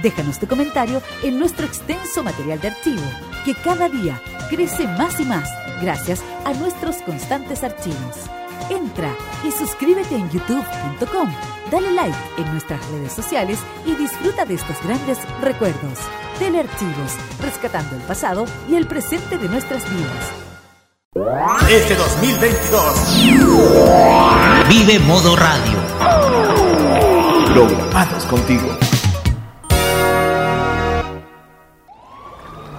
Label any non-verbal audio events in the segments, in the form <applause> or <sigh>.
Déjanos tu comentario en nuestro extenso material de archivo, que cada día crece más y más gracias a nuestros constantes archivos. Entra y suscríbete en youtube.com, dale like en nuestras redes sociales y disfruta de estos grandes recuerdos. Telearchivos, rescatando el pasado y el presente de nuestras vidas. Este 2022 Vive Modo Radio. Programados contigo.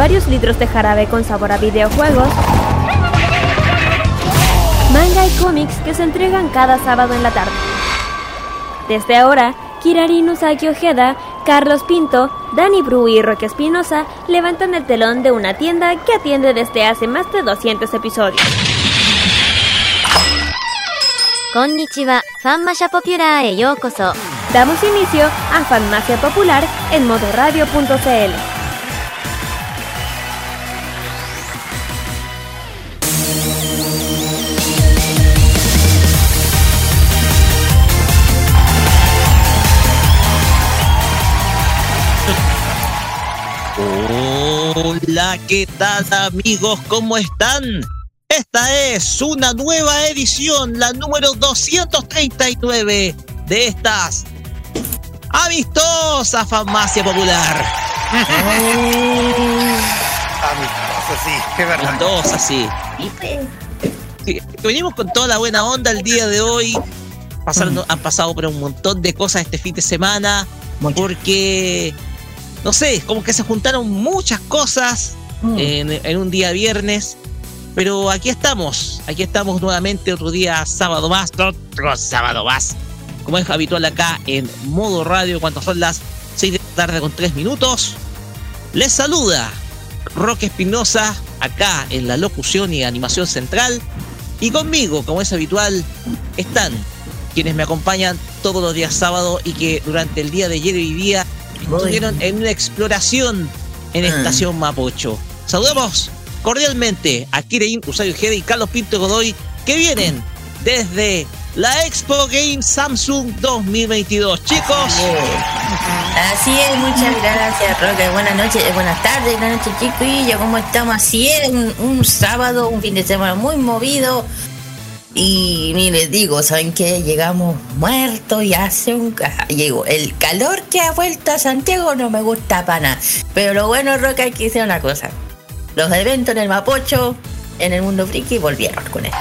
varios litros de jarabe con sabor a videojuegos. Manga y cómics que se entregan cada sábado en la tarde. Desde ahora, Kirari Nusaki Ojeda, Carlos Pinto, Dani Bru y Roque Espinosa levantan el telón de una tienda que atiende desde hace más de 200 episodios. Konnichiwa, Fanmasha Popular e. Damos inicio a Farmacia Popular en modoradio.cl. Hola, ¿qué tal amigos? ¿Cómo están? Esta es una nueva edición, la número 239 de estas amistosas farmacia popular. <laughs> Amistoso, sí, qué verdad. Amistosas, sí. Sí, Venimos con toda la buena onda el día de hoy. Pasaron, Han pasado por un montón de cosas este fin de semana. Porque, no sé, como que se juntaron muchas cosas en, en un día viernes. Pero aquí estamos, aquí estamos nuevamente otro día sábado más, otro sábado más. Como es habitual acá en modo radio, cuando son las 6 de la tarde con 3 minutos. Les saluda Roque Espinosa, acá en la locución y animación central. Y conmigo, como es habitual, están quienes me acompañan todos los días sábado y que durante el día de ayer y día estuvieron en una exploración en Estación Mapocho. Saludamos cordialmente a Kirein Usayo Ojeda y Carlos Pinto Godoy que vienen desde la Expo Game Samsung 2022. Chicos, Así es, muchas gracias, Roque. Buenas noches, eh, buenas tardes, buenas noches, chiquillos. ¿Cómo estamos? Así es, un, un sábado, un fin de semana muy movido. Y ni les digo, ¿saben qué? Llegamos muertos y hace un... Llegó. El calor que ha vuelto a Santiago no me gusta para nada. Pero lo bueno, Roque, hay que decir una cosa. Los eventos en el Mapocho, en el mundo friki, volvieron con esto.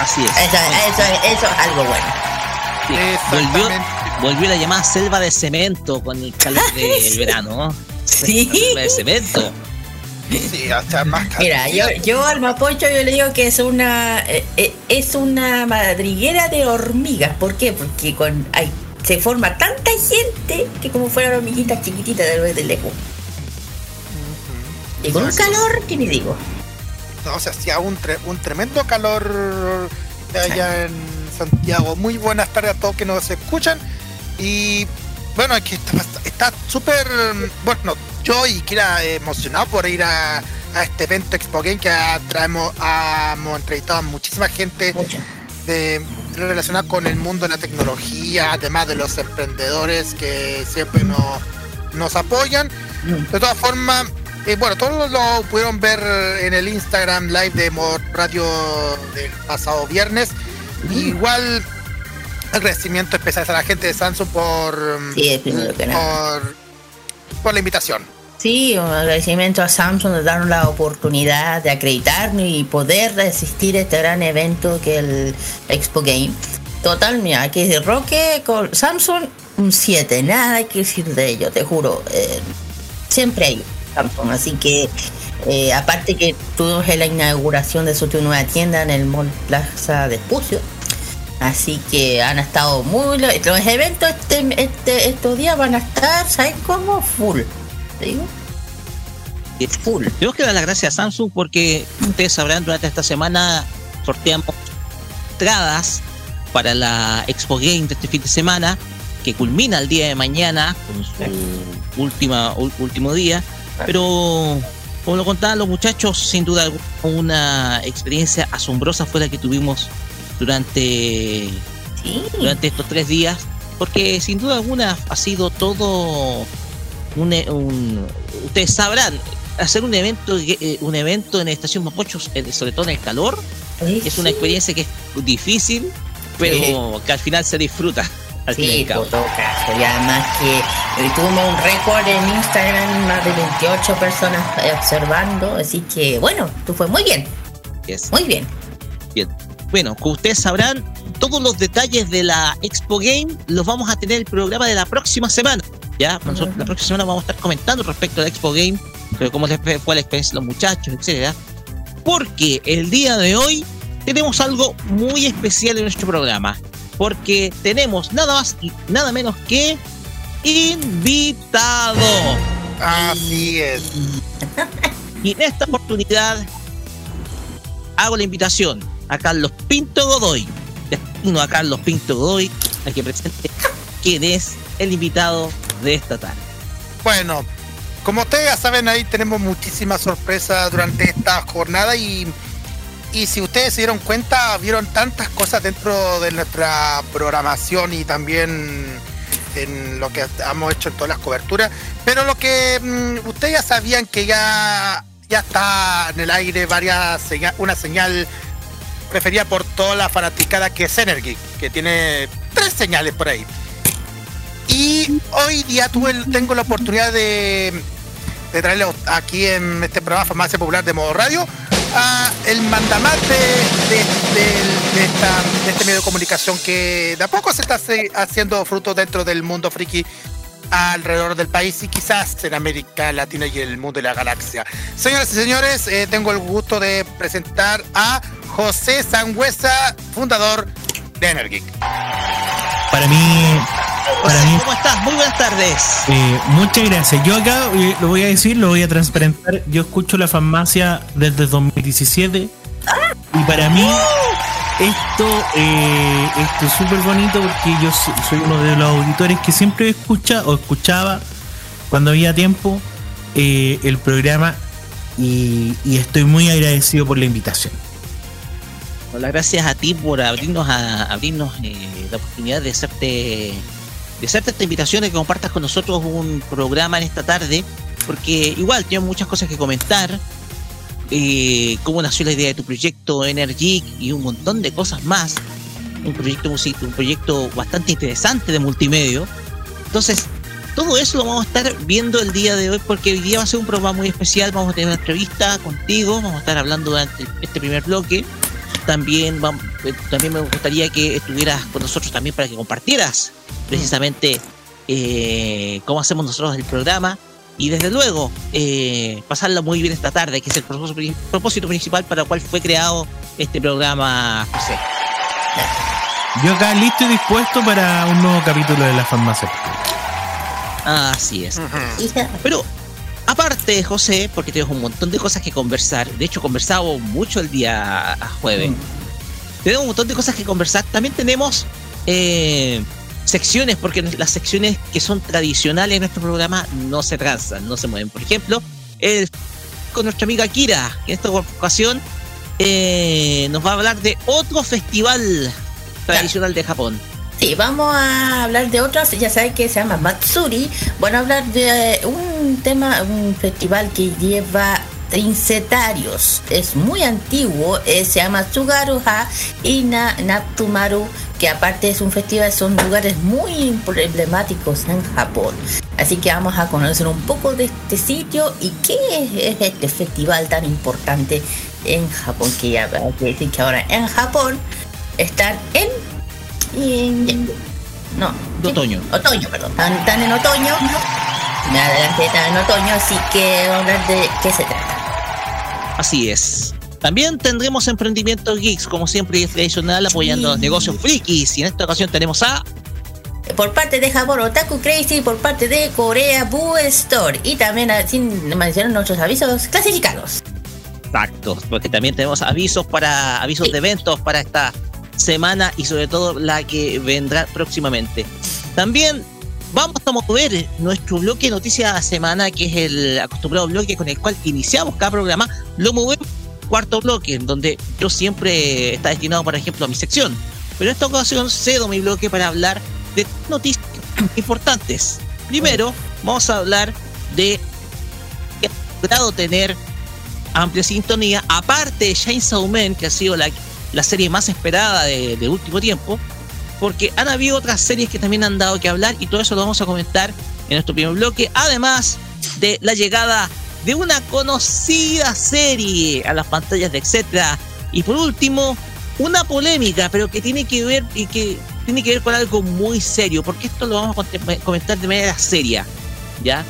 así es. Eso, eso, eso es algo bueno. Sí, Volvió, volvió la llamada selva de cemento con el calor <laughs> del verano. ¿no? Sí. La selva de cemento. <laughs> Sí, hasta más calor. Mira, yo, yo al mapocho yo le digo que es una eh, eh, es una madriguera de hormigas. ¿Por qué? Porque con hay, se forma tanta gente que como fueran hormiguitas chiquititas de de lejos. Y con un calor que ni digo. No, se hacía un, tre- un tremendo calor allá en Santiago. Muy buenas tardes a todos que nos escuchan. Y bueno, aquí está está súper. Bueno, yo y Kira eh, emocionado por ir a, a este evento Expo Game que traemos, hemos entrevistado a muchísima gente Mucho. de, relacionada con el mundo de la tecnología, además de los emprendedores que siempre nos, nos apoyan. De todas formas, eh, bueno, todos lo, pudieron ver en el Instagram Live de Mod Radio del pasado viernes. Igual agradecimiento especial a la gente de Samsung Sí, que por, por la invitación. Sí, un agradecimiento a Samsung de darnos la oportunidad de acreditarnos y poder asistir a este gran evento que es el Expo Game. Total, mira, aquí dice Roque con Samsung un 7, nada hay que decir de ello, te juro. eh, siempre hay Samsung, así que eh, aparte que tuvimos la inauguración de su nueva tienda en el Mall Plaza de Espucio. Así que han estado muy... lo- Los eventos este, este- estos días van a estar, ¿sabes cómo? Full. ¿Te digo? Full. Tenemos que dar las gracias a Samsung porque ustedes sabrán, durante esta semana sorteamos entradas para la Expo Game de este fin de semana, que culmina el día de mañana con su última, ul- último día. Pero, como lo contaban los muchachos, sin duda alguna, una experiencia asombrosa fue la que tuvimos durante, durante estos tres días, porque sin duda alguna ha sido todo un, e- un- ustedes sabrán hacer un evento eh, un evento en estación Mapochos eh, sobre todo en el calor es una experiencia que es difícil pero que al final se disfruta al Sí, por todo caso. Y además que eh, tuvimos un récord en Instagram, más de 28 personas eh, observando. Así que bueno, tú fue muy bien. Yes. Muy bien. Bien. Bueno, como ustedes sabrán, todos los detalles de la Expo Game los vamos a tener en el programa de la próxima semana. Ya, nosotros la próxima semana vamos a estar comentando respecto a la Expo Game, pero cómo les fue fue la experiencia de los muchachos, etcétera. Porque el día de hoy tenemos algo muy especial en nuestro programa. Porque tenemos nada más y nada menos que invitado. Así es. Y en esta oportunidad hago la invitación a Carlos Pinto Godoy. Destino a Carlos Pinto Godoy a que presente quién es el invitado de esta tarde. Bueno, como ustedes ya saben, ahí tenemos muchísimas sorpresas durante esta jornada y, y si ustedes se dieron cuenta, vieron tantas cosas dentro de nuestra programación y también en lo que hemos hecho en todas las coberturas. Pero lo que mm, ustedes ya sabían que ya, ya está en el aire varias señal, una señal preferida por toda la fanaticada que es Energy, que tiene tres señales por ahí. Y hoy día tuve, tengo la oportunidad de, de traerle aquí en este programa Farmacia Popular de Modo Radio a el mandamás de, de, este medio de comunicación que de a poco se está haciendo fruto dentro del mundo friki alrededor del país y quizás en América Latina y el mundo de la galaxia. Señoras y señores, eh, tengo el gusto de presentar a José Sangüesa, fundador de Energeek. Para mí, para José, mí, ¿cómo estás? Muy buenas tardes. eh, muchas gracias. Yo acá eh, lo voy a decir, lo voy a transparentar. Yo escucho la farmacia desde 2017 y para mí esto, eh, esto es súper bonito porque yo so- soy uno de los auditores que siempre escucha o escuchaba cuando había tiempo eh, el programa y, y estoy muy agradecido por la invitación. Hola, gracias a ti por abrirnos a abrirnos eh, la oportunidad de hacerte de hacerte esta invitación de que compartas con nosotros un programa en esta tarde, porque igual tengo muchas cosas que comentar, eh, cómo nació la idea de tu proyecto Energy y un montón de cosas más, un proyecto un proyecto bastante interesante de multimedia. Entonces, todo eso lo vamos a estar viendo el día de hoy porque hoy día va a ser un programa muy especial, vamos a tener una entrevista contigo, vamos a estar hablando durante este primer bloque también eh, también me gustaría que estuvieras con nosotros también para que compartieras precisamente eh, cómo hacemos nosotros el programa. Y desde luego eh, pasarla muy bien esta tarde que es el propósito, pri- propósito principal para el cual fue creado este programa José. Yo acá listo y dispuesto para un nuevo capítulo de la farmacia. así es. Pero aparte José porque tenemos un montón de cosas que conversar de hecho conversamos mucho el día jueves tenemos un montón de cosas que conversar. También tenemos eh, secciones, porque las secciones que son tradicionales en nuestro programa no se transan, no se mueven. Por ejemplo, el- con nuestra amiga Kira, que en esta ocasión eh, nos va a hablar de otro festival tradicional de Japón. Sí, vamos a hablar de otras, ya sabes que se llama Matsuri. Bueno, hablar de un tema, un festival que lleva trincetarios. Es muy antiguo, eh, se llama Tsugaruha y Na- Natsumaru, que aparte es un festival, son lugares muy emblemáticos en Japón. Así que vamos a conocer un poco de este sitio y qué es este festival tan importante en Japón, que ya que decir que ahora en Japón están en... no, De otoño. Otoño, perdón. Están, están en otoño. Me adelanté, están en otoño, así que vamos a hablar de qué se trata. Así es. También tendremos emprendimientos geeks, como siempre y es tradicional, apoyando los negocios frikis. Y en esta ocasión tenemos a Por parte de Japón, Otaku Crazy, por parte de Corea, Boo Store. Y también, ah, sin mencionar nuestros avisos clasificados. Exacto, porque también tenemos avisos para avisos de eventos para esta semana y sobre todo la que vendrá próximamente. También vamos a mover nuestro bloque de noticias semana, que es el acostumbrado bloque con el cual iniciamos cada programa, lo movemos cuarto bloque, en donde yo siempre está destinado, por ejemplo, a mi sección. Pero en esta ocasión cedo mi bloque para hablar de noticias importantes. Primero, vamos a hablar de que ha logrado tener amplia sintonía, aparte de Chainsaw Man, que ha sido la, la serie más esperada de, último tiempo, porque han habido otras series que también han dado que hablar y todo eso lo vamos a comentar en nuestro primer bloque, además de la llegada de una conocida serie a las pantallas de etcétera. Y por último una polémica pero que tiene que ver y que tiene que ver con algo muy serio porque esto lo vamos a comentar de manera seria ya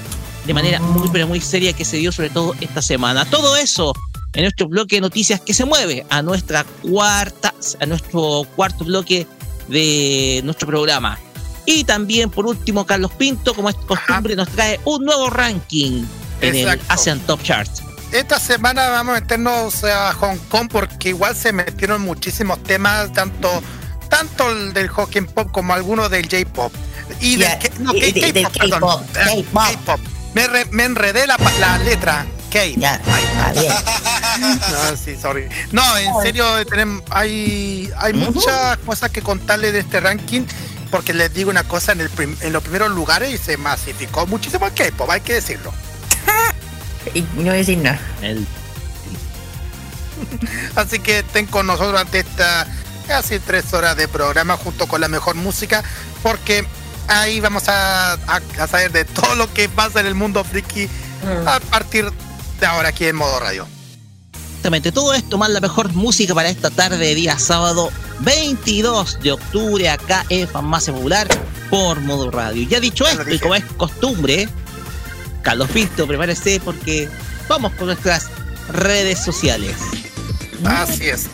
de manera muy pero muy seria que se dio sobre todo esta semana. Todo eso en nuestro bloque de noticias que se mueve a nuestra cuarta a nuestro cuarto bloque de nuestro programa y también por último Carlos Pinto como es costumbre nos trae un nuevo ranking en el. Asian Top Chart Esta semana vamos a meternos a Hong Kong porque igual se metieron muchísimos temas, tanto tanto el del hockey pop como algunos del J-pop. Y del, no, K-pop, perdón. K-pop. Me, re- me enredé la letra. K. Ya, está bien. <laughs> No, sí, sorry. No, en serio, tenemos, hay, hay muchas cosas que contarles de este ranking. Porque les digo una cosa, en, el prim- en los primeros lugares se masificó muchísimo el K-pop, hay que decirlo. <laughs> Y no decir nada. El- <laughs> Así que estén con nosotros durante esta casi tres horas de programa junto con la mejor música, porque ahí vamos a, a- a saber de todo lo que pasa en el mundo friki a partir de ahora aquí en modo radio. Exactamente, todo esto más la mejor música para esta tarde de día sábado 22 de octubre acá en Farmacia Popular por Modo Radio. Ya dicho esto, y como es costumbre, Carlos Pinto, prepárese porque vamos con nuestras redes sociales. Así es.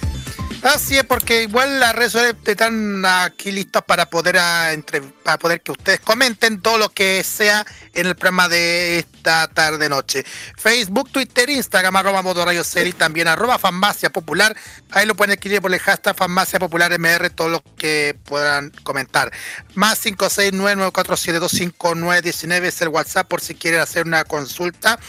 Así es, porque igual las redes sociales están aquí listas para poder ah, entre, para poder que ustedes comenten todo lo que sea en el programa de esta tarde noche. Facebook, Twitter, Instagram, arroba modo radio serie, también arroba farmacia popular. Ahí lo pueden escribir por el hashtag farmacia popular MR, todo lo que puedan comentar. Más 569-472-5919 es el WhatsApp por si quieren hacer una consulta.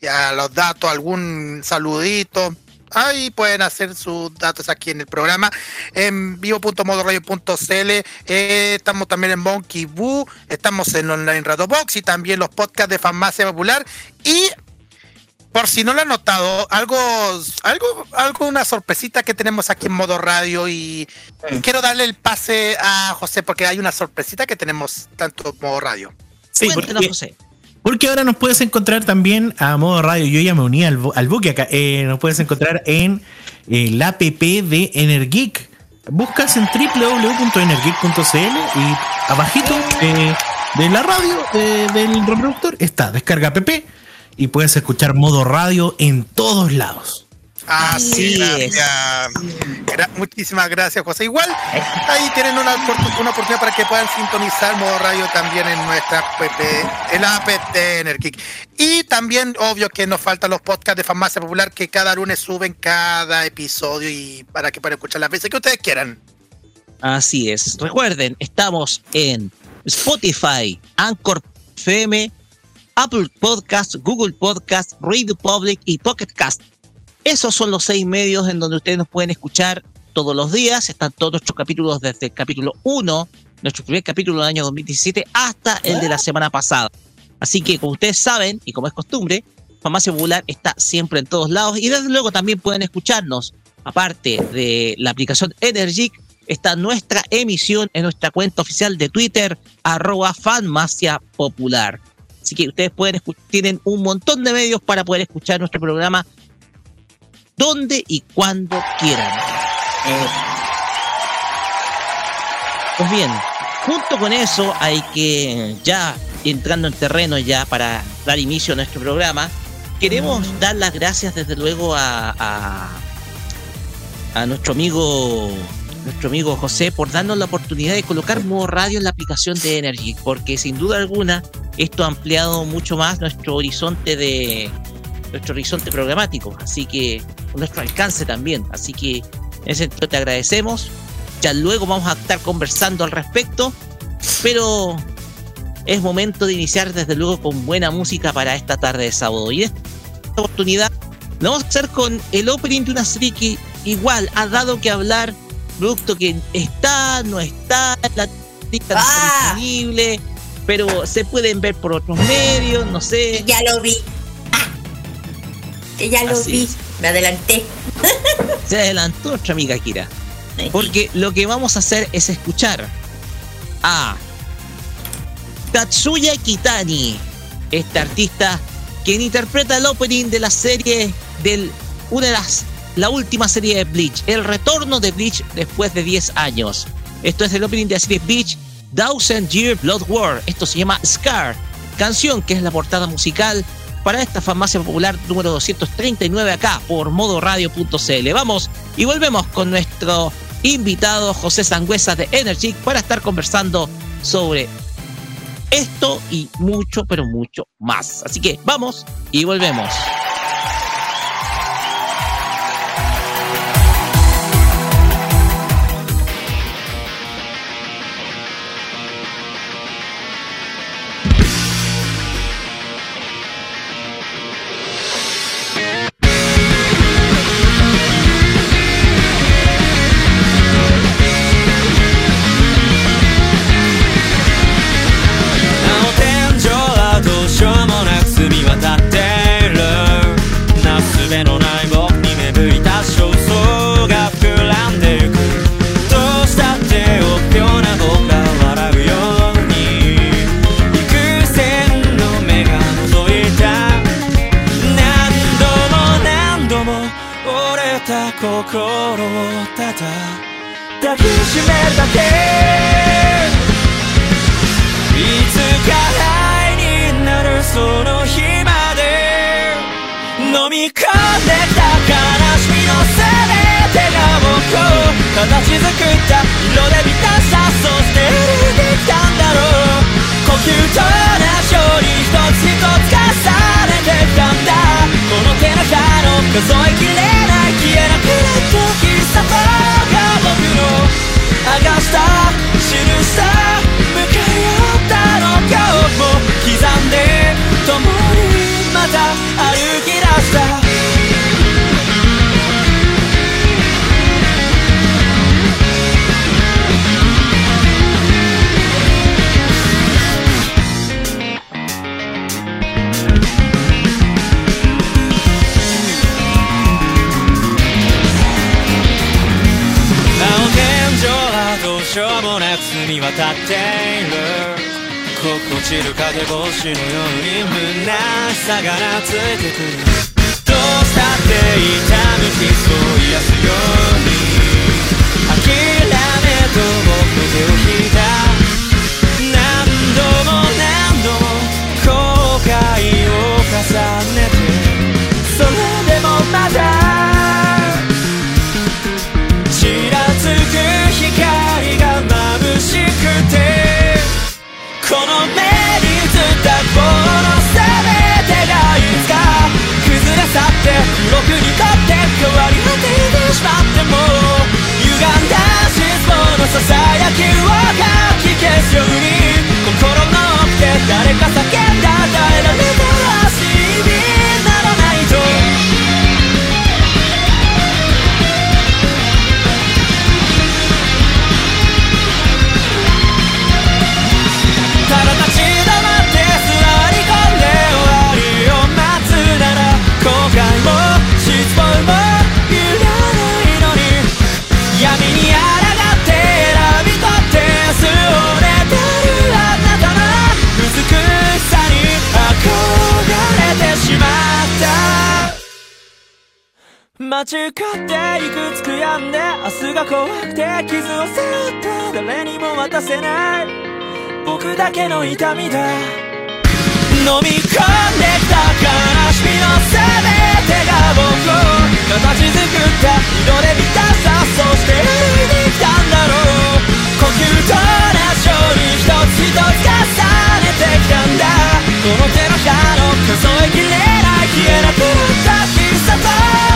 Ya los datos, algún saludito. Ahí pueden hacer sus datos aquí en el programa en vivo.modoradio.cl. Eh, estamos también en Monkey Boo, estamos en Online Radio Box y también los podcasts de Farmacia Popular. Y por si no lo han notado, algo, algo, algo, una sorpresita que tenemos aquí en modo radio y quiero darle el pase a José porque hay una sorpresita que tenemos tanto en modo radio. Sí, Cuéntenos, porque, José. Porque ahora nos puedes encontrar también a modo radio. Yo ya me uní al, al buque acá. Eh, nos puedes encontrar en eh, la app de Energic. Buscas en www.energic.cl y abajito eh, de la radio del reproductor está descarga app y puedes escuchar modo radio en todos lados. Así Así es. Gra- muchísimas gracias, José. Igual, ahí tienen una, una oportunidad para que puedan sintonizar modo radio también en nuestra app, en la app de Energic. Y también, obvio, que nos faltan los podcasts de Farmacia Popular que cada lunes suben cada episodio y para que puedan escuchar las veces que ustedes quieran. Así es. Recuerden, estamos en Spotify, Anchor FM, Apple Podcast, Google Podcast, Radio Public y Pocket Cast. Esos son los seis medios en donde ustedes nos pueden escuchar todos los días. Están todos nuestros capítulos desde el capítulo 1, nuestro primer capítulo del año 2017, hasta el de la semana pasada. Así que, como ustedes saben, y como es costumbre, Farmacia Popular está siempre en todos lados. Y desde luego también pueden escucharnos, aparte de la aplicación Energic, está nuestra emisión en nuestra cuenta oficial de Twitter, arroba Farmacia Popular. Así que ustedes pueden tienen un montón de medios para poder escuchar nuestro programa donde y cuando quieran. Pues bien, junto con eso hay que, ya entrando en terreno ya para dar inicio a nuestro programa, queremos mm. dar las gracias desde luego a, a, a nuestro amigo nuestro amigo José por darnos la oportunidad de colocar modo radio en la aplicación de Energy, porque sin duda alguna esto ha ampliado mucho más nuestro horizonte de nuestro horizonte programático, así que nuestro alcance también, así que en ese sentido te agradecemos. Ya luego vamos a estar conversando al respecto, pero es momento de iniciar desde luego con buena música para esta tarde de sábado. Y esta oportunidad lo vamos a hacer con el opening de una serie que igual ha dado que hablar, producto que está, no está, la lista está ah. disponible, pero se pueden ver por otros medios, no sé. Ya lo vi. Ah. ya lo vi. Me adelanté. <laughs> Se adelantó nuestra amiga Kira. Porque lo que vamos a hacer es escuchar a Tatsuya Kitani, este artista quien interpreta el opening de la serie del una de las la última serie de Bleach, el retorno de Bleach después de 10 años. Esto es el opening de la serie Bleach Thousand Year Blood War. Esto se llama Scar, canción que es la portada musical para esta farmacia popular número 239 acá por modoradio.cl. Vamos y volvemos con nuestro invitado José Sangüesa de Energy para estar conversando sobre esto y mucho, pero mucho más. Así que vamos y volvemos.「数ている心地る風帽子のように胸さがなついてくる。どうしたって痛み傷を癒すように。諦めと僕手を引いた立ち向かっていくつくやんで明日が怖くて傷を背負って誰にも渡せない。僕だけの痛みだ。飲み込んできた悲しみの全てが僕を。形作った。色で満たさそして歩いてきたんだろう。呼吸と同じように一つ一つ重ねてきたんだ。この手のひらの数えきれない消えなくなった必殺が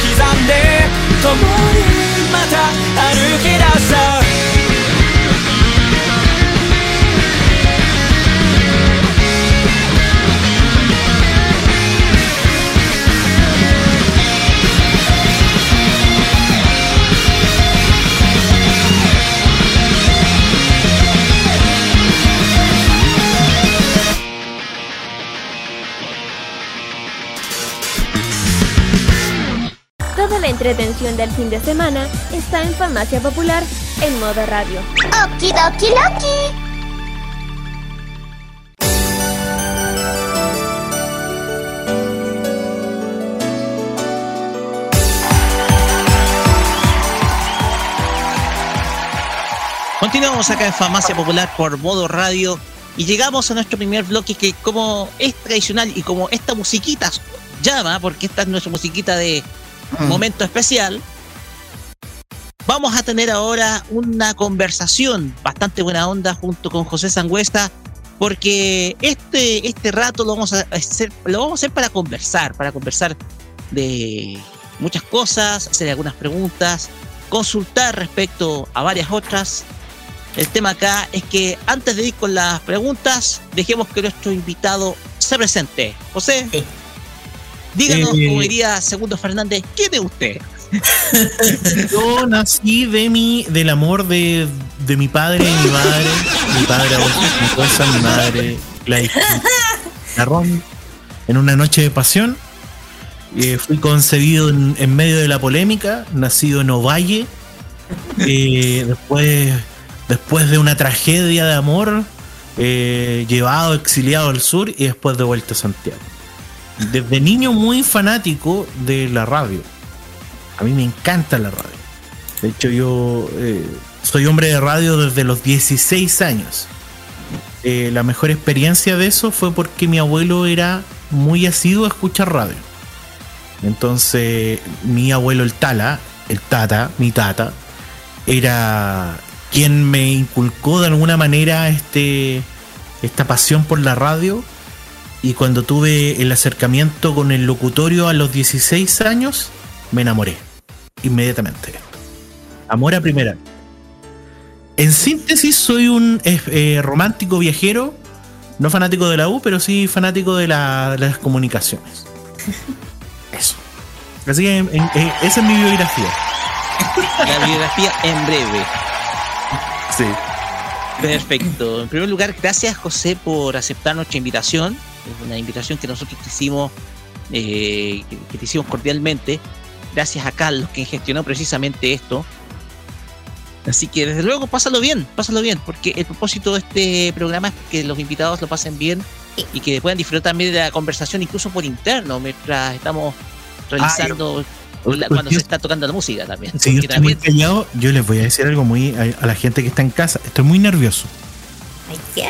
刻んで共にまた歩き出した entretención del fin de semana está en Farmacia Popular en modo radio. Okidoki Loki. Continuamos acá en Farmacia Popular por modo radio y llegamos a nuestro primer bloque que como es tradicional y como esta musiquita llama, porque esta es nuestra musiquita de momento especial, vamos a tener ahora una conversación bastante buena onda junto con José Sangüesta, porque este, este rato lo vamos a hacer, lo vamos a hacer para conversar, para conversar de muchas cosas, hacer algunas preguntas, consultar respecto a varias otras. El tema acá es que antes de ir con las preguntas, dejemos que nuestro invitado se presente. José, díganos, Eh, como diría Segundo Fernández, ¿quién es usted? <laughs> Yo nací de mi, del amor de, de mi padre y mi madre. Mi padre Adolfo Hinojosa, mi madre Gladys Narrón. En una noche de pasión. Eh, fui concebido en, en medio de la polémica, nacido en Ovalle. Eh, después, después de una tragedia de amor, eh, llevado, exiliado al sur y después de vuelta a Santiago. Desde niño muy fanático de la radio. A mí me encanta la radio. De hecho, yo eh, soy hombre de radio desde los 16 años. Eh, la mejor experiencia de eso fue porque mi abuelo era muy asiduo a escuchar radio. Entonces, mi abuelo, el Tala, el Tata, mi Tata, era quien me inculcó de alguna manera este, esta pasión por la radio. Y cuando tuve el acercamiento con el locutorio a los 16 años, me enamoré inmediatamente. Amor a primera. En síntesis, soy un eh, eh, romántico viajero, no fanático de la U, pero sí fanático de, la- de las comunicaciones. <laughs> Eso. Así que en- en- eh, esa es mi biografía. La biografía en breve. Sí. Perfecto. En primer lugar, gracias José por aceptar nuestra invitación. Es una invitación que nosotros te hicimos, eh, que, que te hicimos cordialmente. Gracias a Carlos, quien gestionó precisamente esto. Así que desde luego, pásalo bien, pásalo bien, porque el propósito de este programa es que los invitados lo pasen bien y que puedan disfrutar también de la conversación, incluso por interno, mientras estamos realizando, la- cuando se está tocando la música también. Si yo muy callado, yo les voy a decir algo muy a, a la gente que está en casa. Estoy muy nervioso.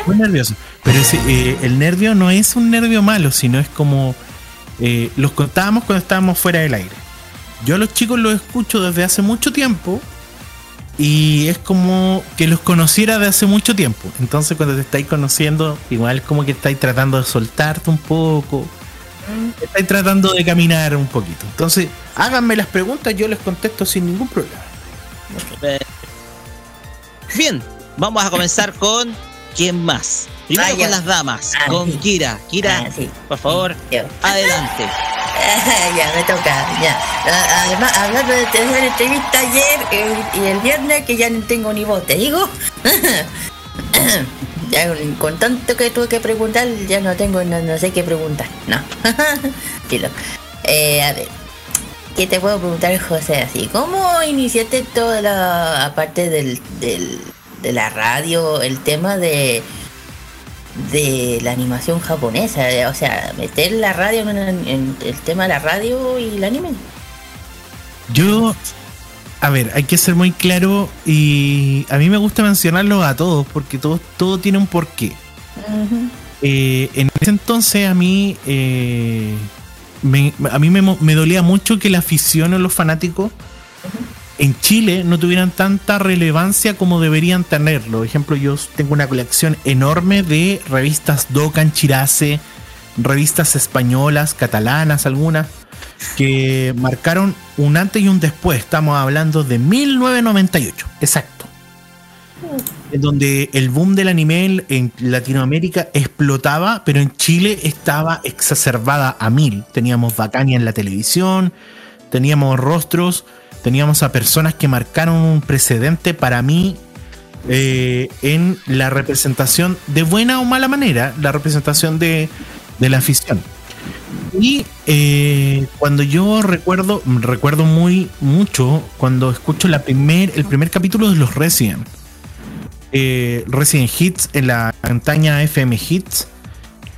Muy nervioso. Pero ese, eh, el nervio no es un nervio malo, sino es como eh, los contábamos cuando estábamos fuera del aire. Yo a los chicos los escucho desde hace mucho tiempo y es como que los conociera de hace mucho tiempo. Entonces cuando te estáis conociendo, igual es como que estáis tratando de soltarte un poco. Estáis tratando de caminar un poquito. Entonces, háganme las preguntas, yo les contesto sin ningún problema. Eh, Bien, vamos a comenzar con ¿quién más? Primero Ah, con las damas, Ah, con sí. Kira. Kira, Ah, sí. por favor, Yo. adelante. <laughs> ya, me toca, ya. Ah, Además, hablando de hacer entrevista ayer eh, y el viernes, que ya no tengo ni voz, ¿te digo? <laughs> ya con tanto que tuve que preguntar, ya no tengo, no, no sé qué preguntar, no. <laughs> Dilo. Eh, a ver, ¿qué te puedo preguntar, José? Así, ¿cómo iniciaste toda la, aparte del, del, de la radio, el tema de de la animación japonesa, o sea, meter la radio en, en el tema de la radio y el anime. Yo, a ver, hay que ser muy claro y a mí me gusta mencionarlo a todos porque todo, todo tiene un porqué. Eh, en ese entonces a mí, eh, me, a mí me, me dolía mucho que la afición o los fanáticos en Chile no tuvieran tanta relevancia como deberían tenerlo. Por ejemplo, yo tengo una colección enorme de revistas Docan, Chirase, revistas españolas, catalanas, algunas, que marcaron un antes y un después. Estamos hablando de 1998, exacto. En donde el boom del anime en Latinoamérica explotaba, pero en Chile estaba exacerbada a mil. Teníamos Bacania en la televisión, teníamos rostros teníamos a personas que marcaron un precedente para mí eh, en la representación, de buena o mala manera, la representación de, la afición. Y eh, cuando yo recuerdo, recuerdo muy mucho cuando escucho la primer, el primer capítulo de los Resident. Eh, Resident Hits en la campaña FM Hits.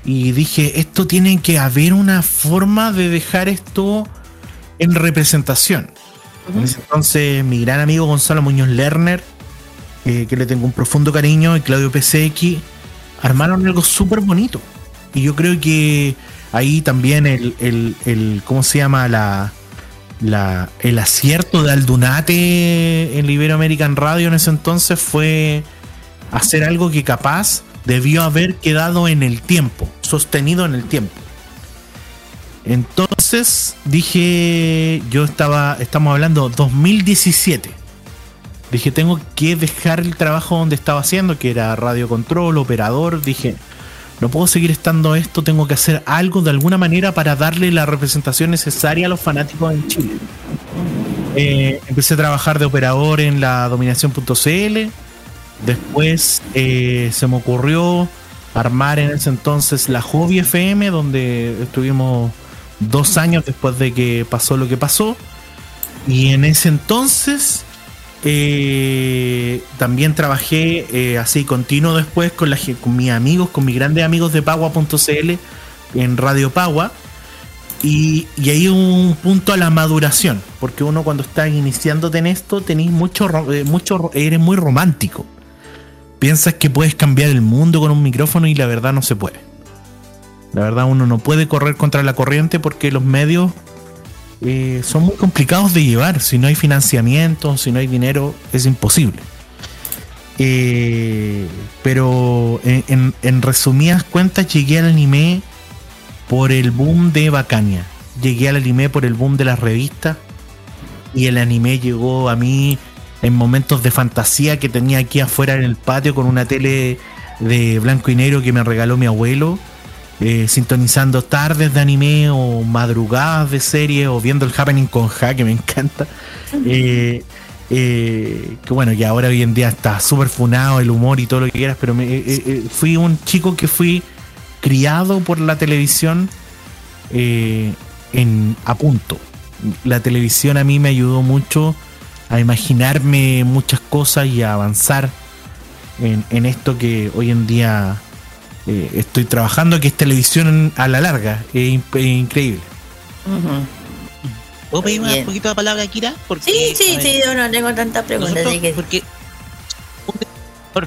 Y dije, esto tiene que haber una forma de dejar esto en representación. En ese entonces, mi gran amigo Gonzalo Muñoz Lerner, eh, que le tengo un profundo cariño, y Claudio PCX, armaron algo súper bonito. Y yo creo que ahí también el, el, ¿cómo se llama? La, la, el acierto de Aldunate en Iberoamerican Radio en ese entonces fue hacer algo que capaz debió haber quedado en el tiempo, sostenido en el tiempo. Entonces dije, yo estaba, estamos hablando 2017. Dije, tengo que dejar el trabajo donde estaba haciendo, que era radio control, operador. Dije, no puedo seguir estando esto, tengo que hacer algo de alguna manera para darle la representación necesaria a los fanáticos en Chile. Eh, empecé a trabajar de operador en la dominación.cl. Después eh, se me ocurrió armar en ese entonces la Hobby FM, donde estuvimos dos años después de que pasó lo que pasó. Y en ese entonces eh, también trabajé eh, así continuo después con, la, con mis amigos, con mis grandes amigos de Pagua.cl en Radio Pagua. Y, y hay un punto a la maduración, porque uno cuando está iniciándote en esto, tenés mucho, eh, mucho, eres muy romántico. Piensas que puedes cambiar el mundo con un micrófono y la verdad no se puede. La verdad uno no puede correr contra la corriente porque los medios eh, son muy complicados de llevar. Si no hay financiamiento, si no hay dinero, es imposible. Eh, pero en, resumidas cuentas llegué al anime por el boom de Bacania. Llegué al anime por el boom de las revistas. Y el anime llegó a mí en momentos de fantasía que tenía aquí afuera en el patio con una tele de blanco y negro que me regaló mi abuelo eh, sintonizando tardes de anime o madrugadas de serie o viendo el Happening con Ja, que me encanta. Eh, eh, que bueno, que ahora hoy en día está súper funado el humor y todo lo que quieras, pero fui un chico que fui criado por la televisión en, a punto. La televisión a mí me ayudó mucho a imaginarme muchas cosas y a avanzar en, en esto que hoy en día eh, estoy trabajando, que es televisión a la larga. Es, increíble. ¿Puedo pedir un poquito de palabra, Kira? Porque, sí, sí, sí, yo no tengo tantas preguntas. Porque,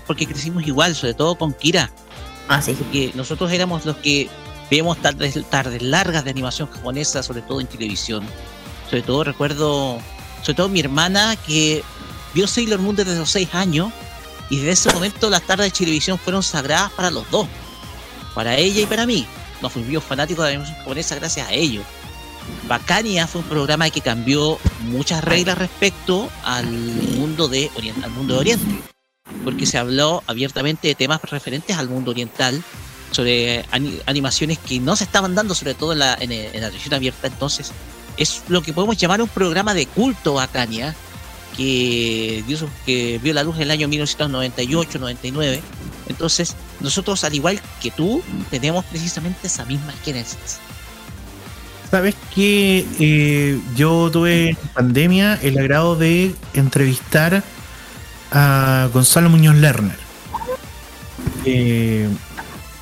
porque crecimos igual, sobre todo con Kira. Ah, sí. Porque nosotros éramos los que veíamos tardes, tardes largas de animación japonesa, sobre todo en televisión. Sobre todo recuerdo, sobre todo mi hermana que vio Sailor Moon desde los 6 años y desde ese momento las tardes de televisión fueron sagradas para los dos para ella y para mí. Nos fuimos fanáticos de la animación japonesa gracias a ello. Bacania fue un programa que cambió muchas reglas respecto al mundo de Oriente, al mundo de Oriente, porque se habló abiertamente de temas referentes al mundo oriental, sobre animaciones que no se estaban dando, sobre todo en la, en, la región abierta. Entonces, es lo que podemos llamar un programa de culto Bacania, que, que vio la luz en el año 1998-99 entonces, nosotros, al igual que tú, tenemos precisamente esa misma génesis. Sabes que eh, yo tuve en pandemia el agrado de entrevistar a Gonzalo Muñoz Lerner. Eh,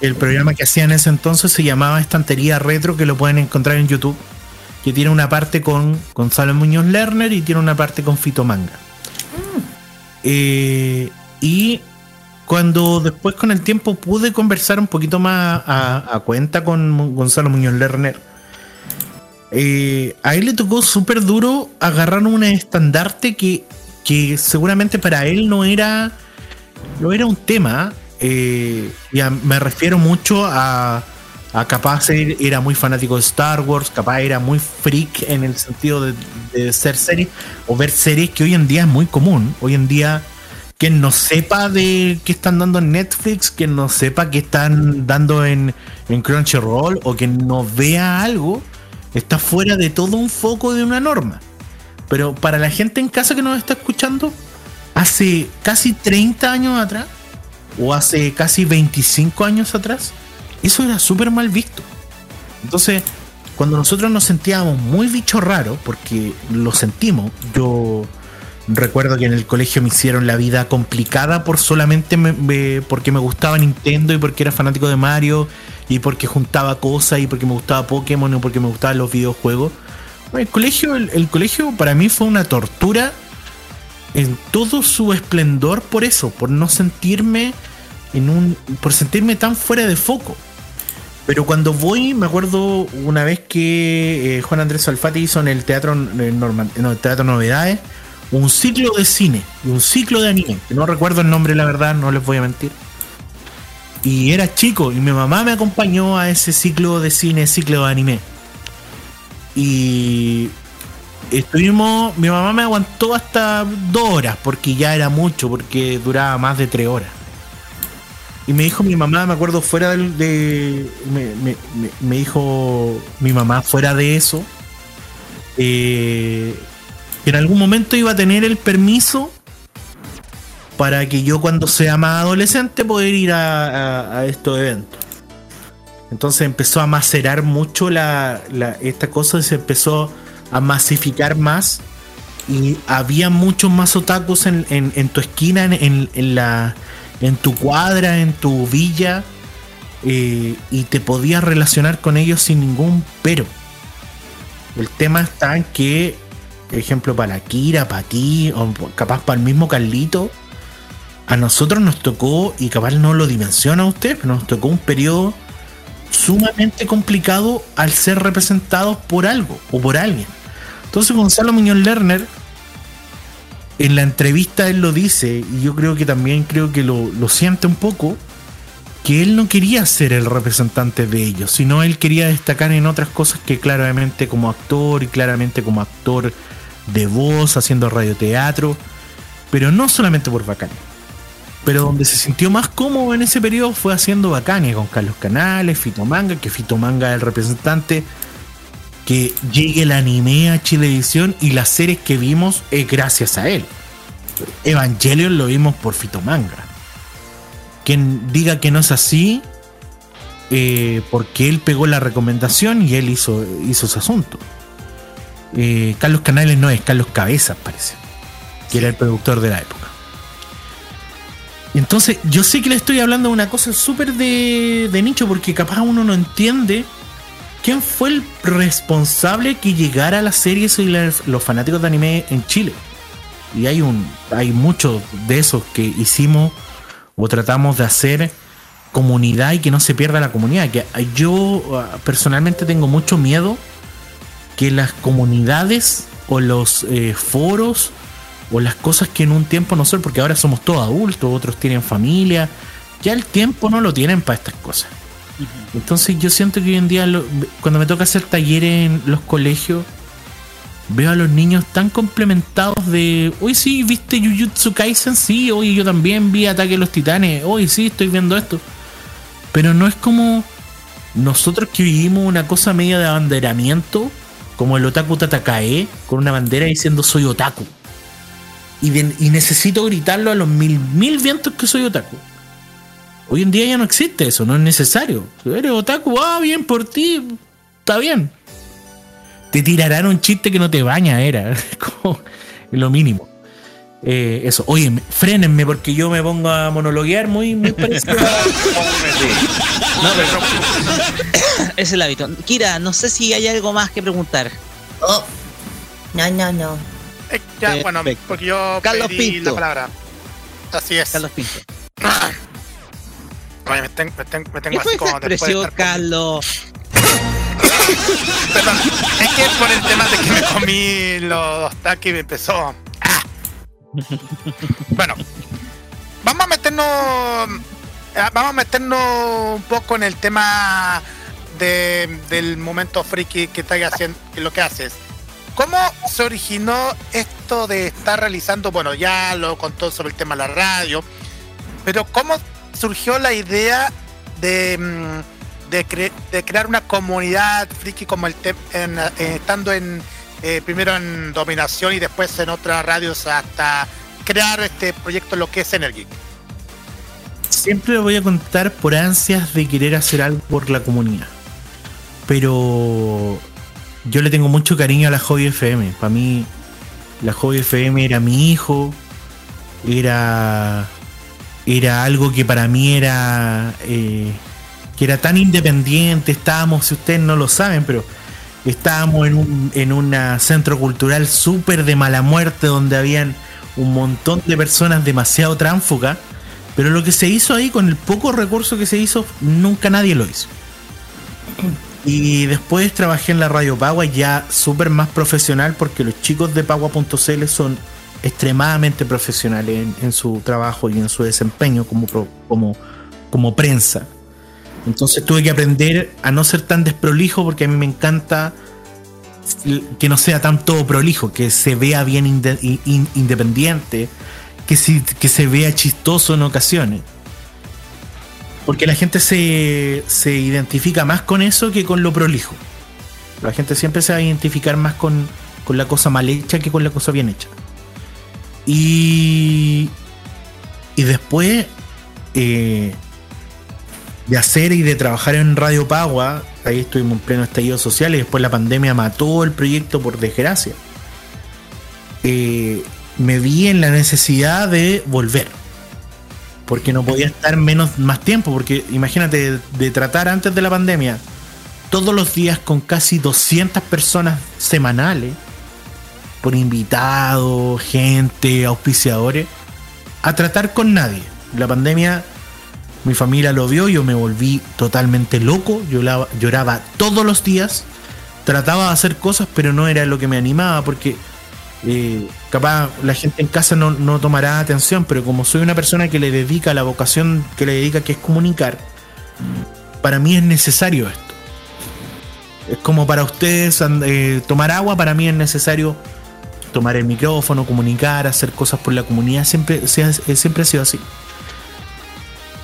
el programa que hacía en ese entonces se llamaba Estantería Retro, que lo pueden encontrar en YouTube, que tiene una parte con Gonzalo Muñoz Lerner y tiene una parte con Fito Manga. Eh, y cuando después con el tiempo pude conversar un poquito más a, a cuenta con Gonzalo Muñoz Lerner, eh, a él le tocó súper duro agarrar un estandarte que, que seguramente para él no era, no era un tema. Eh, ya me refiero mucho a, a capaz era muy fanático de Star Wars, capaz era muy freak en el sentido de, de ser series o ver series que hoy en día es muy común. Hoy en día quien no sepa de qué están dando en Netflix, quien no sepa qué están dando en, en Crunchyroll o que no vea algo, está fuera de todo un foco de una norma. Pero para la gente en casa que nos está escuchando, hace casi 30 años atrás, o hace casi 25 años atrás, eso era súper mal visto. Entonces, cuando nosotros nos sentíamos muy bicho raro, porque lo sentimos, yo recuerdo que en el colegio me hicieron la vida complicada por solamente me- me- porque me gustaba Nintendo y porque era fanático de Mario y porque juntaba cosas y porque me gustaba Pokémon y porque me gustaban los videojuegos. El colegio, el colegio para mí fue una tortura en todo su esplendor por eso, por no sentirme en un. por sentirme tan fuera de foco. Pero cuando voy, me acuerdo una vez que eh, Juan Andrés Alfati hizo en el Teatro, el teatro Novedades un ciclo de cine y un ciclo de anime. Que no recuerdo el nombre, la verdad, no les voy a mentir. Y era chico y mi mamá me acompañó a ese ciclo de cine, ciclo de anime. Y estuvimos, mi mamá me aguantó hasta dos horas porque ya era mucho, porque duraba más de tres horas. Y me dijo mi mamá, me acuerdo, fuera del- de. Me, dijo mi mamá, fuera de eso, eh, que en algún momento iba a tener el permiso para que yo, cuando sea más adolescente, poder ir a, a- estos eventos. Entonces empezó a macerar mucho la, esta cosa y se empezó a masificar más. Y había muchos más otakus en, en- en tu esquina, en- en la, en tu cuadra, en tu villa. eh, y te podías relacionar con ellos sin ningún pero. El tema está en que, por ejemplo, para Kira, para ti, o capaz para el mismo Carlito, a nosotros nos tocó, y capaz no lo dimensiona usted, pero nos tocó un periodo sumamente complicado al ser representados por algo o por alguien. Entonces Gonzalo Muñoz Lerner, en la entrevista él lo dice, y yo creo que también creo que lo, lo siente un poco, que él no quería ser el representante de ellos, sino él quería destacar en otras cosas que claramente como actor y claramente como actor de voz, haciendo radioteatro, pero no solamente por Bacania. Pero donde se sintió más cómodo en ese periodo fue haciendo Bacania con Carlos Canales, Fito Manga, que Fito Manga es el representante, que llegue el anime a Chilevisión y las series que vimos es gracias a él. Evangelion lo vimos por Fito Manga. Quien diga que no es así, eh, porque él pegó la recomendación y él hizo, hizo ese asunto. Eh, Carlos Canales no es Carlos Cabezas, parece, que era el productor de la época. Entonces, yo sé que le estoy hablando de una cosa súper de, de nicho, porque capaz uno no entiende quién fue el responsable que llegara a las series y los fanáticos de anime en Chile. Y hay un hay muchos de esos que hicimos o tratamos de hacer comunidad y que no se pierda la comunidad. Que yo ah, personalmente tengo mucho miedo que las comunidades o los eh, foros o las cosas que en un tiempo no son, porque ahora somos todos adultos, otros tienen familia, ya el tiempo no lo tienen para estas cosas. Entonces yo siento que hoy en día cuando me toca hacer talleres en los colegios, veo a los niños tan complementados de, hoy sí, viste Jujutsu Kaisen, sí, hoy yo también vi Ataque de los Titanes, hoy sí, estoy viendo esto. Pero no es como nosotros que vivimos una cosa media de abanderamiento, como el otaku Tatakae, con una bandera diciendo soy otaku. Y, y necesito gritarlo a los mil, mil vientos que soy otaku. Hoy en día ya no existe eso, no es necesario. Eres otaku, ah, bien por ti, está bien. Te tirarán un chiste que no te baña, era <laughs> como lo mínimo. Eh, eso, oye, me- frénenme porque yo me pongo a monologuear muy, muy <laughs> parecido No, pero <coughs> es el hábito. Kira, no sé si hay algo más que preguntar. Oh. No, no, no. Eh, ya, bueno, porque yo Carlos pedí Pinto. la palabra. Así es. Carlos Pinto. <coughs> Oye, me tengo, me tengo, me tengo ¿Qué así como de. Carlos? <laughs> Perdón, es que por el tema de que me comí los taquis y me empezó. ¡Ah! Bueno, vamos a meternos. ah, Vamos a meternos un poco en el tema de- del momento friki que estás haciendo, lo que haces. ¿Cómo se originó esto de estar realizando? Bueno, ya lo contó sobre el tema de la radio, pero ¿cómo surgió la idea de, mm, de, cre- de crear una comunidad friki como el en, eh, estando en eh, primero en dominación y después en otras radios hasta crear este proyecto lo que es Energy? Siempre lo voy a contar por ansias de querer hacer algo por la comunidad. Pero yo le tengo mucho cariño a la Hobby FM. Para mí, la Hobby FM era mi hijo. Era. Era algo que para mí era. eh, que era tan independiente. Estábamos, si ustedes no lo saben, pero estábamos en un en una centro cultural súper de mala muerte donde habían un montón de personas demasiado tránfugas. Pero lo que se hizo ahí, con el poco recurso que se hizo, nunca nadie lo hizo. Y después trabajé en la Radio Pagua ya súper más profesional porque los chicos de Pagua.cl son extremadamente profesionales en, su trabajo y en su desempeño como, como, como prensa. Entonces tuve que aprender a no ser tan desprolijo porque a mí me encanta que no sea tan todo prolijo, que se vea bien inde- in- independiente, que, si- que se vea chistoso en ocasiones. Porque la gente se, se identifica más con eso que con lo prolijo. La gente siempre se va a identificar más con, con la cosa mal hecha que con la cosa bien hecha. Y, y después eh, de hacer y de trabajar en Radio Pagua, ahí estuvimos en pleno estallido social y después la pandemia mató el proyecto por desgracia. Eh, me vi en la necesidad de volver porque no podía estar menos más tiempo, porque imagínate de, de tratar antes de la pandemia todos los días con casi 200 personas semanales, por invitados, gente, auspiciadores, a tratar con nadie. La pandemia, mi familia lo vio, yo me volví totalmente loco, lloraba, lloraba todos los días, trataba de hacer cosas, pero no era lo que me animaba, porque eh, capaz la gente en casa no, no tomará atención, pero como soy una persona que le dedica la vocación que le dedica, que es comunicar, para mí es necesario esto. Es como para ustedes eh, tomar agua, para mí es necesario tomar el micrófono, comunicar, hacer cosas por la comunidad, siempre, eh, siempre ha sido así.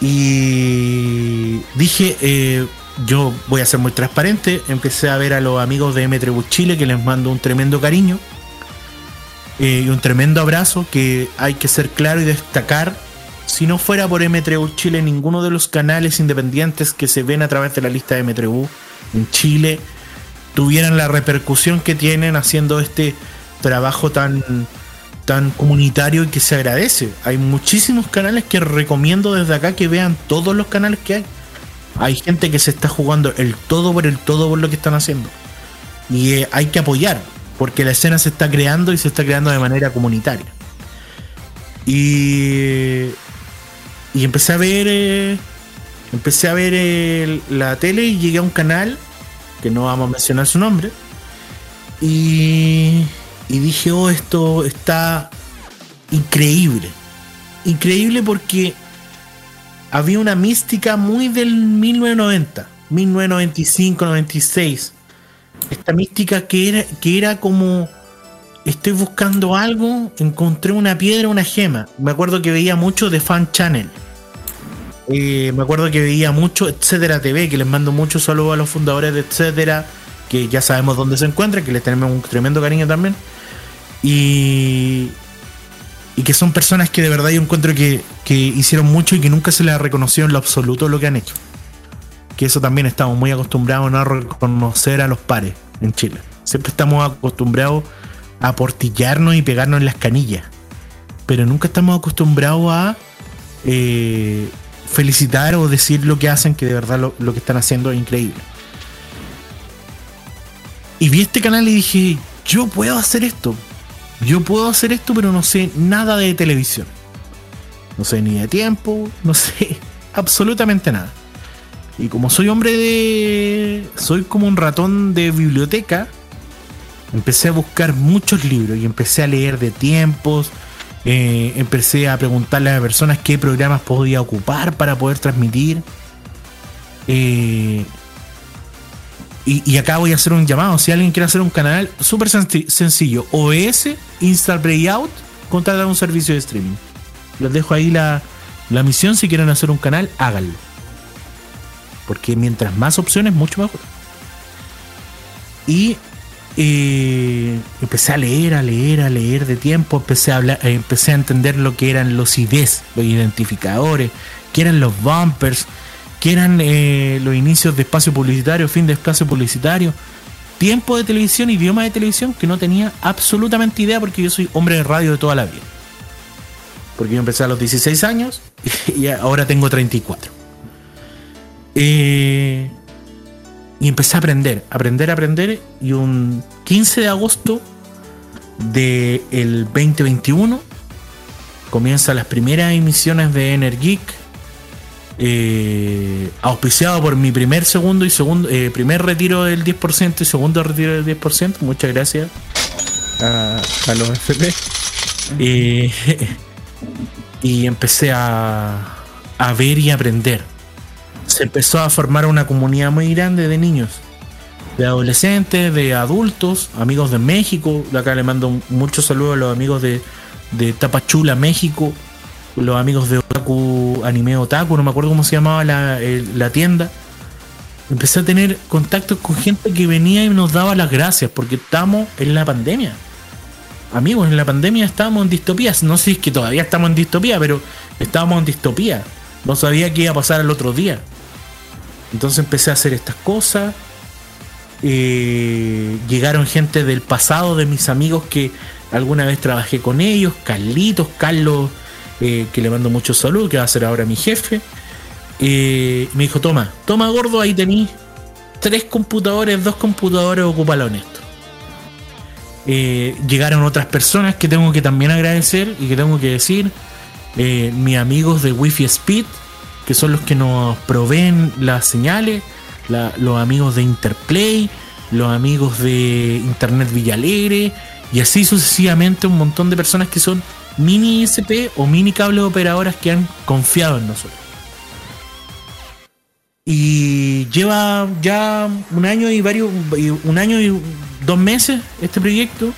Y dije, eh, yo voy a ser muy transparente, empecé a ver a los amigos de M Chile, que les mando un tremendo cariño eh, y un tremendo abrazo que hay que ser claro y destacar. Si no fuera por M3U Chile, ninguno de los canales independientes que se ven a través de la lista de M3U en Chile tuvieran la repercusión que tienen haciendo este trabajo tan, tan comunitario y que se agradece. Hay muchísimos canales que recomiendo desde acá que vean todos los canales que hay. Hay gente que se está jugando el todo por el todo por lo que están haciendo. Y eh, hay que apoyar, porque la escena se está creando y se está creando de manera comunitaria. Y, y empecé a ver eh, empecé a ver el- la tele y llegué a un canal que no vamos a mencionar su nombre y, y dije oh esto está increíble increíble porque había una mística muy del 1990 1995 96 esta mística que era, que era como estoy buscando algo, encontré una piedra, una gema. Me acuerdo que veía mucho de Fan Channel. Eh, me acuerdo que veía mucho Etcétera TV, que les mando muchos saludos a los fundadores de Etcétera, que ya sabemos dónde se encuentran, que les tenemos un tremendo cariño también. Y, y que son personas que de verdad yo encuentro que, hicieron mucho y que nunca se les ha reconocido en lo absoluto lo que han hecho que eso también estamos muy acostumbrados a no reconocer a los pares en Chile. Siempre estamos acostumbrados a portillarnos y pegarnos en las canillas. Pero nunca estamos acostumbrados a eh, felicitar o decir lo que hacen, que de verdad lo que están haciendo es increíble. Y vi este canal y dije, yo puedo hacer esto. Yo puedo hacer esto, pero no sé nada de televisión. No sé ni de tiempo, no sé <laughs> absolutamente nada. Y como soy hombre de... Soy como un ratón de biblioteca, empecé a buscar muchos libros y empecé a leer de tiempos. eh, empecé a preguntarle a personas qué programas podía ocupar para poder transmitir. Eh, y, y acá voy a hacer un llamado. Si alguien quiere hacer un canal, súper senci- sencillo. OS, Install Breakout, contratar un servicio de streaming. Les dejo ahí la, la misión. Si quieren hacer un canal, háganlo. Porque mientras más opciones, mucho mejor. Y eh, empecé a leer, a leer, a leer de tiempo. Empecé a, hablar, eh, empecé a entender lo que eran los IDs, los identificadores, qué eran los bumpers, qué eran eh, los inicios de espacio publicitario, fin de espacio publicitario. Tiempo de televisión, idioma de televisión que no tenía absolutamente idea porque yo soy hombre de radio de toda la vida. Porque yo empecé a los 16 años <laughs> y ahora tengo 34. Eh, y empecé a aprender, aprender, aprender. Y un 15 de agosto del 2021 comienzan las primeras emisiones de Energic. Eh, auspiciado por mi primer segundo y segundo eh, primer retiro del 10% y segundo retiro del 10%. Muchas gracias a, a los FP. Eh, <laughs> y empecé a, a ver y aprender. Se empezó a formar una comunidad muy grande de niños, de adolescentes, de adultos, amigos de México. De acá le mando muchos saludos a los amigos de, de Tapachula, México, los amigos de Anime Otaku, no me acuerdo cómo se llamaba la, tienda. Empecé a tener contactos con gente que venía y nos daba las gracias porque estamos en la pandemia amigos, en la pandemia estábamos en distopía. No sé si es que todavía estamos en distopía, pero estábamos en distopía. No sabía qué iba a pasar el otro día. Entonces empecé a hacer estas cosas. Eh, llegaron gente del pasado de mis amigos que alguna vez trabajé con ellos. Carlitos, Carlos, eh, que le mando mucho salud, que va a ser ahora mi jefe. Eh, me dijo, toma, toma gordo, ahí tení tres computadores, dos computadores, ocúpalo en esto. Eh, llegaron otras personas que tengo que también agradecer y que tengo que decir. Eh, mis amigos de Wi-Fi Speed, que son los que nos proveen las señales. los amigos de Interplay, los amigos de Internet Villalegre. Y así sucesivamente un montón de personas que son mini ISP o mini cable operadoras que han confiado en nosotros. Y lleva ya un año y varios, un año y dos meses este proyecto.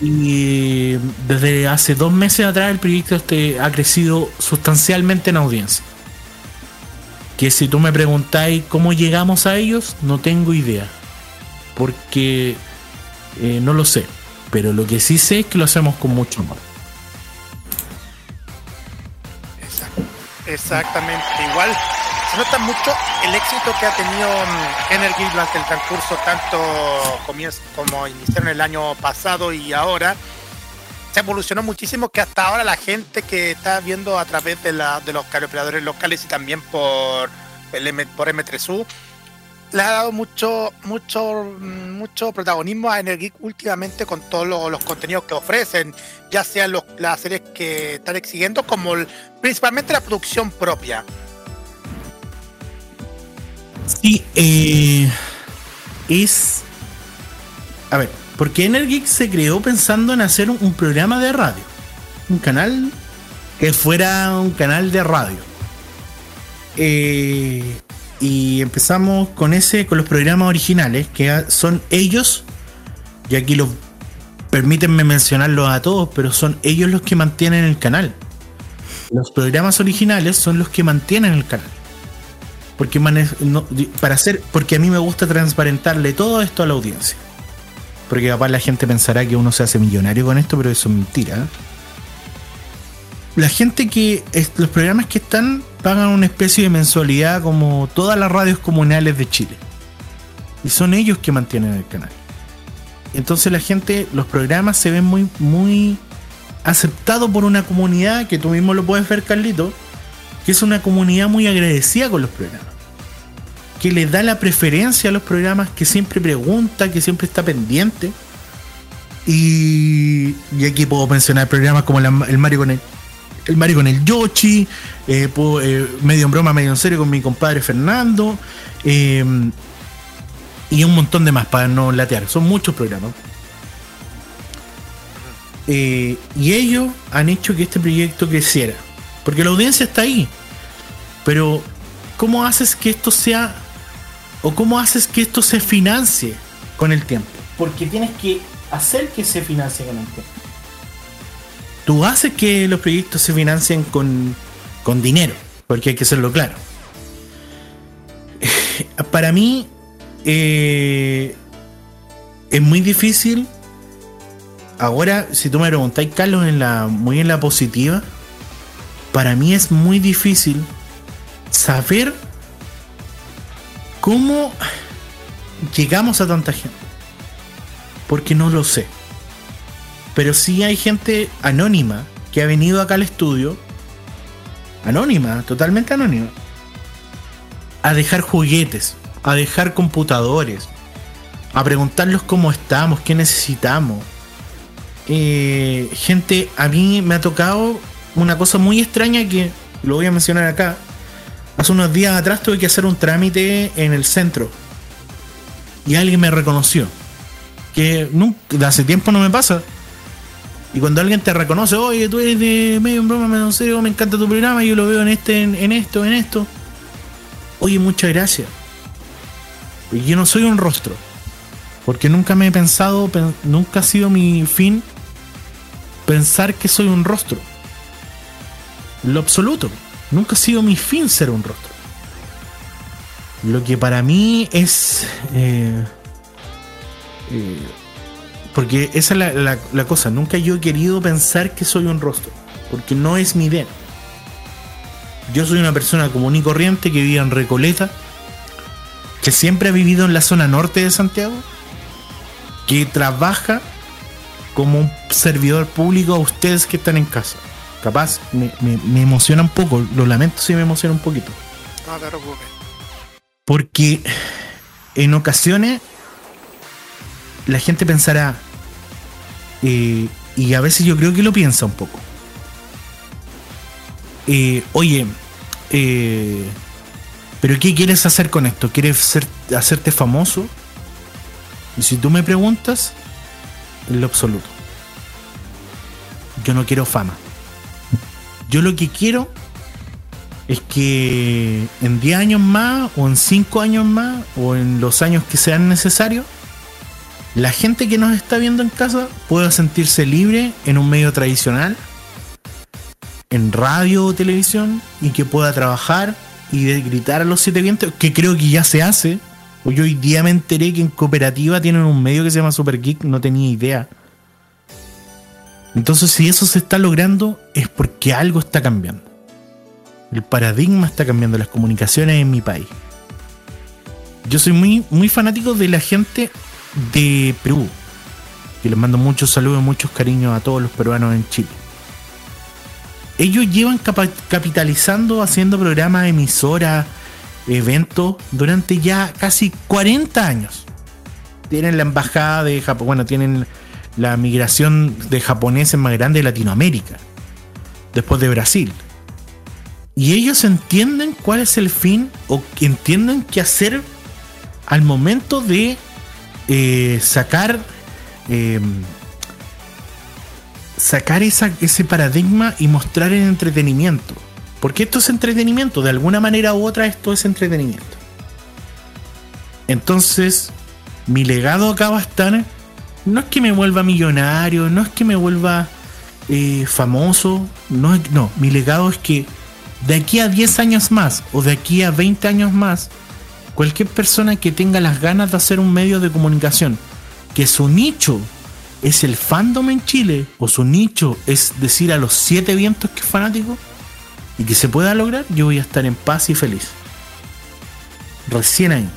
Y desde hace dos meses atrás el proyecto este ha crecido sustancialmente en audiencia. Que si tú me preguntáis cómo llegamos a ellos, no tengo idea. Porque eh, no lo sé. Pero lo que sí sé es que lo hacemos con mucho amor. Exactamente, igual se nota mucho el éxito que ha tenido mm, Energy durante el transcurso, tanto como iniciaron el año pasado y ahora. Se evolucionó muchísimo que hasta ahora la gente que está viendo a través de, la, de los operadores locales y también por, el M, por M3U le ha dado mucho, mucho, mucho protagonismo a Energeek últimamente con todos los, contenidos que ofrecen, ya sean los, las series que están exigiendo, como principalmente la producción propia. Sí, eh, es. A ver, porque Energeek se creó pensando en hacer un, un programa de radio. Un canal que fuera un canal de radio. Eh, y empezamos con ese, con los programas originales, que son ellos, y aquí los permítanme mencionarlos a todos, pero son ellos los que mantienen el canal. Los programas originales son los que mantienen el canal. Porque para hacer, porque a mí me gusta transparentarle todo esto a la audiencia. Porque capaz la gente pensará que uno se hace millonario con esto, pero eso es mentira. La gente que los programas que están pagan una especie de mensualidad como todas las radios comunales de Chile. Y son ellos que mantienen el canal. Entonces la gente, los programas se ven muy, muy aceptados por una comunidad que tú mismo lo puedes ver, Carlito, que es una comunidad muy agradecida con los programas. Que le da la preferencia a los programas, que siempre pregunta, que siempre está pendiente. Y, aquí puedo mencionar programas como el Mario con el, Mario con el Yoshi, eh, eh, medio en broma, medio en serio con mi compadre Fernando, eh, y un montón de más para no latear. Son muchos programas. Y ellos han hecho que este proyecto creciera. Porque la audiencia está ahí. Pero, ¿cómo haces que esto sea... o cómo haces que esto se financie con el tiempo? Porque tienes que hacer que se financie con el tiempo. Tú haces que los proyectos se financien con, con dinero. Porque hay que hacerlo claro. <laughs> Para mí, eh, es muy difícil ahora, si tú me preguntáis, Carlos, en la, muy en la positiva, para mí es muy difícil saber cómo llegamos a tanta gente. Porque no lo sé. Pero sí hay gente anónima que ha venido acá al estudio, anónima, totalmente anónima, a dejar juguetes, a dejar computadores, a preguntarlos cómo estamos, qué necesitamos. Eh, gente, a mí me ha tocado una cosa muy extraña que lo voy a mencionar acá. Hace unos días atrás tuve que hacer un trámite en el centro y alguien me reconoció. Que nunca, hace tiempo no me pasa. Y cuando alguien te reconoce, oye, tú eres de medio en broma, medio en serio, me encanta tu programa, yo lo veo en este, en, esto, en esto. Oye, muchas gracias. Y yo no soy un rostro. Porque nunca me he pensado, pen- nunca ha sido mi fin pensar que soy un rostro. Lo absoluto. Nunca ha sido mi fin ser un rostro. Lo que para mí es... eh, eh, porque esa es la, la- la cosa. Nunca yo he querido pensar que soy un rostro. Porque no es mi idea. Yo soy una persona común y corriente que vive en Recoleta. Que siempre ha vivido en la zona norte de Santiago. Que trabaja como un servidor público a ustedes que están en casa. Capaz me, me- me emociona un poco. Lo lamento si me emociona un poquito. No te preocupes. Porque en ocasiones la gente pensará, eh, y a veces yo creo que lo piensa un poco. eh, oye, eh, pero ¿qué quieres hacer con esto? ¿Quieres ser- hacerte famoso? Y si tú me preguntas, en lo absoluto. Yo no quiero fama. Yo lo que quiero es que en 10 años más, o en 5 años más, o en los años que sean necesarios, la gente que nos está viendo en casa pueda sentirse libre en un medio tradicional, en radio o televisión, y que pueda trabajar y gritar a los siete vientos, que creo que ya se hace. Pues Yo hoy día me enteré que en cooperativa tienen un medio que se llama Super Geek, no tenía idea. Entonces, si eso se está logrando, es porque algo está cambiando. El paradigma está cambiando las comunicaciones en mi país. Yo soy muy, muy fanático de la gente de Perú. Y les mando muchos saludos, muchos cariños a todos los peruanos en Chile. Ellos llevan capitalizando, haciendo programas, emisoras, eventos durante ya casi 40 años. Tienen la embajada de Japón, bueno, tienen la migración de japoneses más grande de Latinoamérica, después de Brasil. Y ellos entienden cuál es el fin o que entienden qué hacer al momento de eh, sacar eh, sacar ese paradigma y mostrar el entretenimiento. Porque esto es entretenimiento, de alguna manera u otra esto es entretenimiento. Entonces, mi legado acá va a estar, no es que me vuelva millonario, no es que me vuelva eh, famoso, no, no, mi legado es que de aquí a 10 años más o de aquí a 20 años más, cualquier persona que tenga las ganas de hacer un medio de comunicación, que su nicho es el fandom en Chile, o su nicho es decir a los siete vientos que es fanático, y que se pueda lograr, yo voy a estar en paz y feliz. Recién ahí.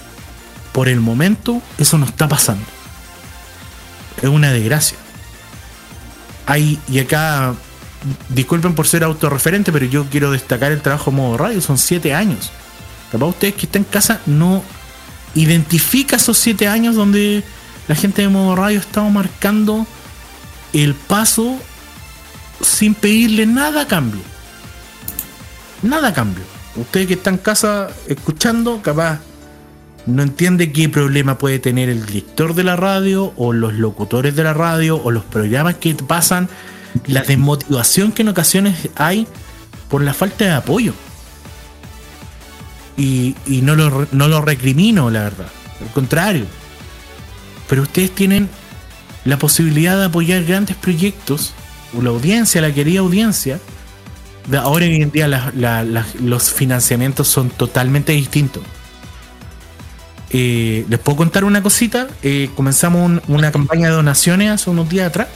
Por el momento, eso no está pasando. Es una desgracia. Hay, y acá disculpen por ser autorreferente, pero yo quiero destacar el trabajo modo radio, son siete años. Capaz ustedes que están en casa no identifica esos siete años donde la gente de modo radio estaba marcando el paso sin pedirle nada a cambio. Nada a cambio. Ustedes que están en casa escuchando, capaz no entiende qué problema puede tener el director de la radio o los locutores de la radio o los programas que pasan, la desmotivación que en ocasiones hay por la falta de apoyo. Y, no, lo, no lo recrimino, la verdad. Al contrario. Pero ustedes tienen la posibilidad de apoyar grandes proyectos, la audiencia, la querida audiencia. Ahora en día los financiamientos son totalmente distintos. Eh, les puedo contar una cosita. Eh, comenzamos una campaña de donaciones hace unos días atrás.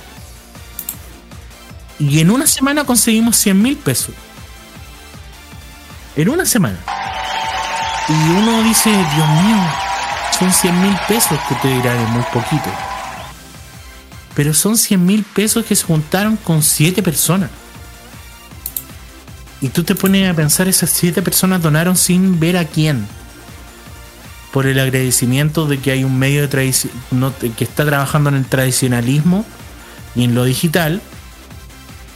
Y en una semana conseguimos 100 mil pesos. En una semana. Y uno dice, Dios mío, son 100 mil pesos que te dirán es muy poquito. Pero son 100 mil pesos que se juntaron con 7 personas. Y tú te pones a pensar, esas 7 personas donaron sin ver a quién por el agradecimiento de que hay un medio de que está trabajando en el tradicionalismo y en lo digital,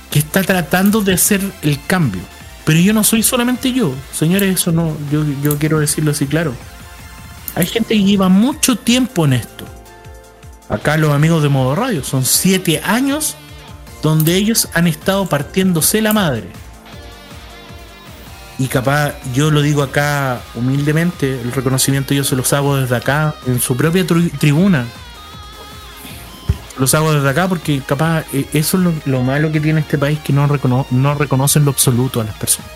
que está tratando de hacer el cambio. Pero yo no soy solamente yo, señores, eso no, yo, yo quiero decirlo así claro. Hay gente que lleva mucho tiempo en esto. Acá los amigos de Modo Radio, son siete años donde ellos han estado partiéndose la madre y capaz yo lo digo acá humildemente, el reconocimiento yo se los hago desde acá, en su propia tribuna. Los hago desde acá porque capaz eh, eso es lo, malo que tiene este país, que no, no reconocen lo absoluto a las personas.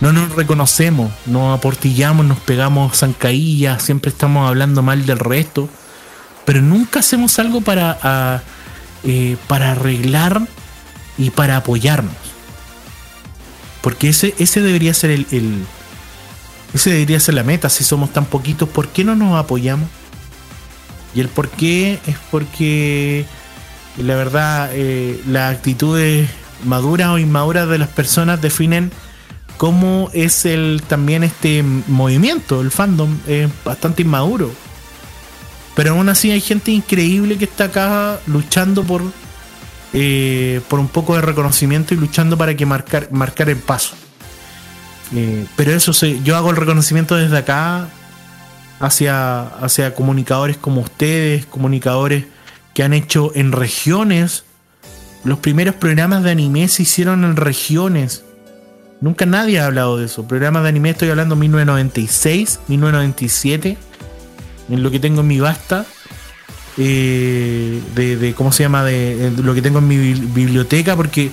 No nos reconocemos, nos aportillamos, nos pegamos zancadillas, siempre estamos hablando mal del resto, pero nunca hacemos algo para, eh, para arreglar y para apoyarnos. Porque ese, ese debería ser el, ese debería ser la meta. Si somos tan poquitos, ¿por qué no nos apoyamos? Y el por qué es porque la verdad eh, las actitudes maduras o inmaduras de las personas definen cómo es el también este movimiento, el fandom, es bastante inmaduro. Pero aún así hay gente increíble que está acá luchando por eh, por un poco de reconocimiento y luchando para que marcar, marcar el paso. Eh, pero eso yo hago el reconocimiento desde acá hacia, hacia comunicadores como ustedes, comunicadores que han hecho en regiones. Los primeros programas de anime se hicieron en regiones. Nunca nadie ha hablado de eso. Programas de anime estoy hablando 1996, 1997. En lo que tengo en mi basta eh, de, cómo se llama de, lo que tengo en mi biblioteca porque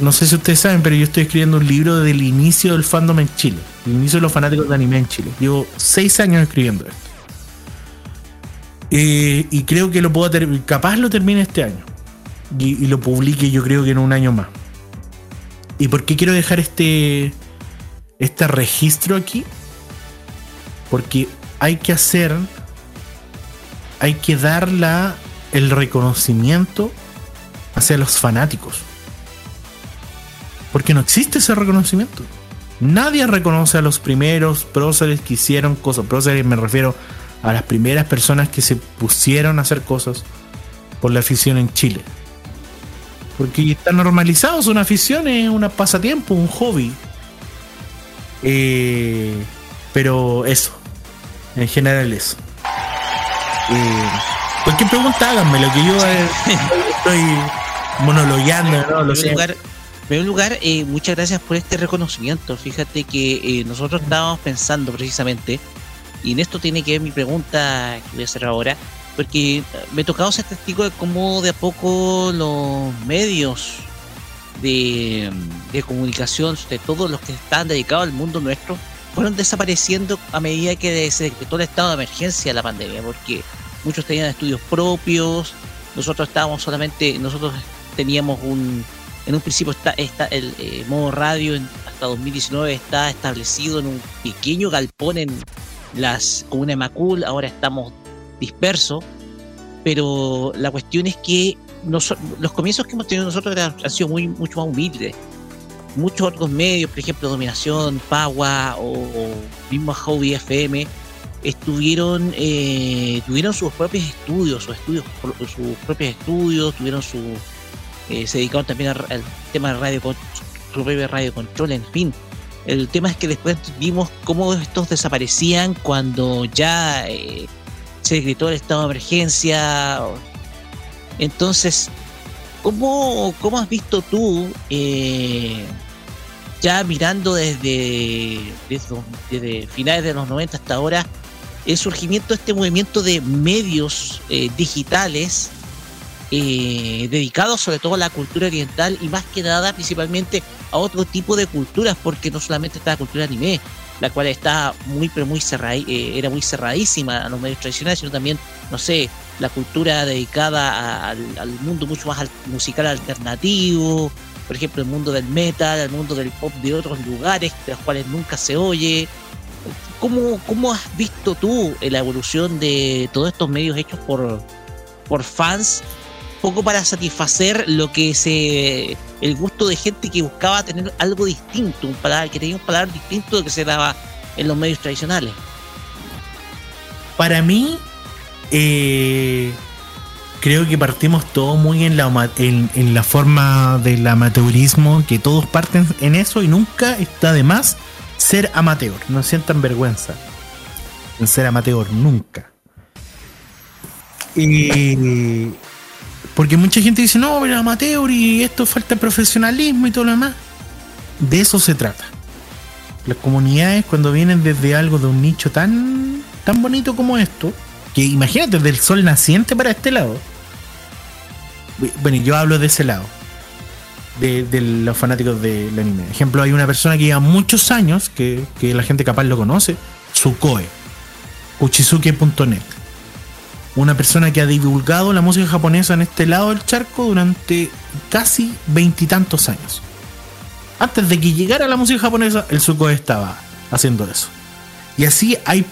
no sé si ustedes saben pero yo estoy escribiendo un libro del inicio del fandom en Chile el inicio de los fanáticos de anime en Chile. Llevo seis años escribiendo esto. Eh, y creo que lo puedo terminar capaz lo termine este año. Y, lo publique yo creo que en un año más. Y por qué quiero dejar este este registro aquí porque hay que hacer hay que dar el reconocimiento hacia los fanáticos. Porque no existe ese reconocimiento. Nadie reconoce a los primeros próceres que hicieron cosas. Próceres me refiero a las primeras personas que se pusieron a hacer cosas por la afición en Chile. Porque está normalizado, es una afición, es un pasatiempo, un hobby. Eh, pero eso, en general eso. Eh, cualquier pregunta háganme, que yo eh, estoy monologueando, ¿no? Lo sé. Primer lugar, eh, muchas gracias por este reconocimiento. Fíjate que eh, nosotros estábamos pensando precisamente, y en esto tiene que ver mi pregunta que voy a hacer ahora, porque me he tocado ser testigo de cómo de a poco los medios de, de comunicación, de todos los que están dedicados al mundo nuestro, fueron desapareciendo a medida que se decretó el estado de emergencia de la pandemia, porque muchos tenían estudios propios, nosotros estábamos solamente, nosotros teníamos un, en un principio está, el eh, modo radio hasta 2019 está establecido en un pequeño galpón en las comunas de Macul, ahora estamos dispersos, pero la cuestión es que los comienzos que hemos tenido nosotros han sido muy, mucho más humildes. Muchos otros medios, por ejemplo, Dominación, Pagua o, mismo Hobby FM, estuvieron eh, tuvieron sus propios estudios, sus estudios, sus propios estudios, tuvieron su eh, se dedicaron también al tema de radio, propia radio control, en fin. El tema es que después vimos cómo estos desaparecían cuando ya eh, se decretó el estado de emergencia. Entonces, ¿cómo, cómo has visto tú, eh, ya mirando desde, desde, finales de los 90 hasta ahora, el surgimiento de este movimiento de medios eh, digitales eh, dedicados sobre todo a la cultura oriental y más que nada principalmente a otro tipo de culturas, porque no solamente está la cultura anime, la cual está muy, pero muy cerrada, eh, era muy cerradísima a los medios tradicionales, sino también, no sé, la cultura dedicada al, mundo mucho más musical alternativo, por ejemplo, el mundo del metal, el mundo del pop de otros lugares, de los cuales nunca se oye. ¿Cómo, cómo has visto tú la evolución de todos estos medios hechos por, por fans poco para satisfacer lo que se el gusto de gente que buscaba tener algo distinto, un paladar, que tenía un paladar distinto de lo que se daba en los medios tradicionales. Para mí, eh, creo que partimos todo muy en la, en, en la forma del amateurismo, que todos parten en eso y nunca está de más ser amateur. No sientan vergüenza en ser amateur, nunca. Y porque mucha gente dice, no, pero amateur y esto falta profesionalismo y todo lo demás. De eso se trata. Las comunidades cuando vienen desde algo de un nicho tan, tan bonito como esto, que imagínate, del sol naciente para este lado. Bueno, yo hablo de ese lado. De, los fanáticos del anime. Ejemplo, hay una persona que lleva muchos años, que, que la gente capaz lo conoce, Sukoe, uchizuke.net una persona que ha divulgado la música japonesa en este lado del charco durante casi veintitantos años. Antes de que llegara la música japonesa, el Suko estaba haciendo eso. Y así hay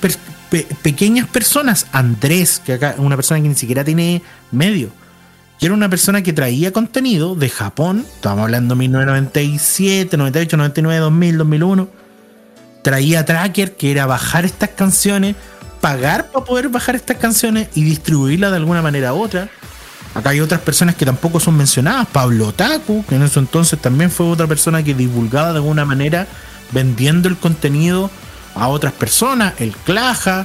pequeñas personas, Andrés, que acá es una persona que ni siquiera tiene medio, que era una persona que traía contenido de Japón, estamos hablando de 1997, 98, 99, 2000, 2001, traía tracker, que era bajar estas canciones, pagar para poder bajar estas canciones y distribuirlas de alguna manera u otra. Acá hay otras personas que tampoco son mencionadas. Pablo Taku, que en ese entonces también fue otra persona que divulgaba de alguna manera vendiendo el contenido a otras personas. El Claja,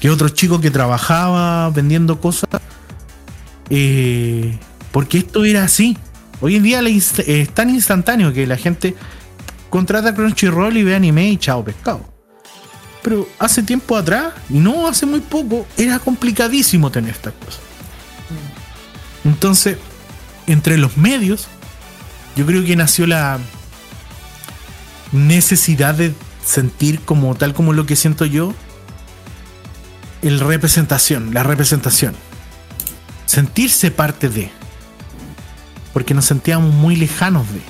que otro chico que trabajaba vendiendo cosas. Eh, porque esto era así. Hoy en día es tan instantáneo que la gente contrata Crunchyroll y ve anime y chao pescado. Pero hace tiempo atrás, y no hace muy poco, era complicadísimo tener estas cosas. Entonces, entre los medios, yo creo que nació la necesidad de sentir como tal como lo que siento yo, el representación, la representación. Sentirse parte de. Porque nos sentíamos muy lejanos de.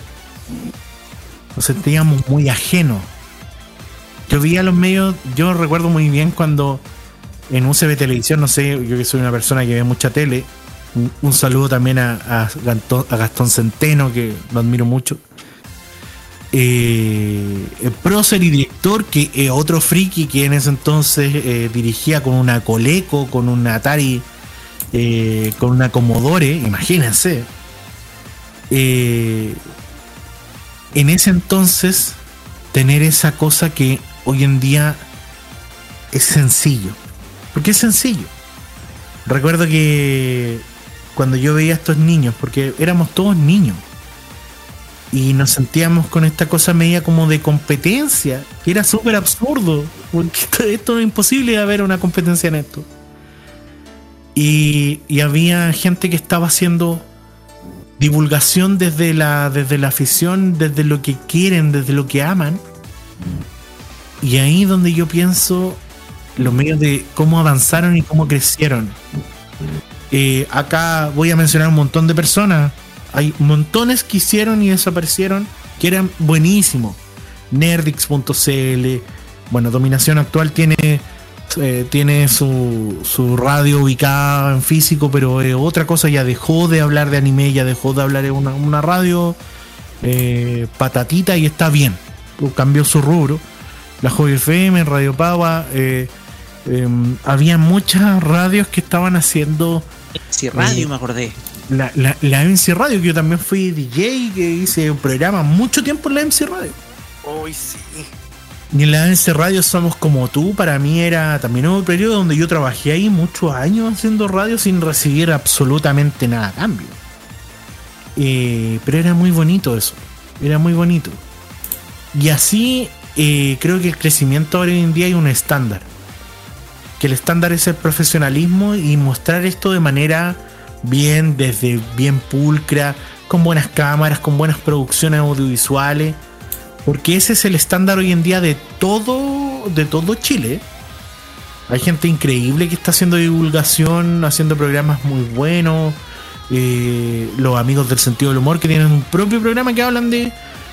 Nos sentíamos muy ajenos yo vi a los medios, yo recuerdo muy bien cuando en UCB Televisión, no sé, yo que soy una persona que ve mucha tele, un, saludo también a, Gastón, Centeno, que lo admiro mucho. Eh, prócer y director, que es otro friki que en ese entonces eh, dirigía con una Coleco, con un Atari, eh, con una Commodore, imagínense. en ese entonces, tener esa cosa que hoy en día es sencillo. Porque es sencillo. Recuerdo que cuando yo veía a estos niños, porque éramos todos niños, y nos sentíamos con esta cosa media como de competencia, que era súper absurdo, porque esto, es imposible haber una competencia en esto. Y, y, había gente que estaba haciendo divulgación desde la, desde la afición, desde lo que quieren, desde lo que aman. Y ahí donde yo pienso los medios de cómo avanzaron y cómo crecieron. Eh, acá voy a mencionar un montón de personas. Hay montones que hicieron y desaparecieron que eran buenísimos. Nerdix.cl. Bueno, Dominación Actual tiene eh, tiene su, su radio ubicada en físico, pero eh, otra cosa ya dejó de hablar de anime, ya dejó de hablar en una, una radio eh, patatita y está bien. Cambió su rubro. La Joy FM, Radio Pava, eh, em, había muchas radios que estaban haciendo Sí, radio Eh, me acordé. la, la, la MC Radio, que yo también fui DJ, que hice un programa mucho tiempo en la MC Radio. Uy, sí. Y en la MC Radio Somos Como Tú, para mí era también un periodo donde yo trabajé ahí muchos años haciendo radio sin recibir absolutamente nada a cambio. Eh, pero era muy bonito eso, era muy bonito. Y así creo que el crecimiento hoy en día hay un estándar. Que el estándar es el profesionalismo y mostrar esto de manera bien, desde bien pulcra, con buenas cámaras, con buenas producciones audiovisuales. Porque ese es el estándar hoy en día de todo, de todo Chile. Hay gente increíble que está haciendo divulgación, haciendo programas muy buenos. Eh, los amigos del sentido del humor que tienen un propio programa que hablan de,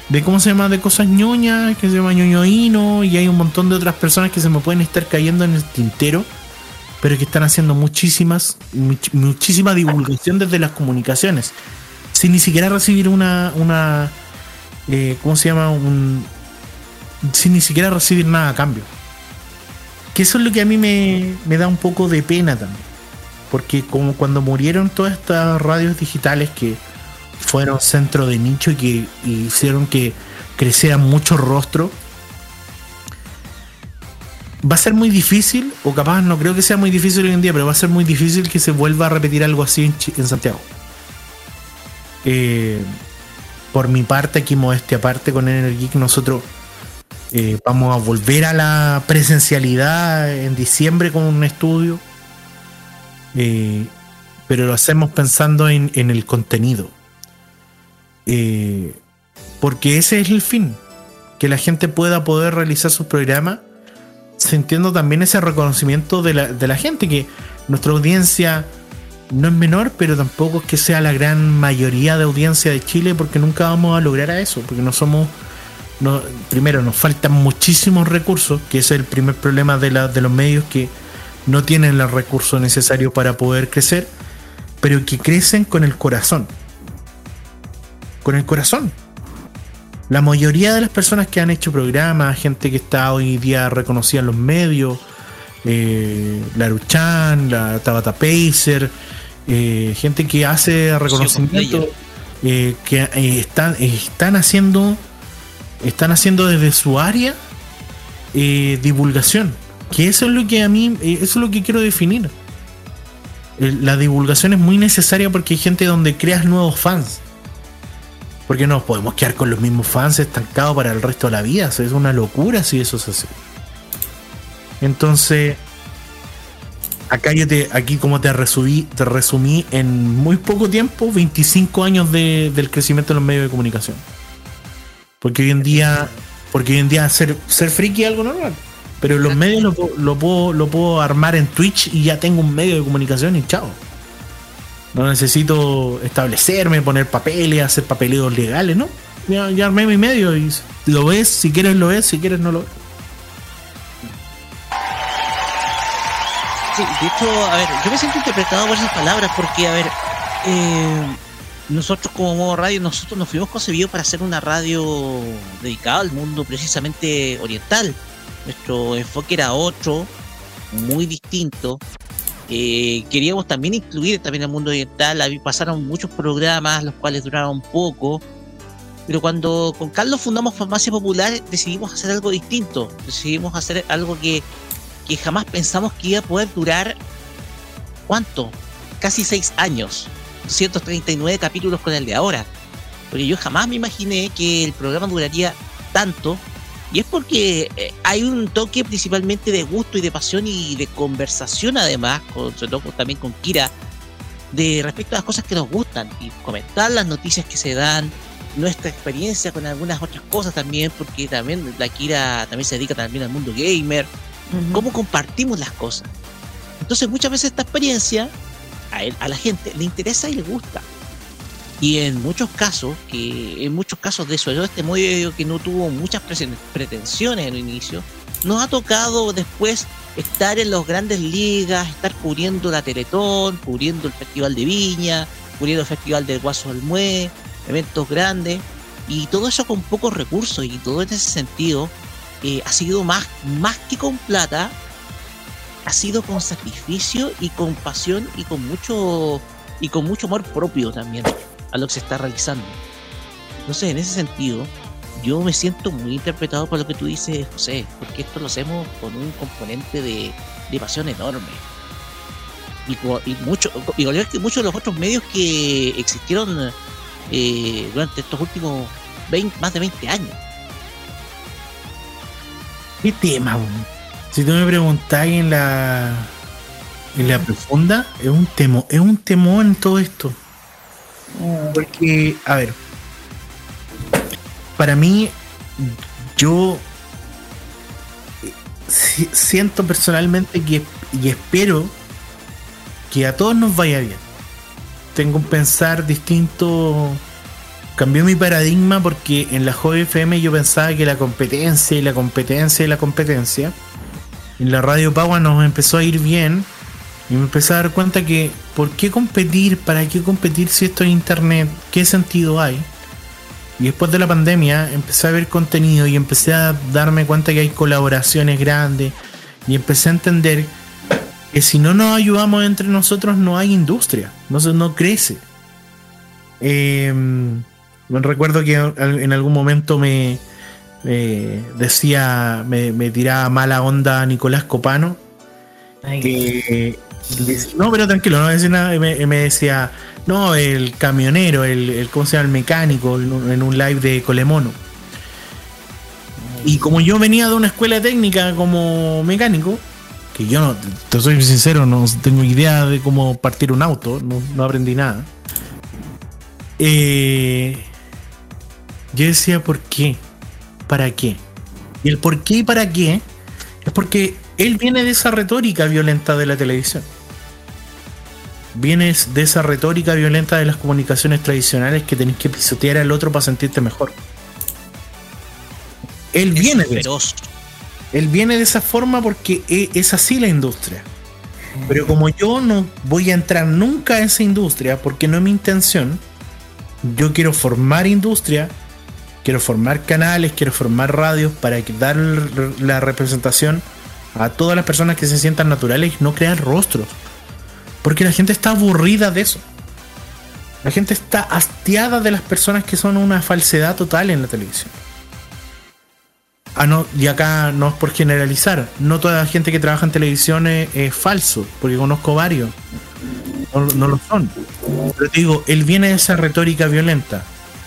de cómo se llama, de cosas ñoñas, que se llama ñoñoíno, y hay un montón de otras personas que se me pueden estar cayendo en el tintero, pero que están haciendo muchísimas, much- muchísima divulgación desde las comunicaciones, sin ni siquiera recibir una, una eh, ¿cómo se llama? Un, sin ni siquiera recibir nada a cambio. Que eso es lo que a mí me, me da un poco de pena también. Porque como cuando murieron todas estas radios digitales que fueron centro de nicho y que hicieron que crecieran muchos rostros, va a ser muy difícil, o capaz no creo que sea muy difícil hoy en día, pero va a ser muy difícil que se vuelva a repetir algo así en, Santiago. Eh, por mi parte, aquí modestia aparte con Energeek, nosotros eh, vamos a volver a la presencialidad en diciembre con un estudio. Eh, pero lo hacemos pensando en, en el contenido. Eh, porque ese es el fin. Que la gente pueda poder realizar sus programas sintiendo también ese reconocimiento de la, gente. Que nuestra audiencia no es menor, pero tampoco es que sea la gran mayoría de audiencia de Chile, porque nunca vamos a lograr a eso, porque no somos. No, primero, nos faltan muchísimos recursos, que es el primer problema de, de los medios que no tienen los recursos necesarios para poder crecer, pero que crecen con el corazón. Con el corazón. La mayoría de las personas que han hecho programas, gente que está hoy día reconocida en los medios, eh, la Ruchan, la Tabata Pacer, eh, gente que hace reconocimiento, eh, que eh, están, están haciendo, están haciendo desde su área divulgación. Que eso es lo que a mí, eso es lo que quiero definir. La divulgación es muy necesaria porque hay gente donde creas nuevos fans. Porque no nos podemos quedar con los mismos fans estancados para el resto de la vida. Eso es una locura si eso es así. Entonces, acá yo te, aquí como te resumí, te resumí en muy poco tiempo 25 años de- del crecimiento de los medios de comunicación. Porque hoy en día, porque hoy en día ser, ser friki es algo normal. Pero los medios lo, lo puedo, lo puedo armar en Twitch y ya tengo un medio de comunicación y chao. No necesito establecerme, poner papeles, hacer papeleos legales, ¿no? Ya, ya armé mi medio y lo ves, si quieres lo ves, si quieres no lo ves. Sí, de hecho, a ver, yo me siento interpretado por esas palabras porque, a ver, eh, nosotros como modo radio, nosotros nos fuimos concebidos para hacer una radio dedicada al mundo precisamente oriental. Nuestro enfoque era otro, muy distinto. Eh, queríamos también incluir también el mundo oriental. Pasaron muchos programas, los cuales duraron poco. Pero cuando con Carlos fundamos Farmacia Popular, decidimos hacer algo distinto. Decidimos hacer algo que que jamás pensamos que iba a poder durar, ¿cuánto? Casi seis años, 139 capítulos con el de ahora. Porque yo jamás me imaginé que el programa duraría tanto. Y es porque eh, hay un toque principalmente de gusto y de pasión y de conversación además, con, sobre todo también con Kira, de respecto a las cosas que nos gustan y comentar las noticias que se dan, nuestra experiencia con algunas otras cosas también, porque también la Kira también se dedica también al mundo gamer, cómo compartimos las cosas. Entonces muchas veces esta experiencia a, él- a la gente le interesa y le gusta. Y en muchos casos, que en muchos casos de eso, este medio que no tuvo muchas pretensiones en el inicio, nos ha tocado después estar en las grandes ligas, estar cubriendo la Teletón, cubriendo el Festival de Viña, cubriendo el Festival del Guaso del Mue, eventos grandes, y todo eso con pocos recursos, y todo en ese sentido eh, ha sido más, más que con plata, ha sido con sacrificio y con pasión y con mucho y con mucho amor propio también a lo que se está realizando. Entonces, en ese sentido, yo me siento muy interpretado por lo que tú dices, José, porque esto lo hacemos con un componente de, pasión enorme. Y, y mucho, y que muchos de los otros medios que existieron eh, durante estos últimos 20, más de 20 años. ¿Qué tema? Si tú me preguntáis en la en la profunda, es un temo, es un temor en todo esto. Porque, a ver, para mí, yo siento personalmente que y espero que a todos nos vaya bien. Tengo un pensar distinto. Cambió mi paradigma porque en la FM yo pensaba que la competencia y la competencia y la competencia. En la Radio Pagua nos empezó a ir bien y me empecé a dar cuenta que, ¿por qué competir? ¿Para qué competir si esto es internet? ¿Qué sentido hay? Y después de la pandemia empecé a ver contenido y empecé a darme cuenta que hay colaboraciones grandes y empecé a entender que si no nos ayudamos entre nosotros no hay industria, no, no crece. Eh, recuerdo que en algún momento me decía, me, me, tiraba mala onda Nicolás Copano, que no, pero tranquilo, no nada. Me, me, decía, no, el camionero, el, ¿cómo se llama? El mecánico en un, live de Colemono. Y como yo venía de una escuela técnica como mecánico, que yo no, te soy sincero, no tengo idea de cómo partir un auto, no, aprendí nada. Eh, yo decía, ¿por qué? ¿Para qué? Y el por qué y para qué es porque él viene de esa retórica violenta de la televisión vienes de esa retórica violenta de las comunicaciones tradicionales que tenés que pisotear al otro para sentirte mejor. Él viene de Él viene de esa forma porque e, es así la industria. Pero como yo no voy a entrar nunca a esa industria porque no es mi intención, yo quiero formar industria, quiero formar canales, quiero formar radios para dar la representación a todas las personas que se sientan naturales y no crear rostros. Porque la gente está aburrida de eso. La gente está hastiada de las personas que son una falsedad total en la televisión. Ah, no, y acá no es por generalizar. No toda la gente que trabaja en televisión es, falso, porque conozco varios. No, lo son. Pero te digo, él viene de esa retórica violenta.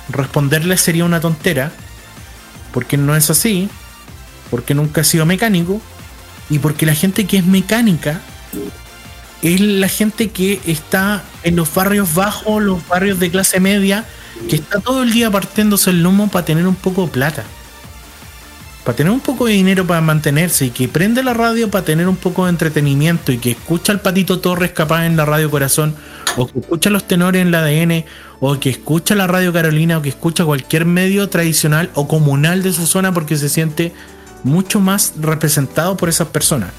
Responderle sería una tontera, porque no es así, porque nunca ha sido mecánico, y porque la gente que es mecánica es la gente que está en los barrios bajos, los barrios de clase media, que está todo el día partiéndose el lomo para tener un poco de plata. Para tener un poco de dinero para mantenerse y que prende la radio para tener un poco de entretenimiento y que escucha al Patito Torres capaz en la radio Corazón o que escucha los tenores en la ADN o que escucha la radio Carolina o que escucha cualquier medio tradicional o comunal de su zona porque se siente mucho más representado por esas personas.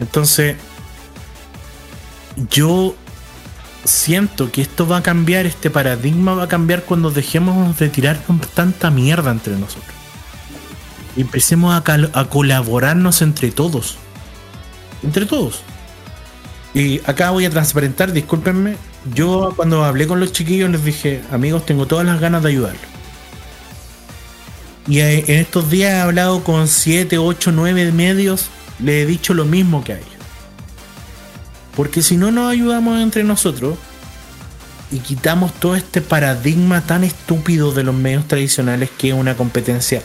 Entonces, yo siento que esto va a cambiar, este paradigma va a cambiar cuando dejemos de tirar tanta mierda entre nosotros. Y empecemos a, colaborarnos entre todos. Entre todos. Y acá voy a transparentar, discúlpenme. Yo cuando hablé con los chiquillos les dije, amigos, tengo todas las ganas de ayudarlos. Y en estos días he hablado con 7, 8, 9 medios, le he dicho lo mismo que ellos. Porque si no nos ayudamos entre nosotros y quitamos todo este paradigma tan estúpido de los medios tradicionales que es una competencia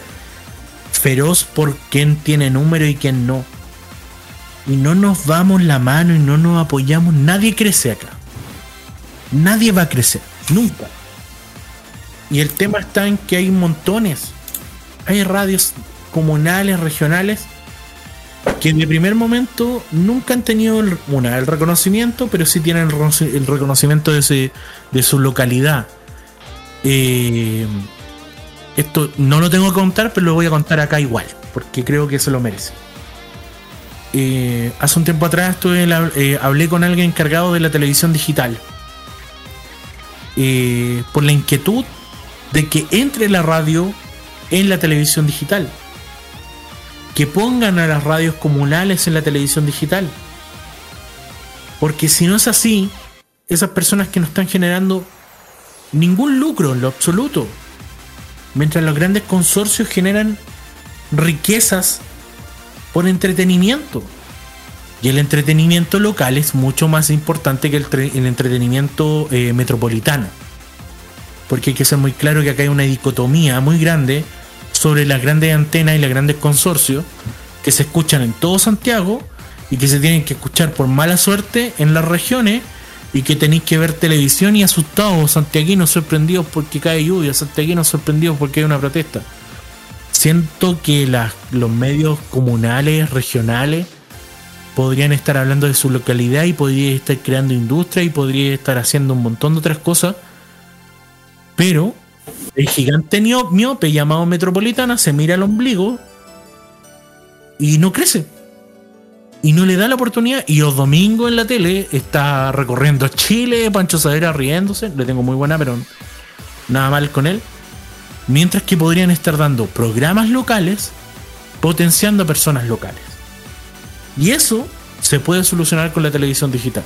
feroz por quién tiene número y quién no. Y no nos damos la mano y no nos apoyamos, nadie crece acá. Nadie va a crecer, nunca. Y el tema está en que hay montones. Hay radios comunales, regionales, que en el primer momento nunca han tenido el, una, el reconocimiento, pero sí tienen el, reconocimiento de, de su localidad. Eh, esto no lo tengo que contar, pero lo voy a contar acá igual, porque creo que se lo merece. eh, hace un tiempo atrás estuve, eh, hablé con alguien encargado de la televisión digital. Por la inquietud de que entre la radio en la televisión digital. Que pongan a las radios comunales en la televisión digital. Porque si no es así, esas personas que no están generando ningún lucro en lo absoluto, mientras los grandes consorcios generan riquezas por entretenimiento. Y el entretenimiento local es mucho más importante que el, entretenimiento eh, metropolitano. Porque hay que ser muy claro que acá hay una dicotomía muy grande sobre las grandes antenas y los grandes consorcios que se escuchan en todo Santiago y que se tienen que escuchar por mala suerte en las regiones y que tenéis que ver televisión y asustados, santiaguinos sorprendidos porque cae lluvia, santiaguinos sorprendidos porque hay una protesta. Siento que los medios comunales, regionales, podrían estar hablando de su localidad y podrían estar creando industria y podrían estar haciendo un montón de otras cosas. Pero el gigante miope llamado Metropolitana se mira al ombligo y no crece y no le da la oportunidad. Y los domingos en la tele está recorriendo Chile, Pancho Sadera riéndose. Le tengo muy buena, pero nada mal con él. Mientras que podrían estar dando programas locales, potenciando a personas locales. Y eso se puede solucionar con la televisión digital.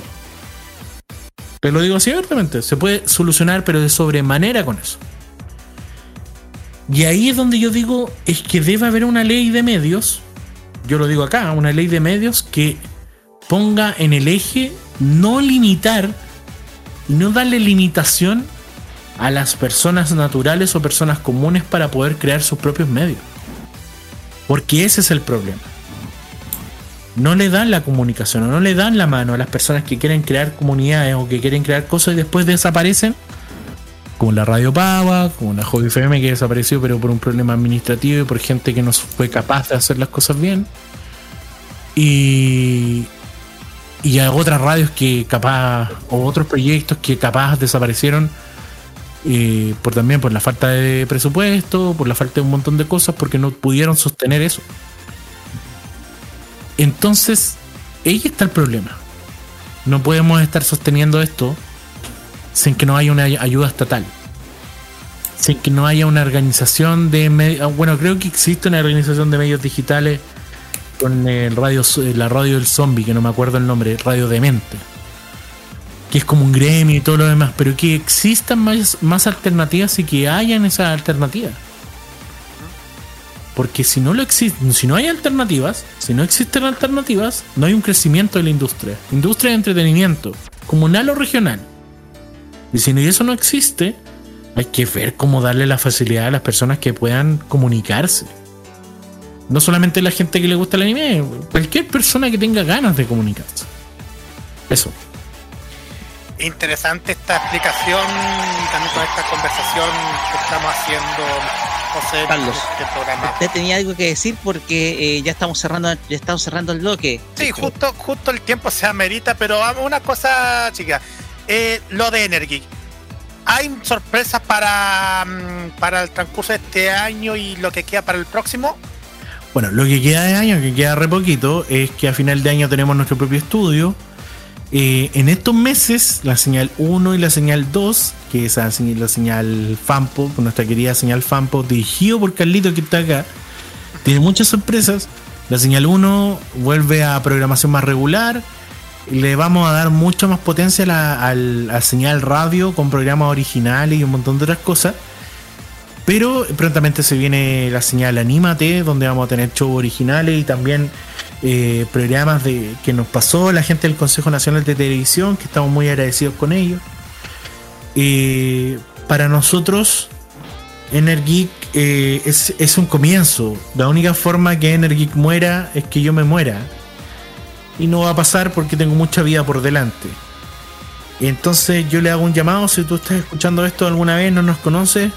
Te lo digo así abiertamente, se puede solucionar, pero de sobremanera con eso. Y ahí es donde yo digo, es que debe haber una ley de medios yo lo digo acá, una ley de medios que ponga en el eje no limitar y no darle limitación a las personas naturales o personas comunes para poder crear sus propios medios. Porque ese es el problema. No le dan la comunicación o no le dan la mano a las personas que quieren crear comunidades o que quieren crear cosas y después desaparecen como la Radio Pava, como la Hobby FM que desapareció pero por un problema administrativo y por gente que no fue capaz de hacer las cosas bien. Y, y hay otras radios que capaz, o otros proyectos que capaz desaparecieron eh, por también por la falta de presupuesto, por la falta de un montón de cosas, porque no pudieron sostener eso. Entonces, ahí está el problema. No podemos estar sosteniendo esto sin que no haya una ayuda estatal. Sin que no haya una organización de medios. Ah, bueno, creo que existe una organización de medios digitales con el radio, la radio del zombie, que no me acuerdo el nombre, Radio Demente. Que es como un gremio y todo lo demás. Pero que existan más, más alternativas y que hayan esas alternativas. Porque si no lo existe, si no hay alternativas, si no existen alternativas, no hay un crecimiento de la industria. Industria de entretenimiento, comunal o regional. Y si eso no existe, hay que ver cómo darle la facilidad a las personas que puedan comunicarse. No solamente la gente que le gusta el anime, cualquier persona que tenga ganas de comunicarse. Eso. Interesante esta explicación y también con esta conversación que estamos haciendo, José. Carlos, este programa. usted tenía algo que decir porque eh, ya estamos cerrando, ya estamos cerrando el bloque. Sí, justo, justo el tiempo se amerita, pero una cosa, chica eh, lo de Energy. ¿Hay sorpresas para, mm, para el transcurso de este año y lo que queda para el próximo? Bueno, lo que queda de año, que queda re poquito, es que a final de año tenemos nuestro propio estudio. Eh, en estos meses, la señal 1 y la señal 2, que es la señal Fampo, nuestra querida señal Fampo, dirigido por Carlito que está acá, tiene muchas sorpresas. La señal 1 vuelve a programación más regular le vamos a dar mucho más potencia a la, señal radio con programas originales y un montón de otras cosas. Pero prontamente se viene la señal Anímate, donde vamos a tener shows originales y también eh, programas de, que nos pasó la gente del Consejo Nacional de Televisión, que estamos muy agradecidos con ellos. Eh, para nosotros, Energic eh, es, es un comienzo. La única forma que Energic muera es que yo me muera y no va a pasar porque tengo mucha vida por delante. Entonces yo le hago un llamado, si tú estás escuchando esto alguna vez, no nos conoces,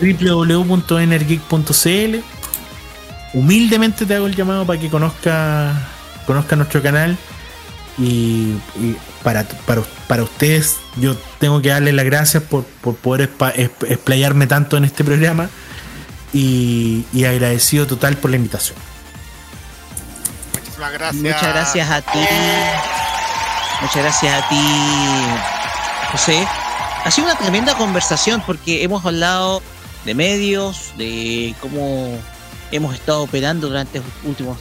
www.energeek.cl. Humildemente te hago el llamado para que conozca, conozca nuestro canal. Y, para, para, ustedes, yo tengo que darles las gracias por, poder explayarme tanto en este programa. Y, y agradecido total por la invitación Muchas gracias a ti. Muchas gracias a ti, José. Ha sido una tremenda conversación porque hemos hablado de medios, de cómo hemos estado operando durante últimos,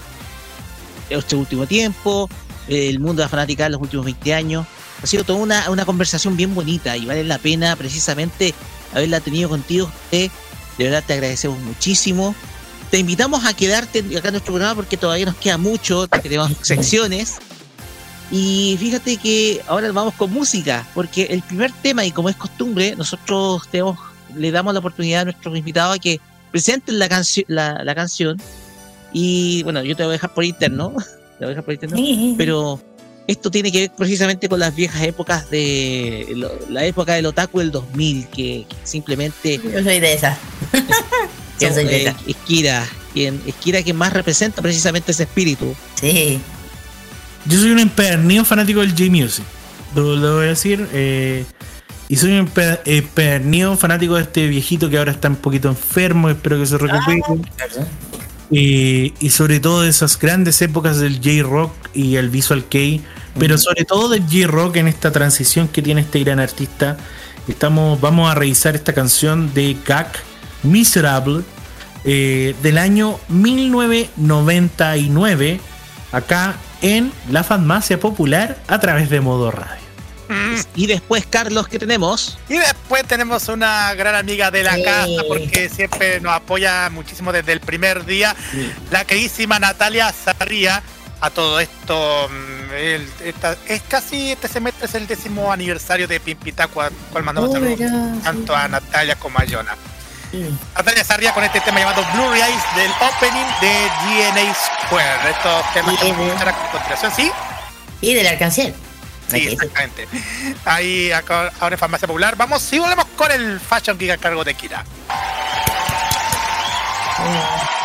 este último tiempo, el mundo de la fanática en los últimos 20 años. Ha sido toda una, una conversación bien bonita y vale la pena precisamente haberla tenido contigo. De verdad te agradecemos muchísimo. Te invitamos a quedarte acá en nuestro programa porque todavía nos queda mucho, tenemos secciones. Y fíjate que ahora vamos con música, porque el primer tema, y como es costumbre, nosotros tenemos, le damos la oportunidad a nuestros invitados a que presenten la, la, la canción. Y bueno, yo te voy a dejar por interno, <laughs> te voy a dejar por interno, pero esto tiene que ver precisamente con las viejas épocas de la época del otaku del 2000, que, simplemente... Yo soy de esa. <laughs> esa. Esquira, quien, Esquira quien más representa precisamente ese espíritu. Sí. Yo soy un empedernido fanático del J-Music. Lo, lo, voy a decir. Eh, y soy un empedernido fanático de este viejito que ahora está un poquito enfermo. Espero que se recupere. Ah, y, y, sobre todo de esas grandes épocas del J-Rock y el Visual K. Pero sobre todo del J-Rock en esta transición que tiene este gran artista. Estamos, vamos a revisar esta canción de Gak, Miserable, eh, del año 1999. Acá en la farmacia popular a través de modo radio. Y después, Carlos, ¿qué tenemos? Y después tenemos una gran amiga de la casa, porque siempre nos apoya muchísimo desde el primer día, la queridísima Natalia Sarría. A todo esto, mm, es casi este semestre es el décimo aniversario de Pimpitacua, cual mandamos saludos tanto a Natalia como a Jonah. Natalia Sarria con este tema llamado Blue Eyes del opening de DNA Square. Estos temas que vamos a escuchar a continuación, ¿sí? Y del arcancel. Sí, exactamente. Ahí ahora en Farmacia Popular. Vamos, sí, volvemos con el Fashion Geek a cargo de Kira. Oh.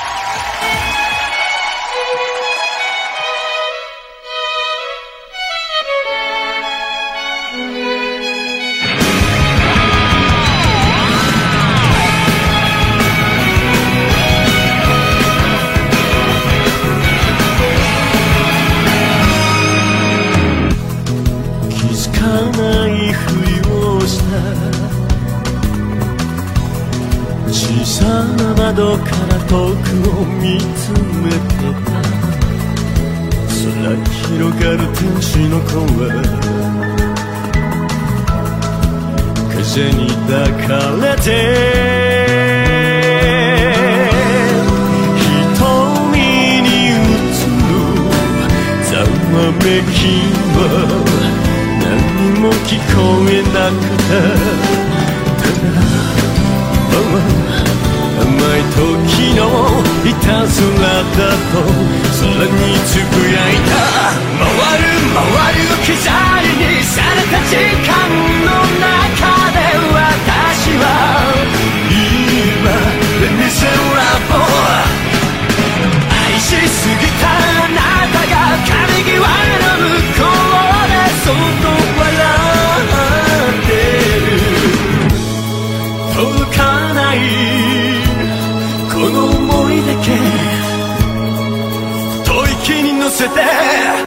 遠くを見つめてた。空広がる天使の子は風に抱かれて。瞳に映る。ざわめきは何も聞こえなくて。甘い時のいたずらだと空につぶやいた。回る回る置き去りにされた時間の中。você der.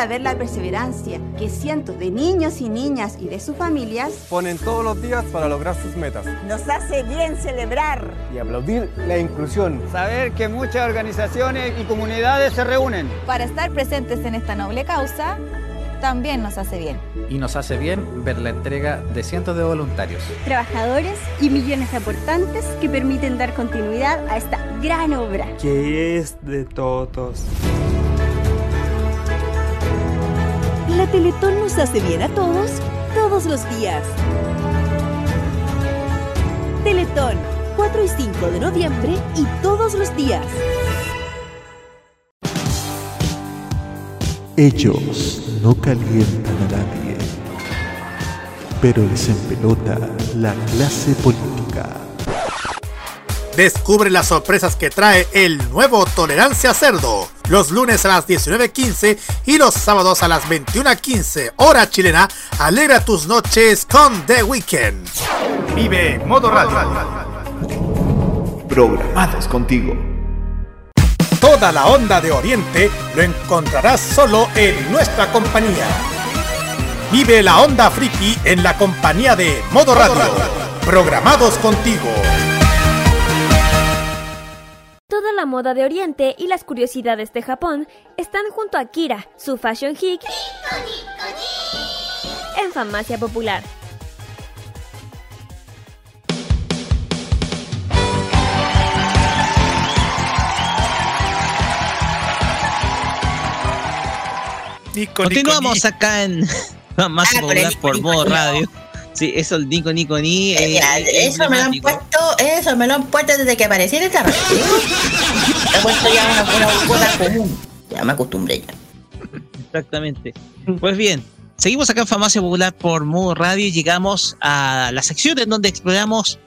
Saber la perseverancia que cientos de niños y niñas y de sus familias Ponen todos los días para lograr sus metas. nos hace bien celebrar. Y aplaudir la inclusión. Saber que muchas organizaciones y comunidades se reúnen. Para estar presentes en esta noble causa, también nos hace bien. Y nos hace bien ver la entrega de cientos de voluntarios. Trabajadores y millones de aportantes que permiten dar continuidad a esta gran obra. Que es de todos. La Teletón nos hace bien a todos, todos los días. Teletón, 4 y 5 de noviembre y todos los días. Ellos no calientan a nadie, pero les empelota la clase política. Descubre las sorpresas que trae el nuevo Tolerancia Cerdo. Los lunes a las 19.15 y los sábados a las 21.15 hora chilena. Alegra tus noches con The Weekend. Vive Modo Radio. Programados contigo. Toda la onda de Oriente lo encontrarás solo en nuestra compañía. Vive la onda friki en la compañía de Modo Radio. Programados contigo. Toda la moda de Oriente y las curiosidades de Japón están junto a Kira, su fashion geek, en Farmacia Popular. Continuamos acá en <laughs> más Ah, popular por modo radio. Sí, eso el Nico Nico Ni. eh, eh, eso me lo han puesto, eso me lo han puesto desde que aparecí en esta radio. He puesto ya una, una cosa común. Ya me acostumbré ya. Exactamente. Pues bien, Seguimos acá en Farmacia Popular por Modo Radio y llegamos a la sección en donde exploramos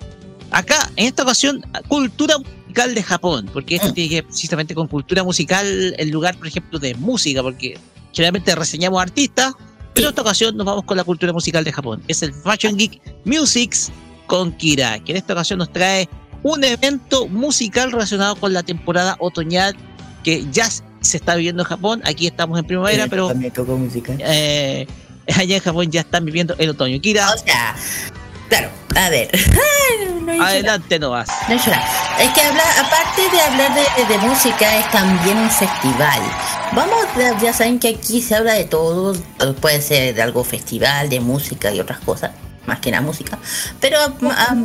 acá, en esta ocasión, cultura musical de Japón, porque esto tiene que ver precisamente con cultura musical, el lugar, por ejemplo, de música, porque generalmente reseñamos artistas, pero en esta ocasión nos vamos con la cultura musical de Japón. Es el Fashion Geek Musics con Kira, que en esta ocasión nos trae un evento musical relacionado con la temporada otoñal que ya se está viviendo en Japón. Aquí estamos en primavera, pero También tocó música. eh, <laughs> allá en Japón ya están viviendo el otoño. Kira, O sea, claro, a ver. <laughs> No adelante no vas. No dicho nada. Es que hablar, aparte de hablar de, de música, es también un festival. Vamos, ya- saben que aquí se habla de todo, puede ser de algo festival, de música y otras cosas, más que nada música. Pero ah,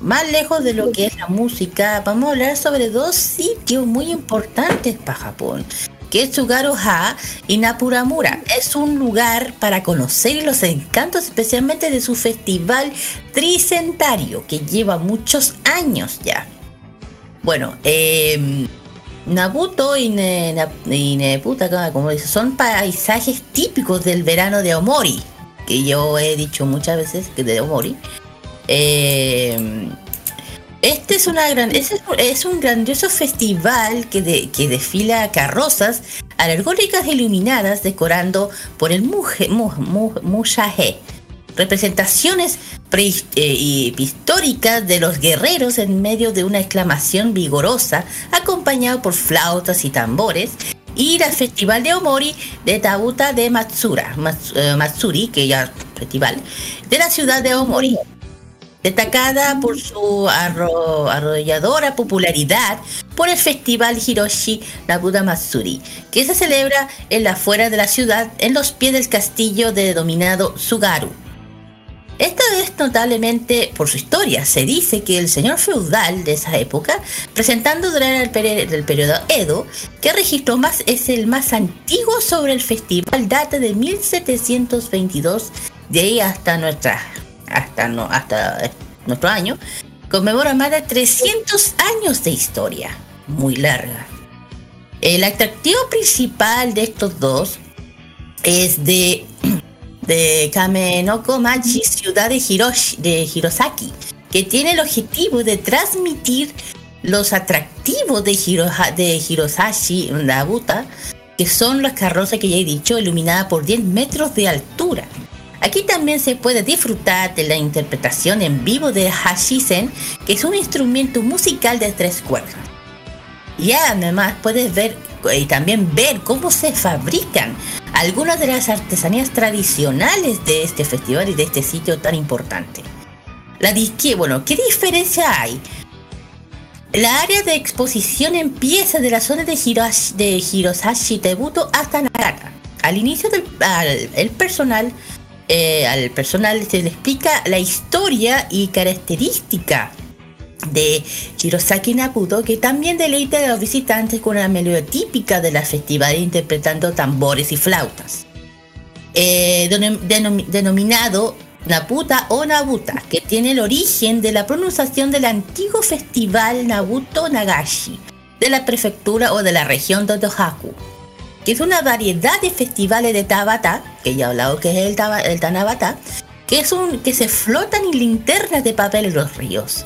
más lejos de lo que es la música, vamos a hablar sobre dos sitios muy importantes para Japón. Que es y Napuramura. Es un lugar para conocer los encantos, especialmente de su festival tricentario, que lleva muchos años ya. Bueno, eh, Nabuto y, Ne- como son paisajes típicos del verano de Omori, que yo he dicho muchas veces que de Omori. Eh, este es una gran, es, un grandioso festival que, que desfila carrozas alegóricas iluminadas decorando por el Muje-. Representaciones prehis- eh, de los guerreros en medio de una exclamación vigorosa, acompañado por flautas y tambores, y el festival de Omori de Tabuta de Matsura, Mats- eh, Matsuri, que ya festival, de la ciudad de Omori destacada por su arro- arrolladora popularidad por el festival Hiroshi Nabuda Matsuri, que se celebra en la afuera de la ciudad en los pies del castillo denominado Sugaru. Esta es notablemente por su historia. Se dice que el señor feudal de esa época, presentando durante el, del periodo Edo, que registró más es el más antiguo sobre el festival, data de 1722, de ahí hasta nuestra, hasta no, hasta nuestro año, conmemora más de 300 años de historia, muy larga. El atractivo principal de estos dos es de <clears throat> de Kamenoko Machi, ciudad de, Hiroshi, de Hirosaki, que tiene el objetivo de transmitir los atractivos de, Hiroha- de Hirosashi Nabuta, que son las carrozas que ya he dicho, iluminadas por 10 metros de altura. Aquí también se puede disfrutar de la interpretación en vivo de Hashisen, que es un instrumento musical de tres cuerdas. Y además puedes ver eh, y también ver cómo se fabrican algunas de las artesanías tradicionales de este festival y de este sitio tan importante. La disque, bueno, ¿qué diferencia hay? La área de exposición empieza de la zona de, Hiroshi, de Hirosashi Tebuto hasta Nagata. Al inicio del el personal, eh, al personal se le explica la historia y característica de Hirosaki Nabuto, que también deleita a los visitantes con la melodía típica de la festival interpretando tambores y flautas. Eh, denom- denom- denominado Nabuta o Nabuta, que tiene el origen de la pronunciación del antiguo festival Nabuto Nagashi, de la prefectura o de la región de Tohaku, que es una variedad de festivales de Tabata, que ya he hablado que es el, taba- el Tanabata, que, es un, que se flotan en linternas de papel en los ríos.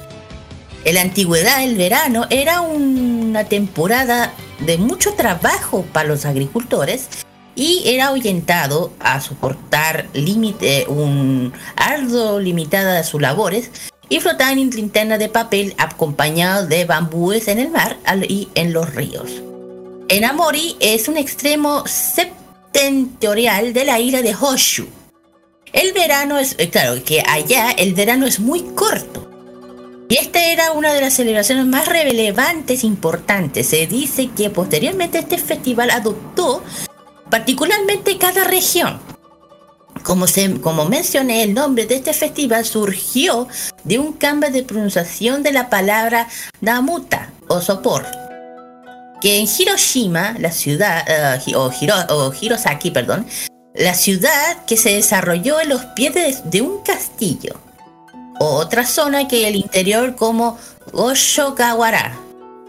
En la antigüedad, el verano era una temporada de mucho trabajo para los agricultores y era orientado a soportar límite, un arduo limitada de sus labores y flotaban en linternas de papel acompañados de bambúes en el mar y en los ríos. En Amori es un extremo septentrional de la isla de Honshu. El verano es, eh, claro, que allá el verano es muy corto. Y esta era una de las celebraciones más relevantes e importantes. Se dice que posteriormente este festival adoptó particularmente cada región. Como, se, como mencioné, el nombre de este festival surgió de un cambio de pronunciación de la palabra Namuta o sopor. Que en Hiroshima, la ciudad, eh, o, Hiro- o Hirosaki, perdón, la ciudad que se desarrolló en los pies de, un castillo. Otra zona que el interior como Oshokawara.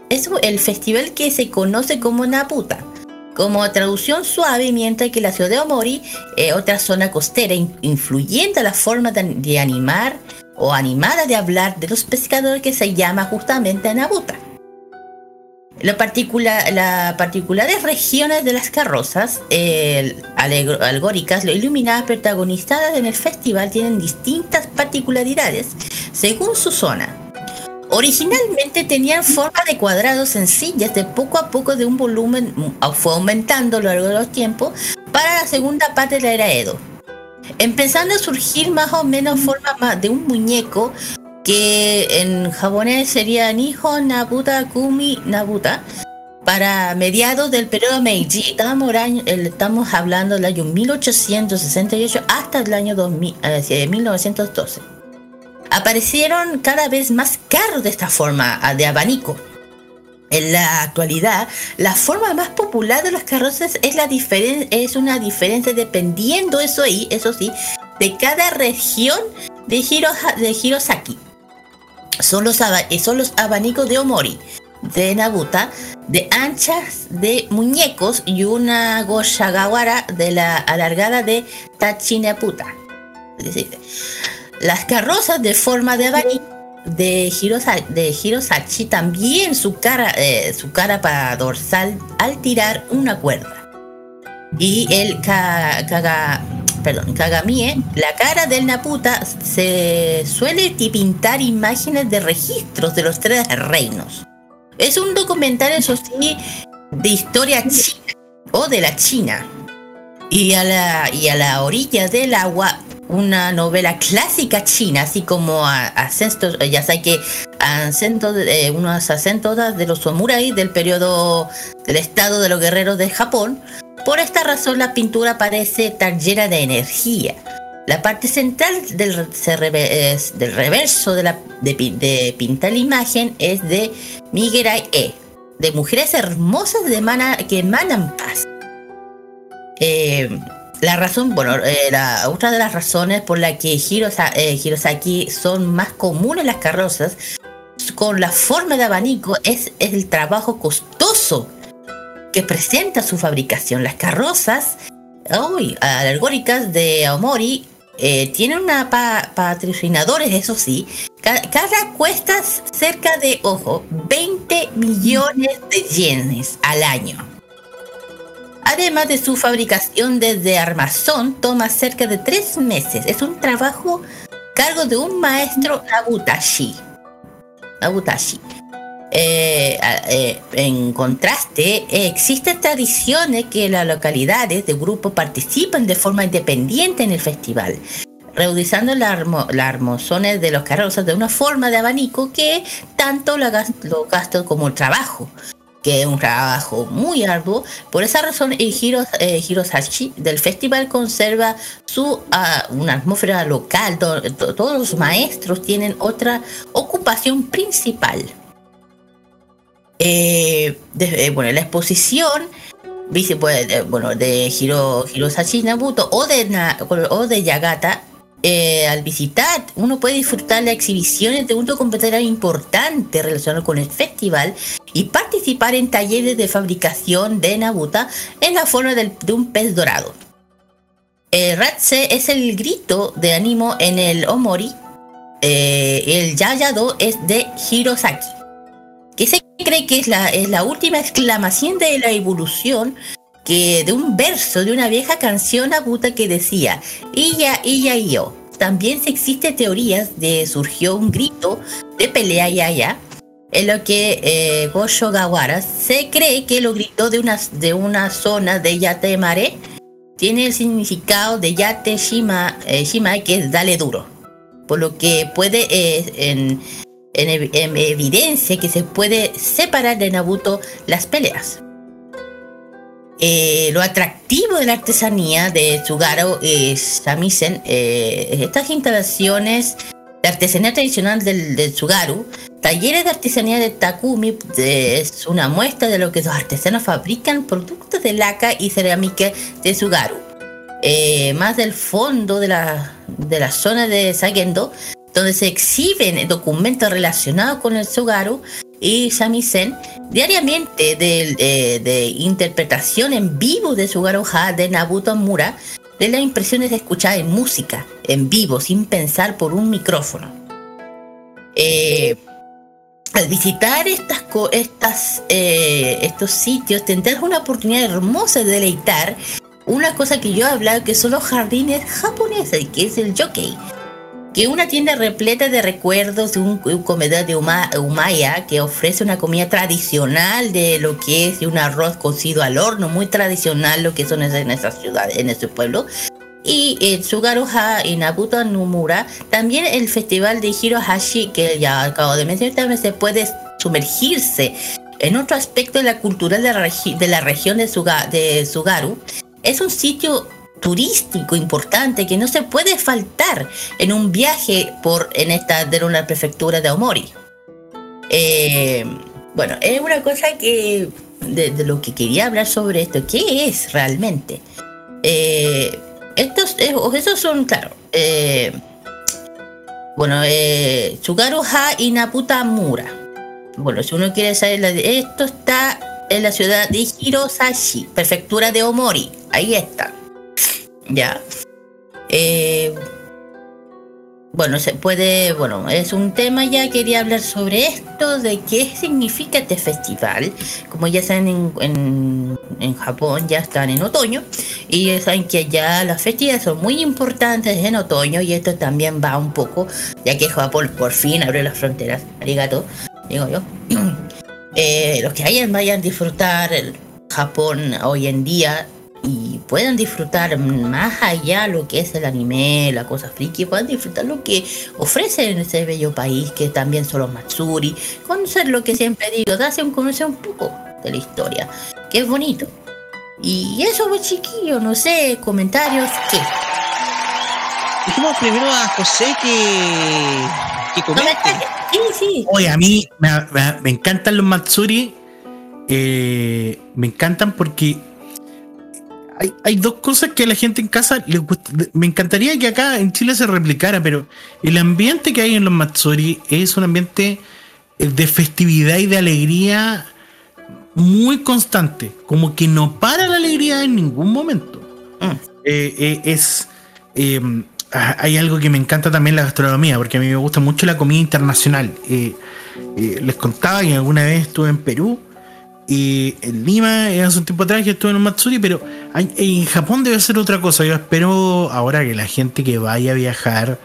Es el festival que se conoce como Nabuta como traducción suave, mientras que la ciudad de Omori es otra zona costera, in- influyendo la forma de, de animar o animada de hablar de los pescadores que se llama justamente Nabuta. Lo particular, las particulares regiones de las carrozas eh, lo iluminadas protagonizadas en el festival, tienen distintas particularidades según su zona. Originalmente tenían forma de cuadrados sencillas, de poco a poco de un volumen fue aumentando a lo largo de los tiempos para la segunda parte de la era Edo. Empezando a surgir más o menos forma de un muñeco que en japonés sería Nihon Nabuta Kumi Nabuta para mediados del periodo Meiji. Estamos, hablando del año 1868 hasta el año 2000, eh, 1912 aparecieron cada vez más carros de esta forma ah, de abanico. En la actualidad, la forma más popular de los carrozas es, la es una diferencia dependiendo, eso, eso sí, de cada región de, Hiroha- de Hirosaki. Son los, eh, son los abanicos de Omori, de Nabuta, de anchas de muñecos y una Goshagawara de la alargada de Tachinaputa. Las carrozas de forma de abanico de, Hirosa- de Hirosachi también su cara, eh, su cara para dorsal al tirar una cuerda. Y el ka- kaga- perdón, Kagamie, la cara del Naputa, se suele pintar imágenes de registros de los tres reinos. Es un documental, eso sí, de historia china o de la China. Y a la, y a la orilla del agua, una novela clásica china, así como a- acentos, ya sé que acentos, eh, unos acentos de los samuráis del periodo del estado de los guerreros de Japón. Por esta razón, la pintura parece estar llena de energía. La parte central del, reverso de, la, de, pi- de pintar la imagen es de Migerai E, de mujeres hermosas de que emanan paz. Eh, la razón, bueno, eh, otra de las razones por la que Hirosa- eh, Hirosaki son más comunes las carrozas con la forma de abanico es el trabajo costoso que presenta su fabricación. Las carrozas uy, alegóricas de Aomori eh, tienen una pa- patrocinadores, eso sí. Ca- cada cuesta cerca de, ojo, 20 millones de yenes al año. Además de su fabricación desde armazón, toma cerca de tres meses. Es un trabajo cargo de un maestro Nabutashi. Nabutashi. Eh, eh, en contraste, eh, existen tradiciones que las localidades de grupo participan de forma independiente en el festival, reduciendo las armo- las armazones de los carrozas de una forma de abanico que tanto la los gastos como el trabajo, que es un trabajo muy arduo. Por esa razón, el Hiro, eh, Hirosashi del festival conserva su ah, una atmósfera local. do- to- todos los maestros tienen otra ocupación principal. Eh, de- eh, la exposición dice, pues, eh, bueno, de Hiro, Hirosashi Nabuto o de, o de Yagata, eh, al visitar uno puede disfrutar las exhibiciones de un documentario importante relacionado con el festival y participar en talleres de fabricación de Nabuta en la forma de un pez dorado. Eh, Ratse es el grito de ánimo en el Omori. eh, el Yayado es de Hirosaki que se cree que es la, es la última exclamación de la evolución que de un verso de una vieja canción aguda que decía ella, ella y yo. También existen teorías de surgió un grito de pelea ya ya en lo que eh, Gosho Gawara se cree que lo gritó de una, de una zona de Yate Mare tiene el significado de Yate Shima, eh, Shima que es dale duro por lo que puede eh, en, en en evidencia que se puede separar de Nabuto las peleas. Eh, lo atractivo de la artesanía de Tsugaro eh, Samisen, eh, estas instalaciones de artesanía tradicional del, del Tsugaru, talleres de artesanía de Takumi, eh, es una muestra de lo que los artesanos fabrican productos de laca y cerámica de Tsugaru. Eh, más del fondo de la, de la zona de Sagendo, donde se exhiben documentos relacionados con el Tsugaru, y Samisen diariamente de, de- interpretación en vivo de Sugaru Ha de Nabuto Mura de las impresiones de escuchar en música en vivo sin pensar por un micrófono. Eh, al visitar estas, estas, eh, estos sitios tendrás una oportunidad hermosa de deleitar una cosa que yo he hablado que son los jardines japoneses, que es el yokai que una tienda repleta de recuerdos de un, un comedor de Uma- Umaya que ofrece una comida tradicional de lo que es un arroz cocido al horno, muy tradicional lo que son en en esa ciudad, en ese pueblo. Y el Sugaru-ha y Nabuto Numura, también el festival de Hirohashi, que ya acabo de mencionar, también se puede sumergirse en otro aspecto de la cultura de la, regi- de la región de, Suga- de Sugaru. Es un sitio turístico importante que no se puede faltar en un viaje por en esta de una prefectura de Aomori. Eh, bueno, es una cosa que de, lo que quería hablar sobre esto. ¿Qué es realmente? Eh, estos, eh, esos son, claro, eh, bueno, eh, Tsugaru Ha y Naputa Mura. Bueno, si uno quiere saber, esto está en la ciudad de Hirosashi, prefectura de Omori. Ahí está. Ya. Eh, bueno, se puede, bueno, es un tema ya, quería hablar sobre esto, de qué significa este festival. Como ya saben, en, en, en Japón ya están en otoño y ya saben que ya las festividades son muy importantes en otoño y esto también va un poco, ya que Japón por fin abrió las fronteras, arigato, digo yo. <clears throat> Eh, los que hayan vayan a disfrutar el Japón hoy en día y puedan disfrutar más allá lo que es el anime, la cosa friki, puedan disfrutar lo que ofrece en ese bello país que también son los Matsuri, conocer lo que siempre digo, darse un conocer un poco de la historia, que es bonito. Y eso, pues chiquillo, no sé, comentarios, ¿qué? Dijimos primero a José que. que comente. Sí, sí. Oye, a mí me, me- me encantan los Matsuri. eh, me encantan porque hay, hay dos cosas que a la gente en casa le gust- me encantaría que acá en Chile se replicara, pero el ambiente que hay en los Matsuri es un ambiente eh, de festividad y de alegría muy constante, como que no para la alegría en ningún momento. Eh, eh, es eh, ah, hay algo que me encanta también la gastronomía, porque a mí me gusta mucho la comida internacional. Les contaba que alguna vez estuve en Perú y en Lima eh, hace un tiempo atrás que estuve en un Matsuri, pero en Japón debe ser otra cosa. Yo espero ahora que la gente que vaya a viajar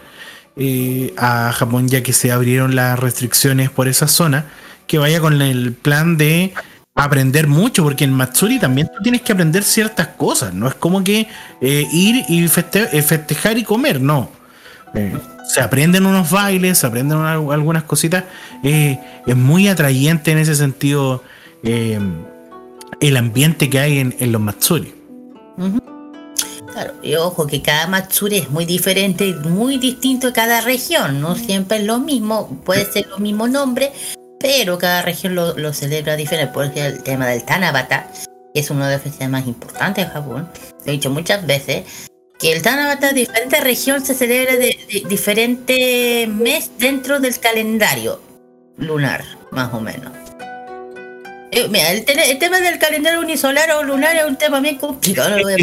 eh, a Japón, ya que se abrieron las restricciones por esa zona, que vaya con el plan de aprender mucho, porque en Matsuri también tú tienes que aprender ciertas cosas, no es como que eh, ir y feste- festejar y comer, no. Se aprenden unos bailes, se aprenden una- algunas cositas, es muy atrayente en ese sentido eh, el ambiente que hay en, los Matsuri. Claro, y ojo que cada Matsuri es muy diferente, muy distinto a cada región, no siempre es lo mismo, puede ser lo mismo nombre, pero cada región lo, lo celebra diferente. Por ejemplo, el tema del Tanabata, que es uno de los festivales más importantes de Japón, lo he dicho muchas veces, que el Tanabata de diferente región se celebra de, de diferente mes dentro del calendario lunar, más o menos. Eh, mira, el, tema del calendario unisolar o lunar es un tema bien complicado. no lo voy a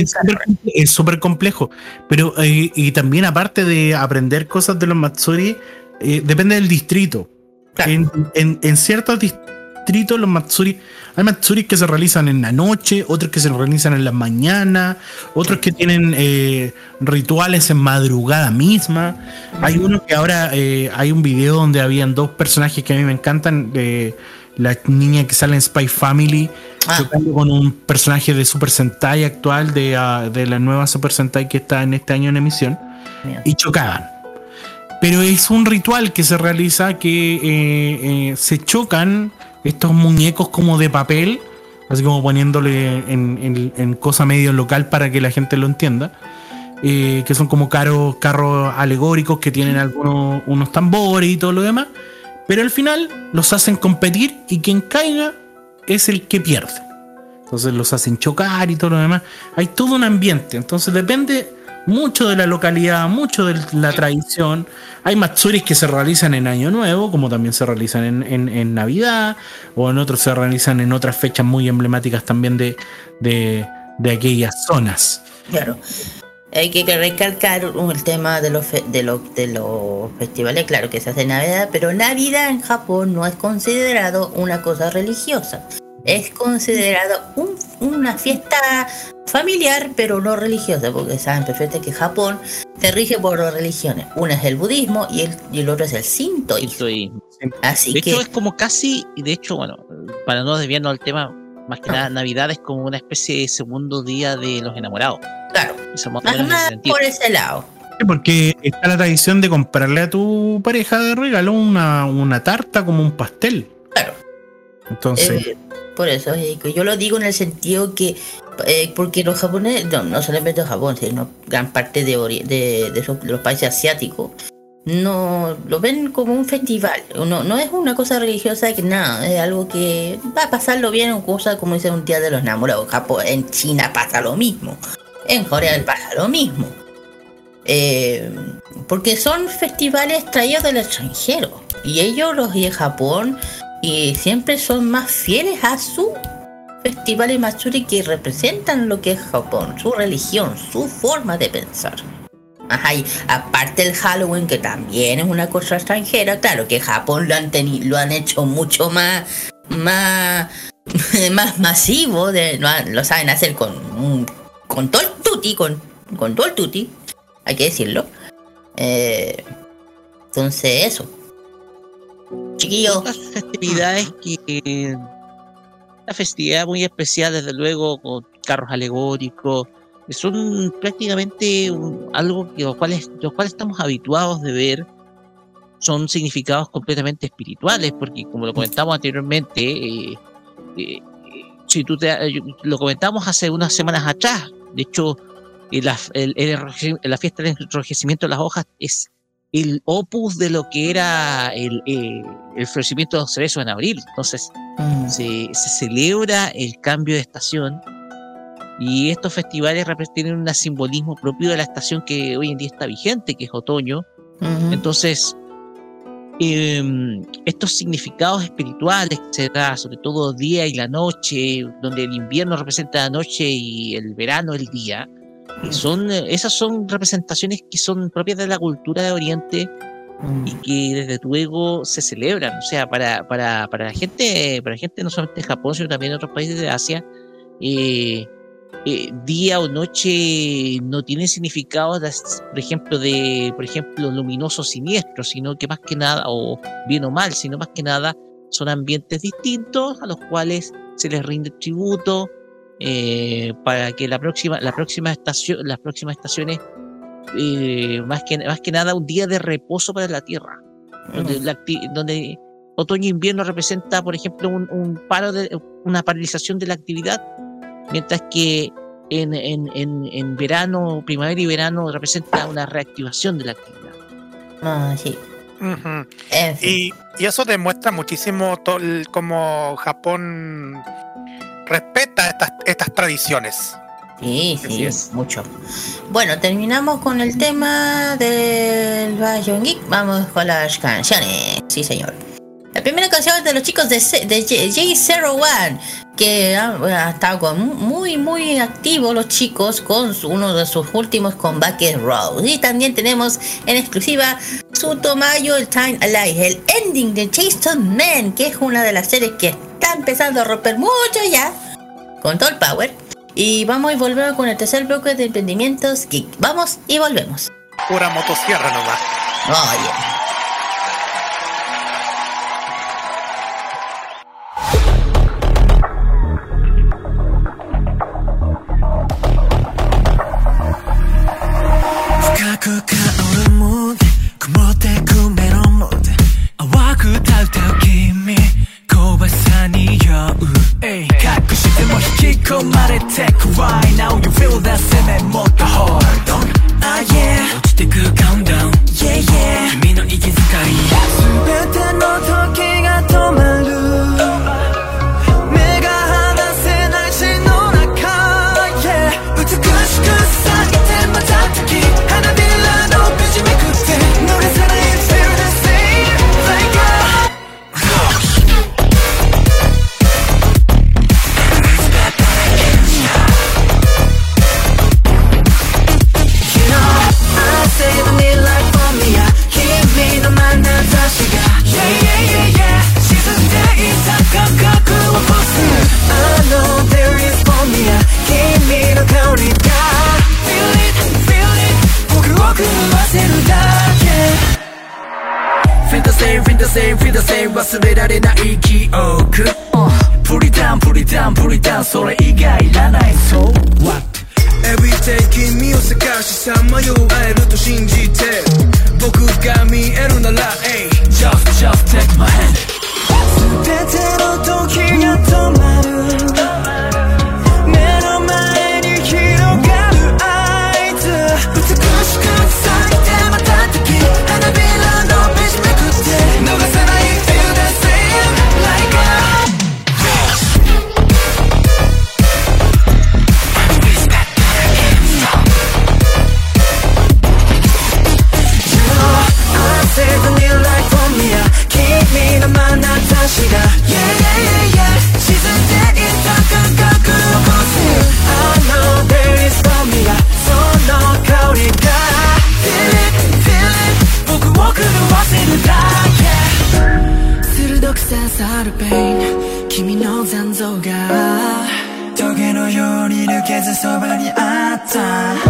Es súper complejo. Pero, eh, y también aparte de aprender cosas de los Matsuri, eh, depende del distrito. En, en- en ciertos distritos, los Matsuri, hay Matsuri que se realizan en la noche, otros que se realizan en la mañana, otros que tienen rituales en madrugada misma. Hay uno que ahora hay un video donde habían dos personajes que a mí me encantan. eh, la niña que sale en Spy Family chocando con un personaje de Super Sentai actual de, ah, de la nueva Super Sentai que está en este año en emisión y chocaban. Pero es un ritual que se realiza que eh, eh, se chocan estos muñecos como de papel, así como poniéndole en, en- en cosa medio local para que la gente lo entienda. eh, que son como carros, carros alegóricos que tienen algunos unos tambores y todo lo demás. Pero al final los hacen competir y quien caiga es el que pierde. Entonces los hacen chocar y todo lo demás. Hay todo un ambiente. Entonces depende mucho de la localidad, mucho de la tradición. Hay matsuris que se realizan en Año Nuevo, como también se realizan en, en- en Navidad, o en otros se realizan en otras fechas muy emblemáticas también de, de, de aquellas zonas. Claro. Hay que recalcar el tema de los, fe- de, los, de los festivales, claro que se hace Navidad, pero Navidad en Japón no es considerado una cosa religiosa. Es considerado un- una fiesta familiar, pero no religiosa, porque saben perfecto que Japón se rige por dos religiones. Una es el budismo y el, y el otro es el sintoísmo. Así de que hecho, es como casi, y de hecho, bueno, para no desviarnos del tema, más que nada, Navidad es como una especie de segundo día de los enamorados. Claro. Eso más nada por ese lado. Porque está la tradición de comprarle a tu pareja de regalo una, una tarta como un pastel. Claro. Entonces, Eh, por eso, yo lo digo en el sentido que, eh, porque los japoneses, no, no solamente Japón, sino gran parte de, ori- de, de esos- de los países asiáticos, no lo ven como un festival. No, no es una cosa religiosa que nada, es algo que va a pasarlo bien, una cosa como dice un día de los enamorados. Japón, en China pasa lo mismo, en Corea pasa lo mismo. Eh, porque son festivales traídos del extranjero. Y ellos, los de Japón, y siempre son más fieles a su festivales Matsuri que representan lo que es Japón, su religión, su forma de pensar. Ajá, y aparte el Halloween, que también es una cosa extranjera, claro que Japón lo han tenido, lo han hecho mucho más, más, <laughs> más masivo, de, lo, lo saben hacer con, un- con todo el tutti, con, con todo el tutti, hay que decirlo. Eh, entonces eso. Chiquillo. Las festividades que. Una festividad muy especial, desde luego, con carros alegóricos, son prácticamente algo que los cuales, los cuales estamos habituados de ver. Son significados completamente espirituales, porque como lo comentamos anteriormente, eh, eh, si tú te, lo comentamos hace unas semanas atrás, de hecho, la, el- el enroje- la fiesta del enrojecimiento de las hojas es el opus de lo que era el, eh, el florecimiento de los cerezos en abril. Entonces, se, se celebra el cambio de estación y estos festivales tienen un simbolismo propio de la estación que hoy en día está vigente, que es otoño. Entonces, em, estos significados espirituales que se da, sobre todo día y la noche, donde el invierno representa la noche y el verano el día, y son, eh, esas son representaciones que son propias de la cultura de Oriente y que desde luego se celebran. O sea, para, para, para la gente, para la gente no solamente de Japón, sino también de otros países de Asia, eh, eh, día o noche no tienen significado, por ejemplo, de, por ejemplo, luminoso siniestro, sino que más que nada, o bien o mal, sino más que nada son ambientes distintos a los cuales se les rinde tributo eh, para que la próxima, la próxima estación, las próximas estaciones eh, más, que, más que nada un día de reposo para la Tierra, donde, la donde otoño e invierno representa, por ejemplo, un, un paro de, una paralización de la actividad, mientras que en, en, en, en verano, primavera y verano representa una reactivación de la actividad. Ah, sí. Y, y eso demuestra muchísimo cómo Japón respeta estas, estas tradiciones. Sí, sí, mucho. Bueno, terminamos con el tema del Bayon Geek. Vamos con las canciones. Sí, señor. La primera canción es de los chicos de, de J- J01, que han estado muy, muy activos los chicos con uno de sus últimos combates Rose. Y también tenemos en exclusiva su Tomayo el Time Alive, el ending de Jason Man, que es una de las series que está empezando a romper mucho ya, con todo el power. Y vamos y volvemos con el tercer bloque de emprendimientos geek. Vamos y volvemos. Pura motosierra nomás. Oye. 深 that's it, that monkey heart. the same feel the same 忘れられない記憶。プリタンプリタンプリタン。それ以外いらない。So what? Everyday 君を探しさまよう会えると信じて。僕が見えるなら Hey Just just take my hand 全ての時が止まる。time.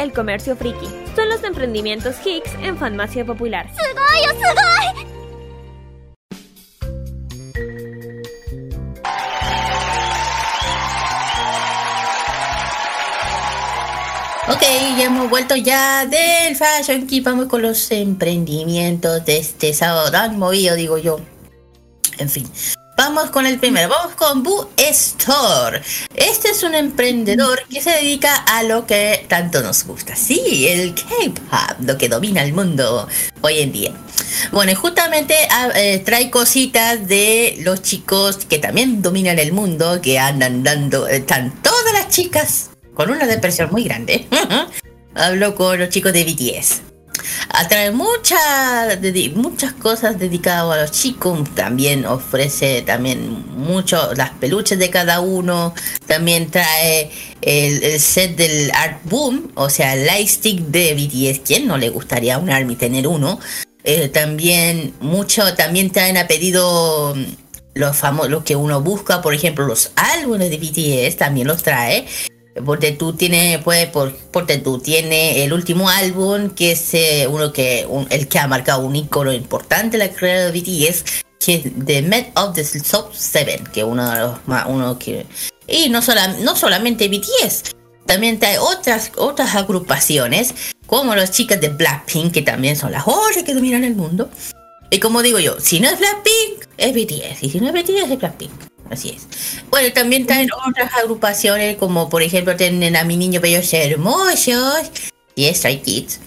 el comercio friki. Son los emprendimientos Hicks en farmacia popular. Oh, ok, ya hemos vuelto ya del Fashion Key. Vamos con los emprendimientos de este sábado. Han movido, digo yo. En fin. Vamos con el primero, vamos con Boo Store. Este es un emprendedor que se dedica a lo que tanto nos gusta. Sí, el K-pop, lo que domina el mundo hoy en día. Bueno, y justamente ah, eh, trae cositas de los chicos que también dominan el mundo, que andan dando, están todas las chicas con una depresión muy grande. <laughs> Hablo con los chicos de BTS. Atrae muchas muchas cosas dedicadas a los chicos. También ofrece también mucho las peluches de cada uno. También trae el, el set del Art Boom, o sea, el lightstick de BTS. ¿Quién no le gustaría un ARMY tener uno? Eh, también mucho, también traen a pedido mm, los famosos, lo que uno busca, por ejemplo, los álbumes de BTS también los trae. Porque tú tienes, pues, por, porque tú tienes el último álbum, que es eh, uno que, un- el que ha marcado un icono importante en la carrera de BTS, que es The Met of the Top 7, que uno de los más, uno que... Y no, sola, no solamente BTS, también hay otras, otras agrupaciones, como las chicas de Blackpink, que también son las otras que dominan el mundo. Y como digo yo, si no es Blackpink, es BTS. Y si no es BTS, es Blackpink. Así es. Bueno, también traen otras agrupaciones, como por ejemplo tienen a Mi Niño Bellos Hermosos y Stray Kids.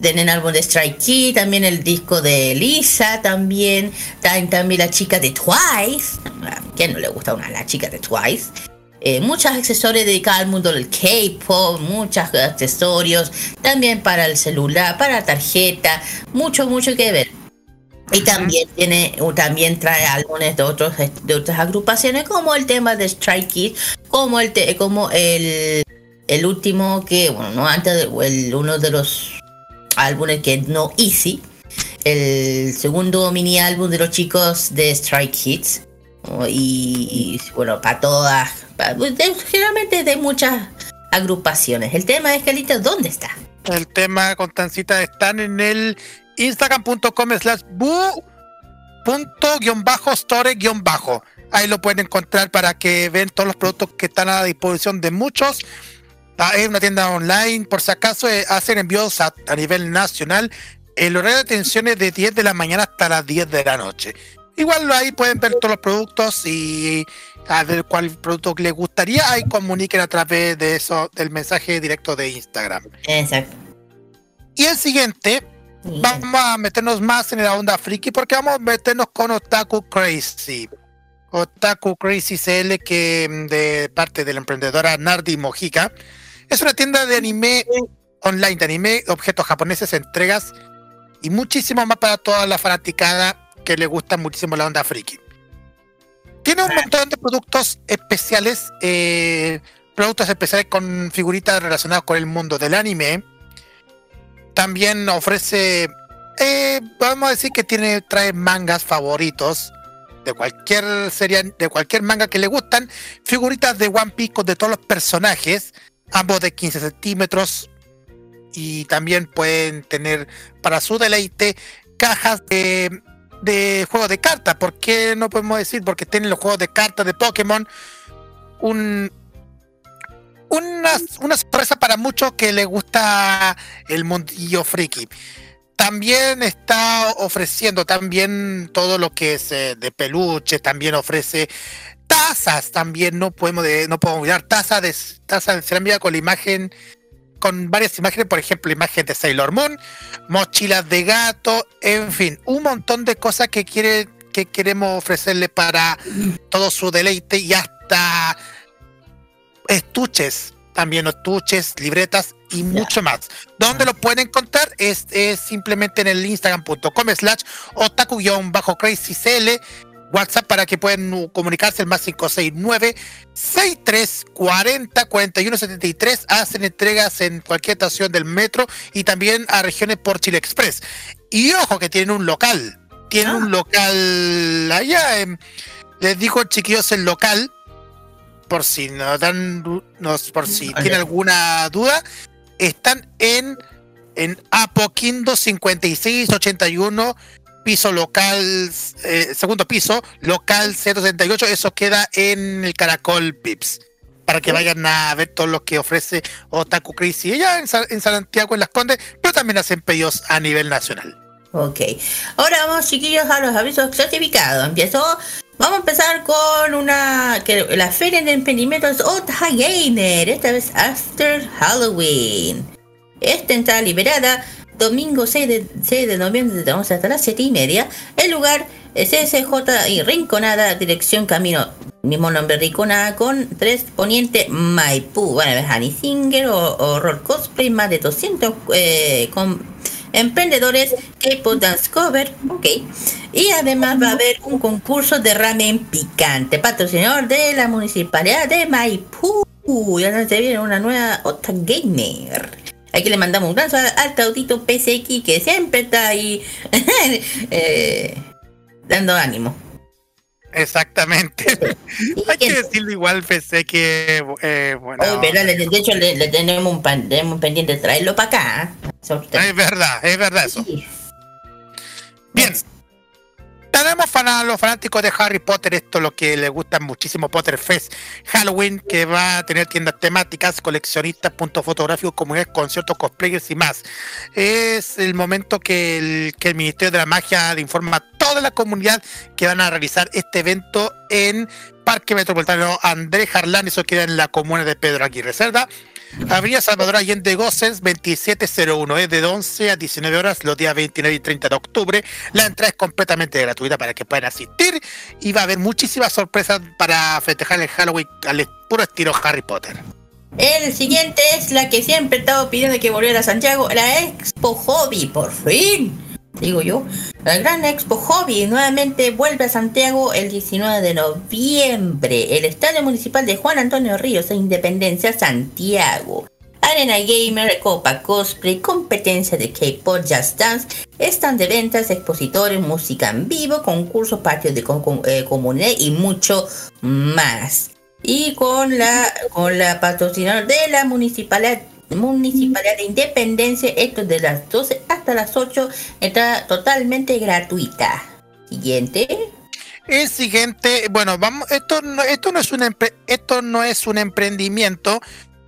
Tienen álbum de Stray Kids, también el disco de Lisa, también. Traen también la chica de Twice. ¿A quién no le gusta una la chica de Twice? Eh, muchos accesorios dedicados al mundo del K-pop, muchos accesorios, también para el celular, para tarjeta, mucho, mucho que ver. Y también tiene, también trae álbumes de otros de otras agrupaciones, como el tema de Strike Kids, como el te- como el, el último que, bueno, no antes de, el, uno de los álbumes que no Easy, el segundo mini álbum de los chicos de Strike Kids. Y, y, bueno, para todas, pa- de- generalmente de muchas agrupaciones. El tema es, Carlitos, ¿dónde está? El tema, Constancita, están en el instagram.com slash bu punto guion bajo store guion bajo. Ahí lo pueden encontrar para que vean todos los productos que están a disposición de muchos. Ah, Es una tienda online, por si acaso eh, hacen envíos a, a nivel nacional. El horario de atención es de 10 de la mañana hasta las 10 de la noche. Igual ahí pueden ver todos los productos y a ver cuál producto les gustaría. Ahí comuniquen a través de eso, del mensaje directo de Instagram. Exacto. Y el siguiente, vamos a meternos más en la onda friki porque vamos a meternos con Otaku Crazy. Otaku Crazy CL, que mm, de parte de la emprendedora Nardi Mojica, es una tienda de anime online, de anime, objetos japoneses, entregas y muchísimo más para toda la fanaticada que le gusta muchísimo la onda friki. Tiene un montón de productos especiales, eh, productos especiales con figuritas relacionadas con el mundo del anime. También ofrece, eh, vamos a decir que tiene, trae mangas favoritos de cualquier serie, de cualquier manga que le gustan, figuritas de One Piece de todos los personajes, ambos de 15 centímetros, y también pueden tener para su deleite cajas de, de juegos de cartas. ¿Por qué no podemos decir? Porque tienen los juegos de cartas de Pokémon. Un, una, una sorpresa para muchos que les gusta el mundillo friki. También está ofreciendo también todo lo que es eh, de peluche, también ofrece tazas, también no podemos de- no podemos olvidar tazas de taza de cerámica con la imagen con varias imágenes, por ejemplo, imagen de Sailor Moon, mochilas de gato, en fin, un montón de cosas que quiere que queremos ofrecerle para todo su deleite y hasta estuches, también estuches, libretas y mucho más. ¿Dónde lo pueden encontrar? Es, es simplemente en el instagram.com slash otaku-crazycl WhatsApp para que puedan comunicarse el más 569 6340 4173 hacen entregas en cualquier estación del metro y también a regiones por Chile Express. Y ojo que tienen un local, tienen un local allá, en- les digo chiquillos el local por si no dan, nos- por si tiene alguna duda, están en, en Apoquindo 5681, piso local, eh, segundo piso, local 068, eso queda en el Caracol Pips. Para que vayan a ver todo lo que ofrece Otaku Crazy ella en, Sa- en Santiago, en Las Condes, pero también hacen pedidos a nivel nacional. Ok. Ahora vamos, chiquillos, a los avisos certificados. Empiezo. Vamos a empezar con una. que la feria de emprendimientos Otaha Gamer. Esta vez After Halloween. Esta entrada liberada. Domingo 6 de, 6 de noviembre desde 11 hasta las 7 y media. El lugar es SJ y Rinconada, dirección camino. Mismo nombre Rinconada con 3 Poniente Maipú. Bueno, es Singer o, o Horror Cosplay. Más de 200 eh, con emprendedores K-pop dance cover, ok. Y además va a haber un concurso de ramen picante, patrocinador de la municipalidad de Maipú. Ya se viene una nueva Ota Gamer. Aquí le mandamos un saludo al Tautito PSX que siempre está ahí <laughs> eh, dando ánimo. Exactamente. <laughs> Hay que decirlo igual, pensé que, eh, bueno. De hecho, le, le tenemos, un pan- tenemos un pendiente traerlo para acá. Es verdad, es verdad eso. Bien. Tenemos para los fanáticos de Harry Potter, esto es lo que les gusta muchísimo, Potter Fest Halloween, que va a tener tiendas temáticas, coleccionistas, puntos fotográficos, comunidades, conciertos, cosplayers y más. Es el momento que el, Ministerio de la Magia informa a toda la comunidad que van a realizar este evento en Parque Metropolitano Andrés Jarlán, eso queda en la comuna de Pedro Aguirre Cerda. Avenida Salvador Allende Goces 2701, es de 11 a 19 horas los días 29 y 30 de octubre. La entrada es completamente gratuita para que puedan asistir y va a haber muchísimas sorpresas para festejar el Halloween al puro estilo Harry Potter. El siguiente es la que siempre he estado pidiendo que volviera a Santiago, la Expo Hobby, por fin. Digo yo, la gran Expo Hobby nuevamente vuelve a Santiago el 19 de noviembre. El Estadio Municipal de Juan Antonio Ríos e Independencia, Santiago. Arena Gamer, Copa Cosplay, competencia de K-Pop, Just Dance, stand de ventas, expositores, música en vivo, concursos, patios de eh, comunidad y mucho más. Y con la, con la patrocinadora de la municipalidad, municipalidad de Independencia, esto de las 12 hasta las 8, está totalmente gratuita. Siguiente. El siguiente, bueno, vamos, esto no, esto no es un esto no es un emprendimiento,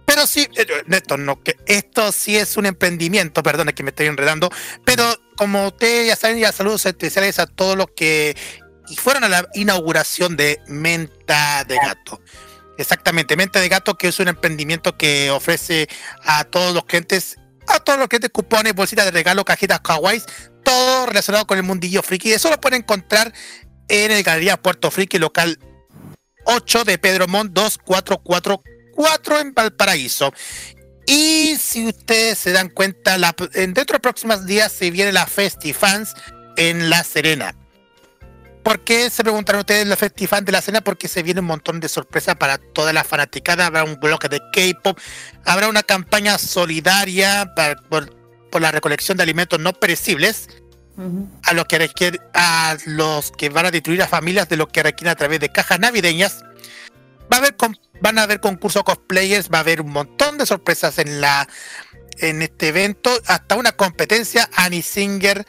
pero sí, eh, esto no, que esto sí es un emprendimiento, perdón, que me estoy enredando, pero como ustedes ya saben, ya saludos especiales a todos los que fueron a la inauguración de Menta de Gato. Exactamente, Menta de Gato, que es un emprendimiento que ofrece a todos los clientes, a todos los clientes cupones, bolsitas de regalo, cajitas kawaiis, todo relacionado con el mundillo friki. Eso lo pueden encontrar en el Galería Puerto Friki, local 8 de Pedro Montt 2444 en Valparaíso. Y si ustedes se dan cuenta, dentro de próximos días se viene la Festifans en La Serena. ¿Por qué se preguntarán ustedes la Festifan de La Serena? Porque se viene un montón de sorpresas para toda la fanaticada. Habrá un bloque de K-pop, habrá una campaña solidaria para- por, por la recolección de alimentos no perecibles a los que requiere- a los que van a distribuir a familias de lo que requieren a través de cajas navideñas. Va a haber van a haber concursos cosplayers, va a haber un montón de sorpresas en la en este evento, hasta una competencia Annie Singer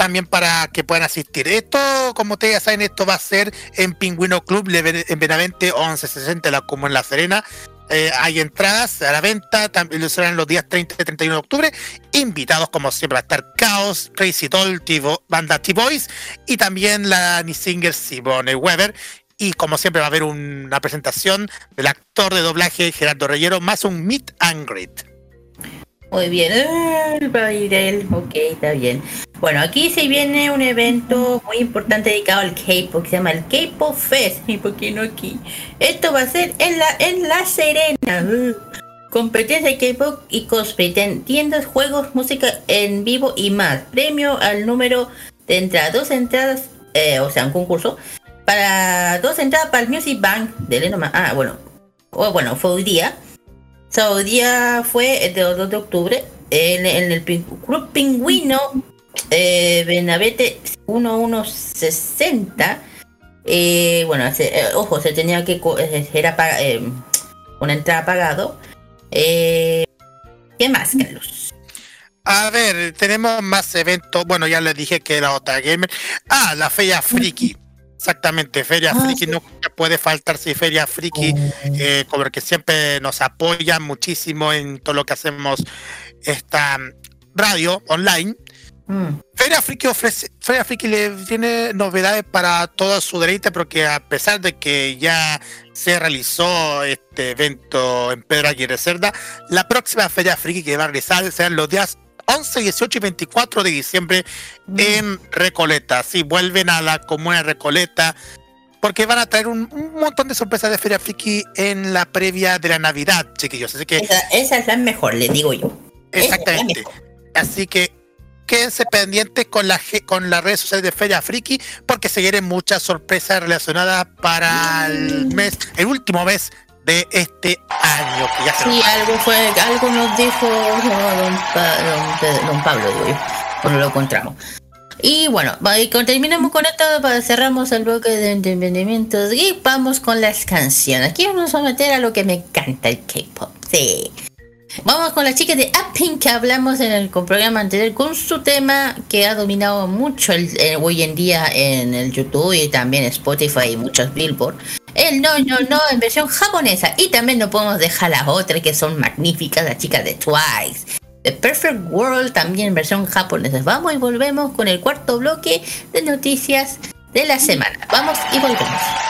también para que puedan asistir. Esto, como ustedes ya saben, esto va a ser en Pingüino Club en Benavente 1160, la como en La Serena. Eh, hay entradas a la venta, también lo serán los días 30 y 31 de octubre. Invitados, como siempre, va a estar Chaos, Crazy Doll, Banda T-Boys y también la Annie Singer Simone Weber. Y como siempre, va a haber una presentación del actor de doblaje Gerardo Reyero, más un meet and greet. Muy bien, a ir él, ok, está bien. Bueno, aquí se viene un evento muy importante dedicado al K-pop que se llama el K-pop Fest. <laughs> ¿Y por qué aquí? Esto va a ser en la, en la Serena. uh. Competencia de K-pop y cosplay, tiendas, juegos, música en vivo y más. Premio al número de entradas, dos entradas, eh, o sea, un concurso para dos entradas para el Music Bank de Lenoma. Ah, bueno, o bueno, fue hoy día. O sea, hoy día fue el de 2 de octubre en, el Club Pingüino eh, Benavete 1160. Eh, bueno, eh, ojo, se tenía que... eh, Era paga- eh, una entrada pagado. ¿Qué más, Carlos? A ver, tenemos más eventos. Bueno, ya les dije que era otra gamer. Ah, la Feria Friki. Exactamente, Feria Ah, Friki no puede faltar si Feria Friki, eh, como que siempre nos apoyan muchísimo en todo lo que hacemos esta mm, radio online. Mm. Feria Friki ofrece, Feria Friki le tiene novedades para todo su deleite, porque a pesar de que ya se realizó este evento en Pedro Aguirre Cerda, la próxima Feria Friki que va a realizar serán los días 11, 18 y 24 de diciembre en Recoleta. Sí, vuelven a la comuna de Recoleta, porque van a traer un, un montón de sorpresas de Feria Friki en la previa de la Navidad, chiquillos. Así que Esa, esa es la mejor, le digo yo. Exactamente. Así que quédense pendientes con, la, con las redes sociales de Feria Friki porque se vienen muchas sorpresas relacionadas para el mes, el último mes de este año. Que ya Sí, algo fue, algo nos dijo no, don, Pa- don Pablo, digo yo, cuando lo encontramos. Y bueno, y con- terminamos con esto, para cerramos el bloque de entretenimientos y vamos con las canciones. Aquí vamos a meter a lo que me encanta, el K-pop. Sí. Vamos con las chicas de Apping que hablamos en el programa anterior con su tema que ha dominado mucho el- eh, hoy en día en el YouTube y también Spotify y muchos Billboard. El no, no, no en versión japonesa. Y también no podemos dejar las otras que son magníficas, las chicas de Twice. The Perfect World también en versión japonesa. Vamos y volvemos con el cuarto bloque de noticias de la semana. Vamos y volvemos.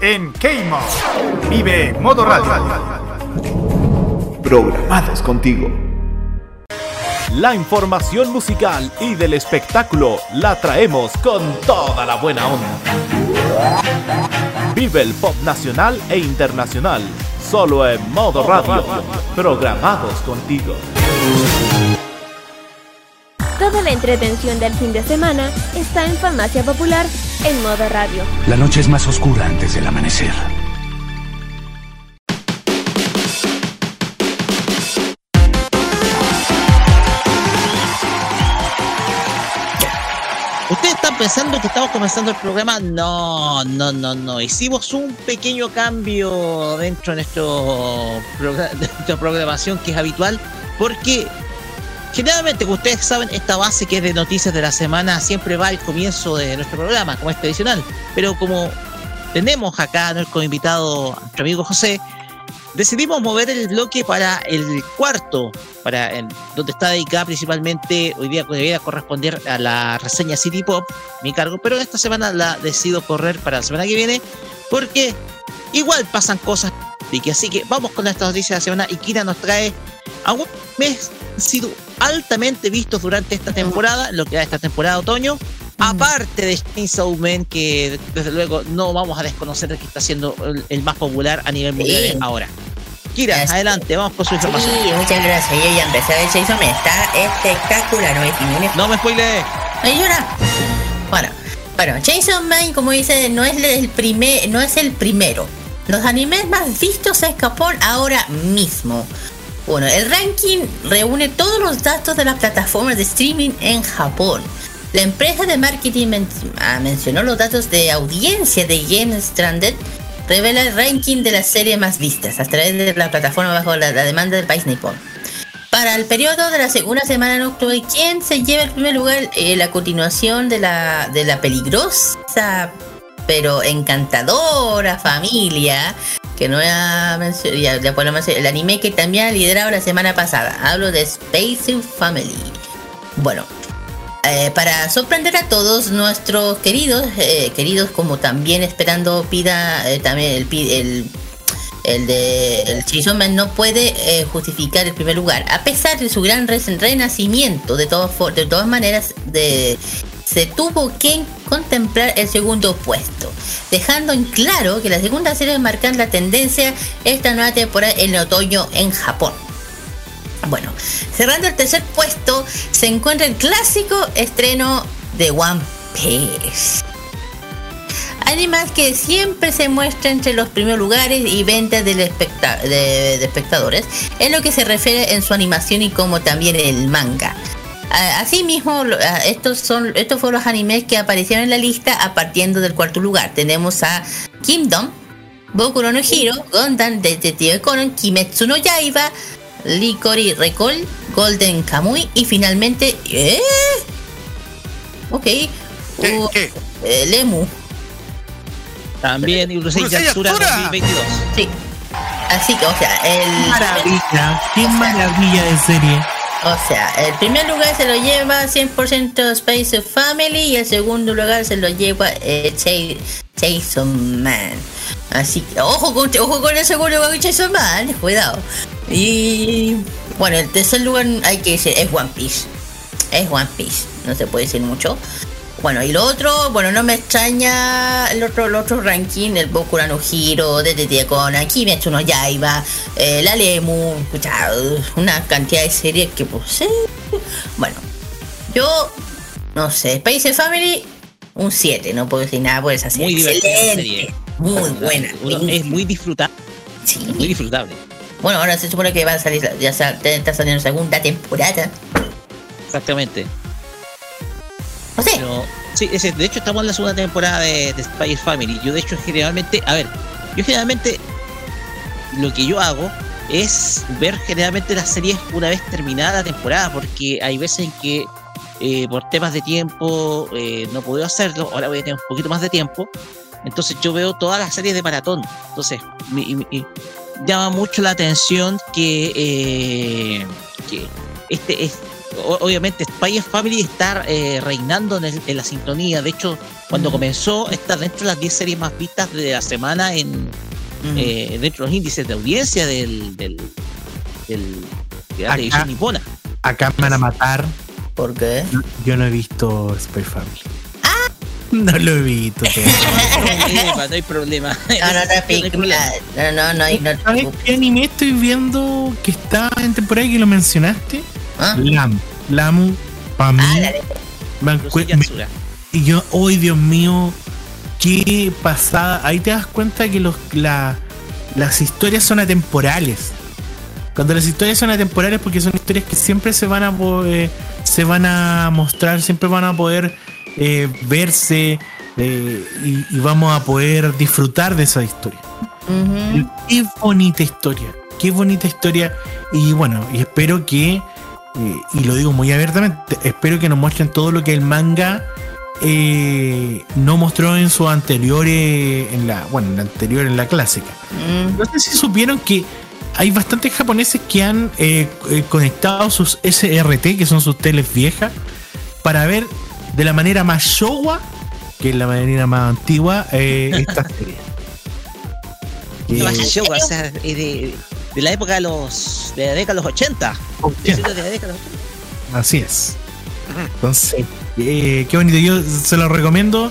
en Keimo. Vive Modo Radio. Programados contigo. La información musical y del espectáculo la traemos con toda la buena onda. Vive el pop nacional e internacional, solo en modo radio. Programados contigo. Toda la entretención del fin de semana está en Farmacia Popular en modo radio. La noche es más oscura antes del amanecer. ¿Ustedes están pensando que estamos comenzando el programa? No, no, no, no. Hicimos un pequeño cambio dentro de, nuestro <laughs> de nuestra programación que es habitual, porque generalmente, como ustedes saben, esta base que es de noticias de la semana siempre va al comienzo de nuestro programa, como es tradicional. Pero como tenemos acá a nuestro invitado, nuestro amigo José, decidimos mover el bloque para el cuarto, para donde está dedicada principalmente, hoy día debería corresponder a la reseña City Pop, mi cargo, pero esta semana la decido correr para la semana que viene, porque igual pasan cosas, así que vamos con estas noticias de la semana y Kira nos trae algunos meses han sido altamente vistos durante esta temporada, lo que da esta temporada de otoño, aparte de Chainsaw Man, que desde luego no vamos a desconocer que está siendo el, el más popular a nivel mundial Sí. ahora. Kira, adelante, vamos con su información. Sí, muchas gracias. Yo ya empecé a ver Jason Man. Está espectacular, no No me spoileé. Ay, llora. Bueno, bueno, Jason Man, como dice, no es el primer, no es el primero. Los animes más vistos se escapó ahora mismo. Bueno, el ranking reúne todos los datos de las plataformas de streaming en Japón. La empresa de marketing ah, mencionó los datos de audiencia de Gen Stranded. Revela el ranking de las series más vistas a través de la plataforma bajo la, la demanda del país nipón. Para el periodo de la segunda semana en octubre, ¿quién se lleva el primer lugar? Eh, la continuación de la, de la peligrosa pero encantadora familia que no mencionado, ya, ya el anime que también ha liderado la semana pasada. Hablo de Space Family. Bueno, eh, para sorprender a todos nuestros queridos, eh, queridos como también esperando pida también el, el el de el Chainsaw Man no puede eh, justificar el primer lugar a pesar de su gran re- renacimiento de todas for- de todas maneras se tuvo que contemplar el segundo puesto dejando en claro que la segunda serie marcan la tendencia esta nueva temporada en otoño en Japón bueno, cerrando el tercer puesto se encuentra el clásico estreno de One Piece. Además que siempre se muestra entre los primeros lugares y ventas del especta- de, de espectadores en lo que se refiere en su animación y como también el manga. Asimismo, estos son estos fueron los animes que aparecieron en la lista a partiendo del cuarto lugar. Tenemos a Kingdom, Boku no Hero, Gundam Detective Conan, Kimetsu no Yaiba, Licori Recall, Golden Kamui y finalmente. ¿eh? Ok. uh, eh, Lemu. También, y Urusei Yatsura Yatsura. 2022. Sí. Así que, o sea, el. Maravilla, qué maravilla de serie. O sea, el primer lugar se lo lleva 100% Space Family y el segundo lugar se lo lleva eh, Jason Man. Así que, ojo con, ojo con el segundo lugar de Jason Man, cuidado. Y bueno, el tercer lugar hay que decir es One Piece. Es One Piece, no se puede decir mucho. Bueno, y lo otro, bueno, no me extraña el otro, el otro ranking, el Boku no Hiro, Detective Conan, Kimetsu no Yaiba, eh, la Lemu, una cantidad de series que pues, eh, bueno, yo, no sé, Space Family, un 7, no puedo decir nada por esa serie. Muy Excelente, serie. Muy buena. Uno- es muy disfrutable. Muy disfrutable. Bueno, ahora se supone que va a salir, ya está saliendo segunda temporada. Exactamente. No sé. Pero, sí, ese- de hecho estamos en la segunda temporada de, de Spy Family. Yo de hecho generalmente, a ver, yo generalmente lo que yo hago es ver generalmente las series una vez terminada la temporada, porque hay veces en que eh, por temas de tiempo eh, no puedo hacerlo, ahora voy a tener un poquito más de tiempo, entonces yo veo todas las series de maratón, entonces mi- llama mucho la atención que, eh, que este obviamente Spy Family está eh, reinando en, el- en la sintonía. De hecho, cuando comenzó, está dentro de las 10 series más vistas de la semana en eh, dentro de los índices de audiencia del, del, del- de la Acá. televisión nipona. Acá me van a matar. ¿Por qué? Yo no he visto Spy Family. No lo he visto. <laughs> problema, no hay problema. No, no, no, <laughs> película. No, no, no, hay- no, ¿Sabes qué anime estoy viendo que está en temporada y que lo mencionaste? ¿Ah? Lam. Lamu, para mí. me- y yo, hoy Dios mío, qué pasada. Ahí te das cuenta que los, la- las historias son atemporales. Cuando las historias son atemporales, porque son historias que siempre se van a eh, se van a mostrar, siempre van a poder eh, verse eh, y, y vamos a poder disfrutar de esa historia. Qué bonita historia, qué bonita historia. Y bueno, y espero que, eh, y lo digo muy abiertamente, espero que nos muestren todo lo que el manga eh, no mostró en su anterior, eh, en la, bueno, en la anterior, en la clásica. No sé si supieron que hay bastantes japoneses que han eh, conectado sus SRT, que son sus teles viejas, para ver de la manera más showa, que es la manera más antigua, eh, esta <laughs> serie. Esto va a ser Eh, show, o sea, de, de la época de los de la década de los 80. Principios de la década de los 80. Así es. Entonces, eh, qué bonito. Yo se lo recomiendo.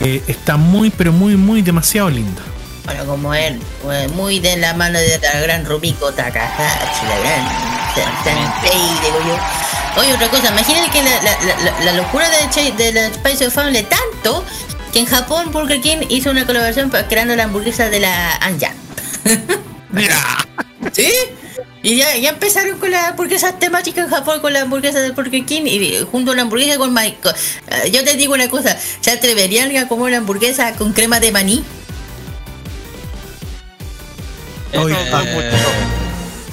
Eh, está muy, pero muy, muy demasiado lindo. Bueno, como él, eh, muy de la mano de la gran Rumiko Takahashi, la gran sen- sensei, digo yo. Oye, otra cosa, imagínate que la, la- la- la- locura de, de la Spice of Family tanto que en Japón Burger King hizo una colaboración creando la hamburguesa de la Anja. <laughs> ¿Sí? Y ya, ya empezaron con las hamburguesas temáticas en Japón, con la hamburguesa de Burger King y junto a la hamburguesa con con- eh, Yo te digo una cosa, ¿se atreverían a comer una hamburguesa con crema de maní? Oye,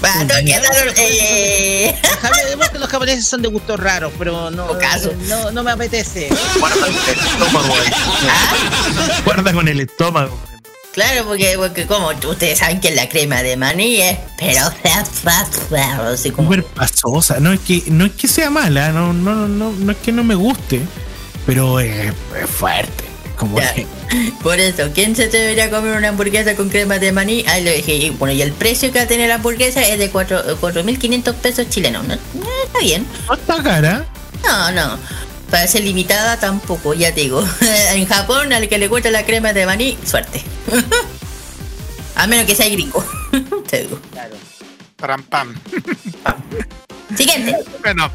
Va, no, que eh, Sabemos que los japoneses son de gustos raros, pero no, no, no me apetece. Guarda con el estómago. Claro, porque, porque como ustedes saben que la crema de maní es, pero así como Súper pasosa. No es que, no es que sea mala, no, no, no, no, es que no me guste, pero es, es fuerte. Como que- <laughs> Por eso, ¿quién se atrevería a comer una hamburguesa con crema de maní? Ahí lo dije. Y bueno, y el precio que va a tener la hamburguesa es de cuatro- 4.500 pesos chilenos. ¿no? No, está bien. no está cara. No, no. Para ser limitada tampoco, ya te digo. <laughs> en Japón, al que le gusta la crema de maní, suerte. <laughs> a menos que sea gringo. <laughs> te digo. Pam, pam. Siguiente. Bueno,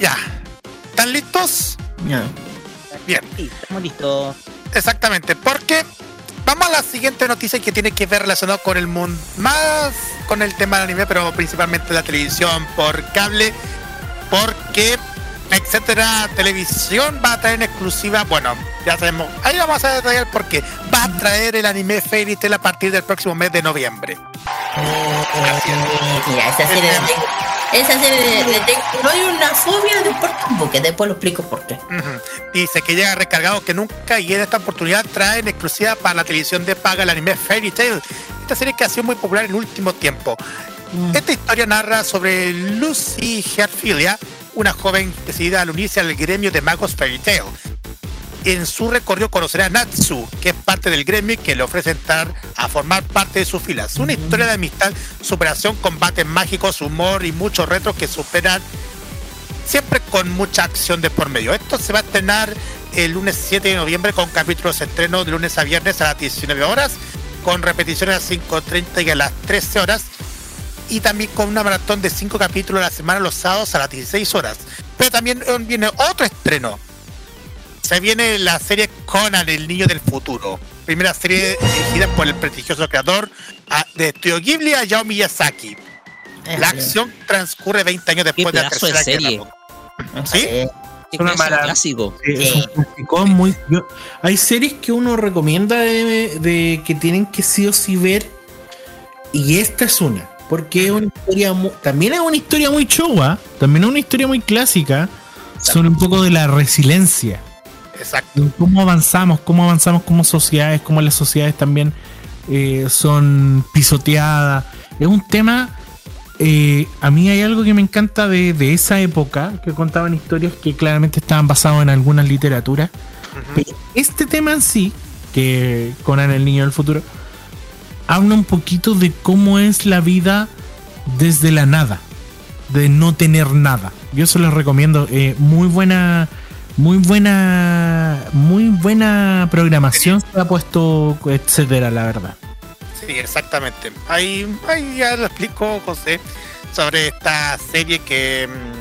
ya. ¿Están listos? No. Bien. Sí, estamos listos. Exactamente, porque vamos a la siguiente noticia que tiene que ver relacionado con el mundo, más con el tema del anime, pero principalmente la televisión por cable, porque etcétera televisión va a traer en exclusiva, bueno, ya sabemos, ahí vamos a detallar por qué, va a traer el anime Fairy Tail a partir del próximo mes de noviembre. Mira, esa serie tengo. Esa serie tengo. No hay una fobia de por porque después lo explico por qué. Dice que llega recargado que nunca y en esta oportunidad trae en exclusiva para la televisión de paga el anime Fairy Tail. Esta serie que ha sido muy popular en el último tiempo. Esta historia narra sobre Lucy Herfilia, una joven decidida al unirse al gremio de magos Fairy Tail. En su recorrido conocerá a Natsu, que es parte del gremio y que le ofrece entrar a formar parte de sus filas. Una historia de amistad, superación, combates mágicos, humor y muchos retos que superan siempre con mucha acción de por medio. Esto se va a estrenar el lunes 7 de noviembre con capítulos de estreno de lunes a viernes a las 19 horas, con repeticiones a las 5.30 y a las 13 horas, y también con una maratón de 5 capítulos a la semana los sábados a las 16 horas. Pero también eh, viene otro estreno. Se viene la serie Conan, el niño del futuro. Primera serie dirigida por el prestigioso creador ah, de Estudio Ghibli, Hayao Miyazaki. La acción transcurre 20 años después de la de tercera serie. guerra. ¿Sí? Es una un maravilla. clásico. Sí, es un clasicón muy. yo- hay series que uno recomienda de, de que tienen que sí o sí ver. Y esta es una. Porque es una historia mu- también es una historia muy showa. También es una historia muy clásica. Son un poco de la resiliencia. Exacto. Cómo avanzamos, cómo avanzamos como sociedades, cómo las sociedades también eh, son pisoteadas. Es un tema. eh, a mí hay algo que me encanta de, de esa época, que contaban historias que claramente estaban basadas en algunas literaturas. Pero este tema en sí, que Conan el niño del futuro, habla un poquito de cómo es la vida desde la nada, de no tener nada. Yo se los recomiendo. eh, muy buena, muy buena, muy buena programación se ha puesto, etcétera, la verdad. Sí, exactamente. Ahí, ahí ya lo explico, José, sobre esta serie que, mm,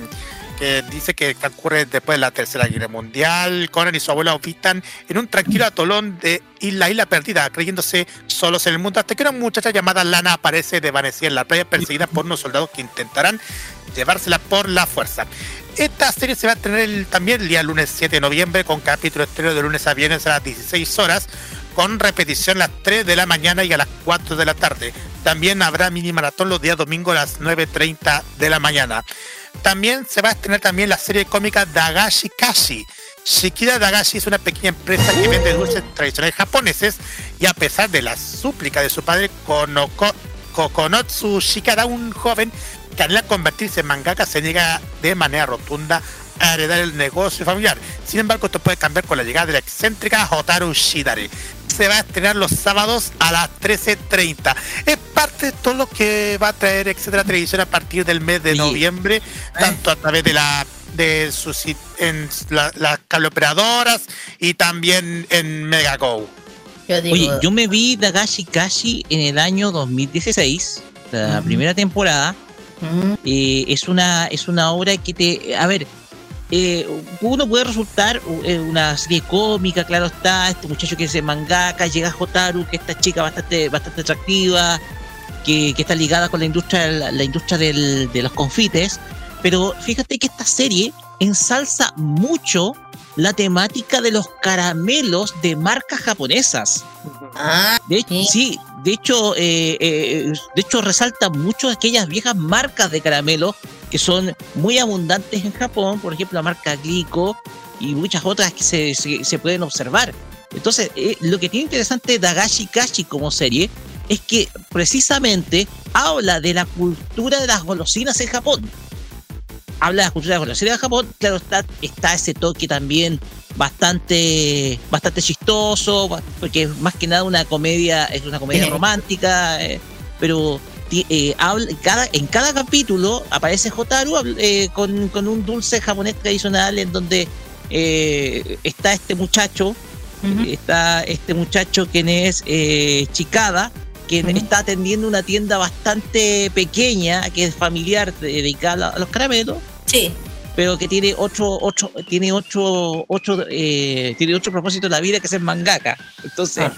que dice que transcurre después de la Tercera Guerra Mundial. Conan y su abuelo habitan en un tranquilo atolón de la isla perdida, creyéndose solos en el mundo, hasta que una muchacha llamada Lana aparece desvanecida en la playa, perseguida por unos soldados que intentarán llevársela por la fuerza. Esta serie se va a tener también el día lunes 7 de noviembre con capítulo estreno de lunes a viernes a las 16 horas con repetición a las 3 de la mañana y a las 4 de la tarde. También habrá mini maratón los días domingo a las 9.30 de la mañana. También se va a estrenar también la serie cómica Dagashi Kashi. Shikida Dagashi es una pequeña empresa que vende dulces tradicionales japoneses y a pesar de la súplica de su padre Konoko- Kokonotsu Shikada, un joven que anhela convertirse en mangaka, se niega de manera rotunda a heredar el negocio familiar. Sin embargo, esto puede cambiar con la llegada de la excéntrica Hotaru Shidare. Se va a estrenar los sábados a las 13.30. Es parte de todo lo que va a traer etcétera televisión a partir del mes de noviembre, tanto a través de la de sus en la- las cableoperadoras y también en Megago. Oye, yo me vi Dagashi Kashi en el año 2016, la primera temporada. Eh, es una es una obra que te a ver eh, uno puede resultar eh, una serie cómica claro está este muchacho que es mangaka llega a Hotaru que esta chica bastante bastante atractiva que, está ligada con la industria la, industria de los confites pero fíjate que esta serie ensalza mucho la temática de los caramelos de marcas japonesas de hecho, sí, de hecho, eh, eh, de hecho resalta mucho aquellas viejas marcas de caramelo que son muy abundantes en Japón, por ejemplo la marca Glico y muchas otras que se, se- se pueden observar. Entonces, eh, lo que tiene interesante Dagashi Kashi como serie es que precisamente habla de la cultura de las golosinas en Japón. Habla de la cultura de las golosinas en Japón, claro, está, está ese toque también bastante bastante chistoso porque es más que nada una comedia es una comedia romántica eh, pero eh, habla- cada, en cada capítulo aparece habl- eh, con, con un dulce japonés tradicional en donde eh, está este muchacho está este muchacho quien es quien está atendiendo una tienda bastante pequeña que es familiar de- dedicada a los caramelos sí. pero que tiene otro, otro, tiene otro, otro, eh, tiene otro propósito en la vida que es el mangaka. Entonces,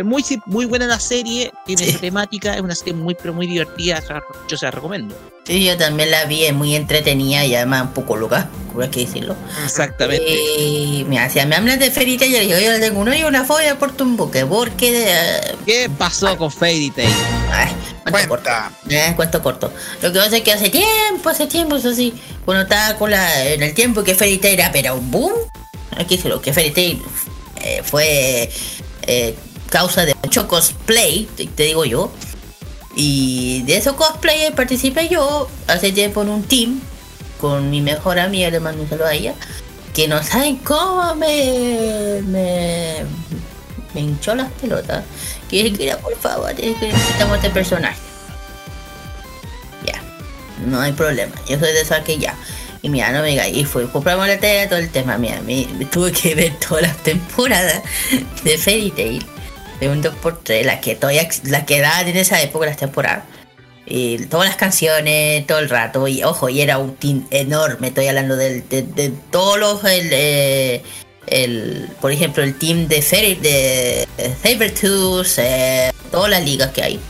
es muy, muy buena la serie, tiene esa temática, es una serie muy, pero muy divertida, yo se la recomiendo. Sí, yo también la vi, es muy entretenida y además un poco loca, por hay que decirlo. Exactamente. Y mira, si me hablas de Fairy Tail, yo le digo, yo le tengo uno y una fobia por tu buque, porque... eh, ¿Qué pasó con Fairy Tail? cuento corto. Eh, cuento corto. Lo que pasa es que hace tiempo, hace tiempo, eso sí, cuando estaba con la, en el tiempo que Fairy Tail era, pero un boom, hay que decirlo, que Fairy Tail eh, fue eh, causa de mucho cosplay, te, digo yo. Y de esos cosplay participé yo hace tiempo en un team con mi mejor amiga, le mando un saludo a ella, que no saben cómo me, me, me hinchó las pelotas. Que "Mira, por favor, que necesitamos este personaje. Ya, no hay problema, yo soy de esa que ya. Y mira, no me y fue, compramos la tele, todo el tema, mira, me, me tuve que ver todas las temporadas de Fairy Tail, de un 2x3, las que todavía, las que daban en esa época las temporadas. Y todas las canciones, todo el rato, y ojo, y era un team enorme, estoy hablando del- de, de todos los, el, eh, el, por ejemplo, el team de Fairy, de Sabertooth, eh, todas las ligas que hay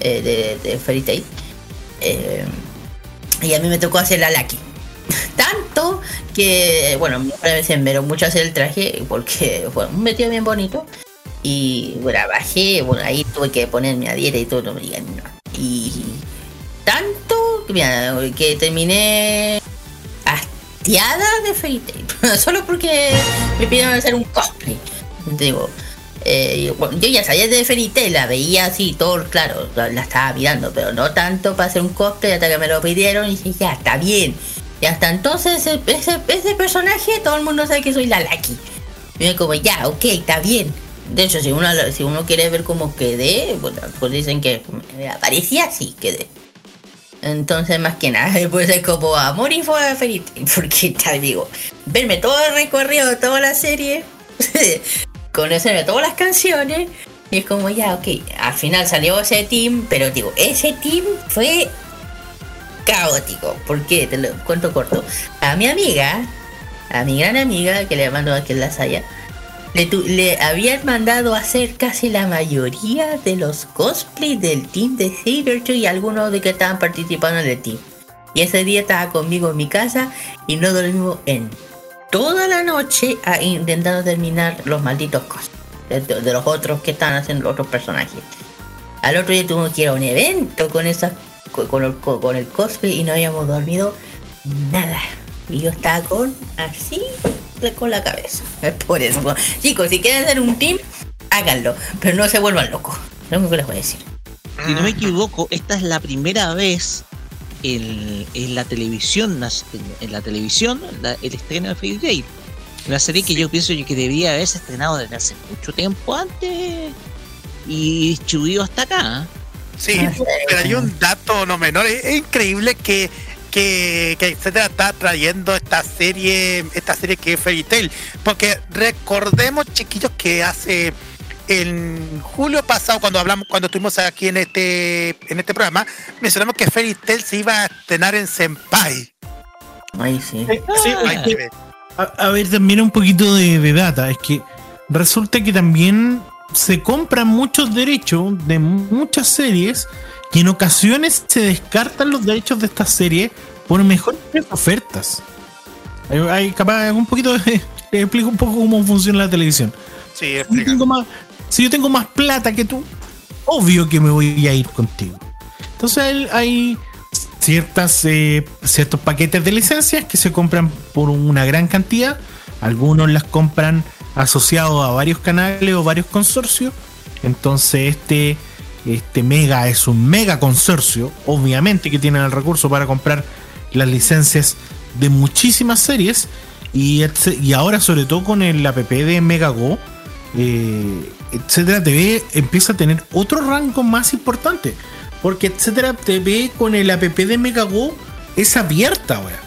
eh, de, de Fairy Tail. Y a mí me tocó hacer la Lucky. <laughs> Tanto que, bueno, mi padre me mucho hacer el traje porque fue un vestido bien bonito. Y bueno, bajé, bueno, ahí tuve que ponerme a dieta y todo, no me digan. Y tanto que, terminé hastiada de Fairy. <laughs> Solo porque me pidieron hacer un cosplay. Digo, eh, yo- ya sabía de Fairy Tail, la veía así, todo claro, la, estaba mirando, pero no tanto para hacer un cosplay hasta que me lo pidieron y dije, ya, está bien. Y hasta entonces ese, ese, ese personaje, todo el mundo sabe que soy la Lucky. Y yo como, ya, ok, está bien. De hecho, si uno, si uno quiere ver cómo quedé, pues dicen que me parecía así, quedé. Entonces, más que nada, <laughs> después es como amor y fue Tail, <laughs> porque tal, digo, verme todo el recorrido de toda la serie, <laughs> conocerme todas las canciones, y es como ya, ok, al final salió ese team, pero digo, ese team fue caótico, porque te lo cuento corto. A mi amiga, a mi gran amiga, que le mando a que la saya, le, habían mandado a hacer casi la mayoría de los cosplays del team de Sabertooth y algunos de que estaban participando en el team. Y ese día estaba conmigo en mi casa y no dormimos en toda la noche a- intentando terminar los malditos cosplays de, los otros que estaban haciendo los otros personajes. Al otro día tuvimos que ir a un evento con esas con, el, cosplay y no habíamos dormido nada. Y yo estaba con así con la cabeza. Es <laughs> por eso. Chicos, si quieren hacer un team, háganlo. Pero no se vuelvan locos. Lo único que les voy a decir. Si no me equivoco, esta es la primera vez en, en la televisión, en, la televisión, la- el estreno de Fairy Tail. Una serie que yo pienso que debería haberse estrenado desde hace mucho tiempo antes y distribuido hasta acá. Sí, pero hay un dato no menor. Es, es increíble que, que, que etcétera está trayendo esta serie, esta serie que es Fairy Tail. Porque recordemos, chiquillos, que hace en julio pasado, cuando hablamos, cuando estuvimos aquí en este, en este programa, mencionamos que Fairy Tail se iba a estrenar en Senpai. Ay, sí. Sí, hay que ver. A, a ver, también un poquito de, de data. Es que resulta que también se compran muchos derechos de muchas series y en ocasiones se descartan los derechos de estas series por mejores ofertas. Hay, hay capaz un poquito de, <laughs> te explico un poco cómo funciona la televisión. Sí, Si yo, tengo más, si yo tengo más plata que tú, obvio que me voy a ir contigo. Entonces hay, hay ciertas, eh, ciertos paquetes de licencias que se compran por una gran cantidad. Algunos las compran asociados a varios canales o varios consorcios. Entonces este, este mega es un mega consorcio. Obviamente que tienen el recurso para comprar las licencias de muchísimas series. Y, ahora sobre todo con el app de Megago, eh, etcétera TV empieza a tener otro rango más importante. Porque etcétera TV con el app de Megago es abierta ahora.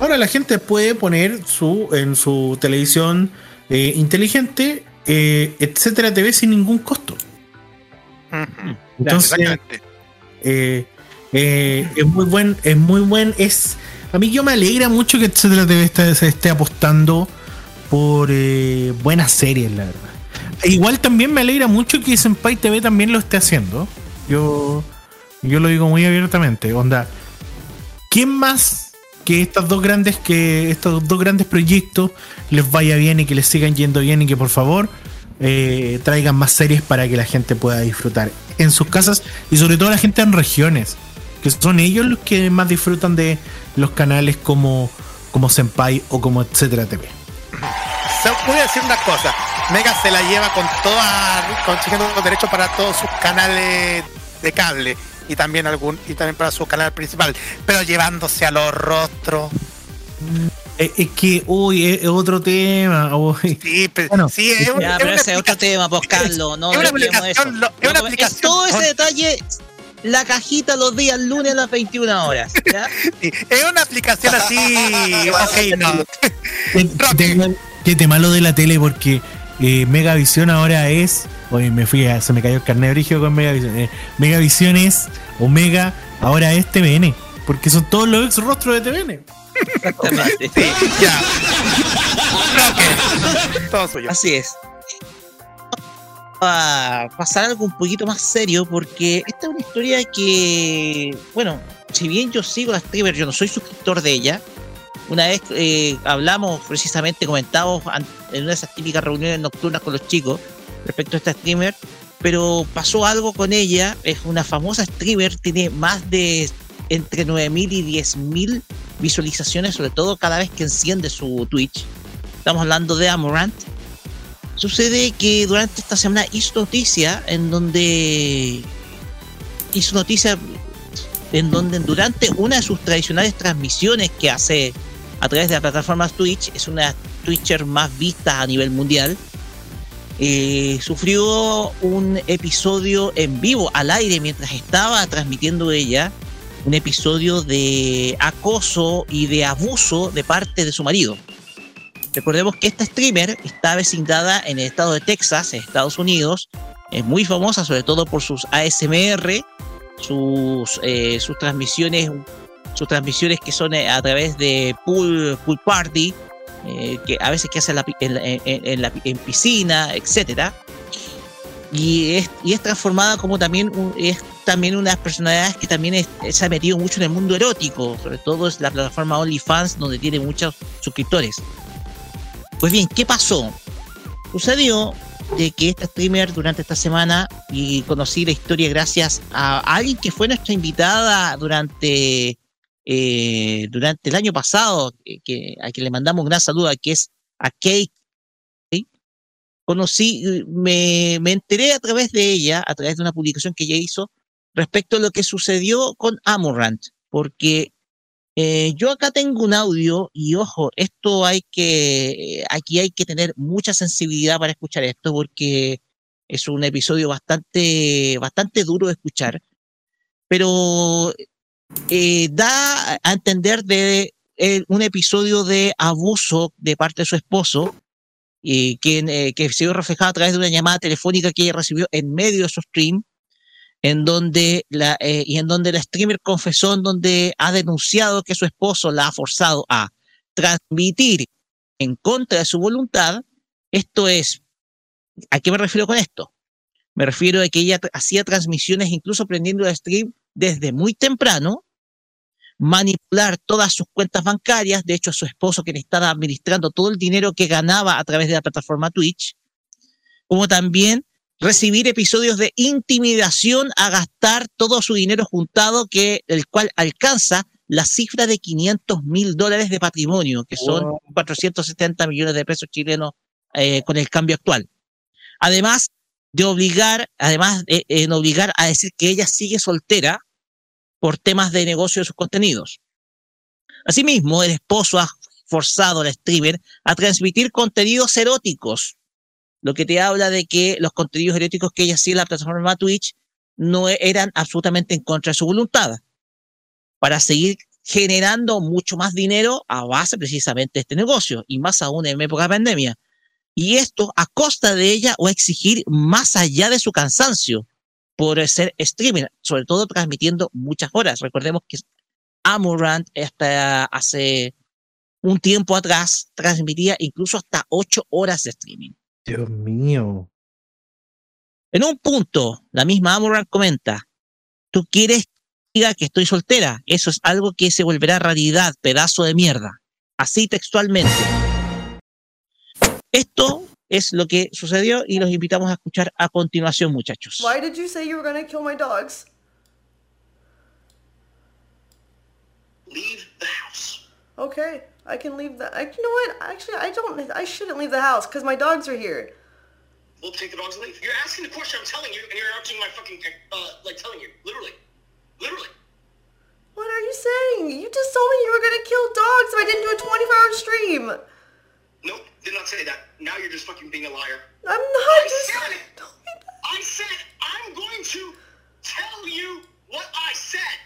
Ahora la gente puede poner su en su televisión eh, inteligente eh, etcétera TV sin ningún costo. Entonces, Exactamente. eh, eh, es muy buen, es muy buen, es a mí yo me alegra mucho que etcétera TV esté- se esté apostando por eh, buenas series, la verdad. E igual también me alegra mucho que Senpai TV también lo esté haciendo. Yo, yo lo digo muy abiertamente. Onda, ¿quién más que estas dos grandes que estos dos grandes proyectos les vaya bien y que les sigan yendo bien y que por favor eh, traigan más series para que la gente pueda disfrutar en sus casas y sobre todo la gente en regiones que son ellos los que más disfrutan de los canales como como Senpai o como etcétera TV. Se puede decir una cosa, Mega se la lleva con toda, consiguiendo los derechos para todos sus canales de cable y también algún y también para su canal principal, pero llevándose a los rostros. Eh, Es, que uy es, es otro tema. uy. Sí, pero, Bueno, sí, es, un- Ya, es pero una ese es otro tema, pues Carlos, no es una aplicación, lo- es una aplicación todo ese detalle la cajita los días lunes a las 21 horas. ¿ya? <laughs> Es una aplicación así. <laughs> ok, no. <laughs> Qué tema, qué tema lo de la tele porque eh, Megavisión ahora es. Oye, me fui, a- se me cayó el carnet origen con Megavisión. Eh, Megavisión es Omega, ahora es TVN. Porque son todos los ex rostros de TVN. Exactamente. ya. Todo suyo. Así es. A pasar algo un poquito más serio, porque esta es una historia que, bueno, si bien yo sigo la streamer, yo no soy suscriptor de ella. Una vez eh, hablamos, precisamente comentamos en una de esas típicas reuniones nocturnas con los chicos respecto a esta streamer, pero pasó algo con ella. Es una famosa streamer, tiene más de entre 9.000 y 10.000 visualizaciones, sobre todo cada vez que enciende su Twitch. Estamos hablando de Amorant. Sucede que durante esta semana hizo noticia en donde hizo noticia en donde durante una de sus tradicionales transmisiones que hace a través de la plataforma Twitch, es una Twitcher más vista a nivel mundial, eh, sufrió un episodio en vivo al aire mientras estaba transmitiendo ella un episodio de acoso y de abuso de parte de su marido. Recordemos que esta streamer está vecindada en el estado de Texas, en Estados Unidos. Es muy famosa, sobre todo por sus ASMR, sus, eh, sus transmisiones, sus transmisiones que son eh, a través de pool, pool party, eh, que a veces que hace en, la en piscina, etcétera. Y es, y es transformada como también es también una de las personalidades que también se ha metido mucho en el mundo erótico, sobre todo es la plataforma OnlyFans donde tiene muchos suscriptores. Pues bien, ¿qué pasó? Sucedió de que esta streamer durante esta semana, y conocí la historia gracias a alguien que fue nuestra invitada durante, eh, durante el año pasado, que- a quien le mandamos un gran saludo, que es a Kate. Conocí, eh, me, me enteré a través de ella, a través de una publicación que ella hizo, respecto a lo que sucedió con Amorant, porque eh, yo acá tengo un audio y ojo, esto hay que, aquí hay que tener mucha sensibilidad para escuchar esto porque es un episodio bastante, bastante duro de escuchar, pero eh, da a entender de eh, un episodio de abuso de parte de su esposo y que, eh, que se vio reflejado a través de una llamada telefónica que ella recibió en medio de su stream en donde la, eh, y en donde la streamer confesó en donde ha denunciado que su esposo la ha forzado a transmitir en contra de su voluntad. Esto es, ¿a qué me refiero con esto? Me refiero a que ella hacía transmisiones incluso prendiendo el stream desde muy temprano, manipular todas sus cuentas bancarias, de hecho su esposo quien estaba administrando todo el dinero que ganaba a través de la plataforma Twitch, como también recibir episodios de intimidación a gastar todo su dinero juntado, que el cual alcanza la cifra de 500 mil dólares de patrimonio, que son 470 millones de pesos chilenos eh, con el cambio actual. Además de obligar, además de en obligar a decir que ella sigue soltera por temas de negocio de sus contenidos. Asimismo, el esposo ha forzado al streamer a transmitir contenidos eróticos, lo que te habla de que los contenidos eróticos que ella hacía en la plataforma Twitch no e- eran absolutamente en contra de su voluntad, para seguir generando mucho más dinero a base precisamente de este negocio, y más aún en época de pandemia. Y esto a costa de ella o exigir más allá de su cansancio por ser streamer, sobre todo transmitiendo muchas horas. Recordemos que Amorant hasta hace un tiempo atrás transmitía incluso hasta ocho horas de streaming. Dios mío. En un punto, la misma Amorant comenta, tú quieres que diga que estoy soltera, eso es algo que se volverá realidad, pedazo de mierda. Así textualmente. Esto es lo que sucedió y los invitamos a escuchar a continuación, muchachos. Why did you say you were gonna kill my dogs? Leave the house. Okay, I can leave the. I, you know what? Actually, I don't. I shouldn't leave the house because my dogs are here. We'll take the dogs and leave. You're asking the question, I'm telling you, and you're interrupting my fucking, uh, like telling you. Literally. Literally. What are you saying? You just told me you were gonna kill dogs if I didn't do a 24-hour stream. Nope, did not say that. Now you're just fucking being a liar. I'm not. I just... said it. <laughs> I said I'm going to tell you what I said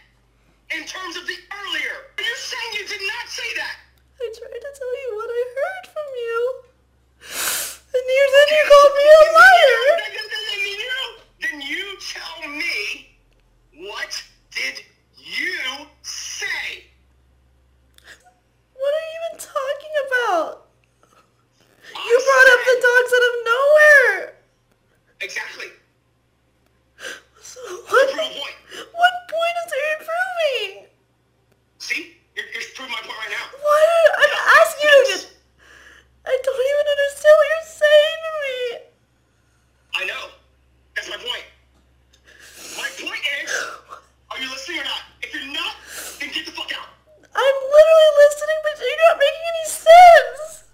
in terms of the earlier. Are you saying you did not say that? I tried to tell you what I heard from you. And you then you called me a liar. Then you, then you tell me what did you say? What are you even talking about? You brought up the dogs out of nowhere. Exactly. So what? What point is it improving? See? You're, you're proving my point right now. What? I'm asking you. to- I don't even understand what you're saying to me. I know. That's my point. My point is, are you listening or not? If you're not, then get the fuck out. I'm literally listening, but you're not making any sense.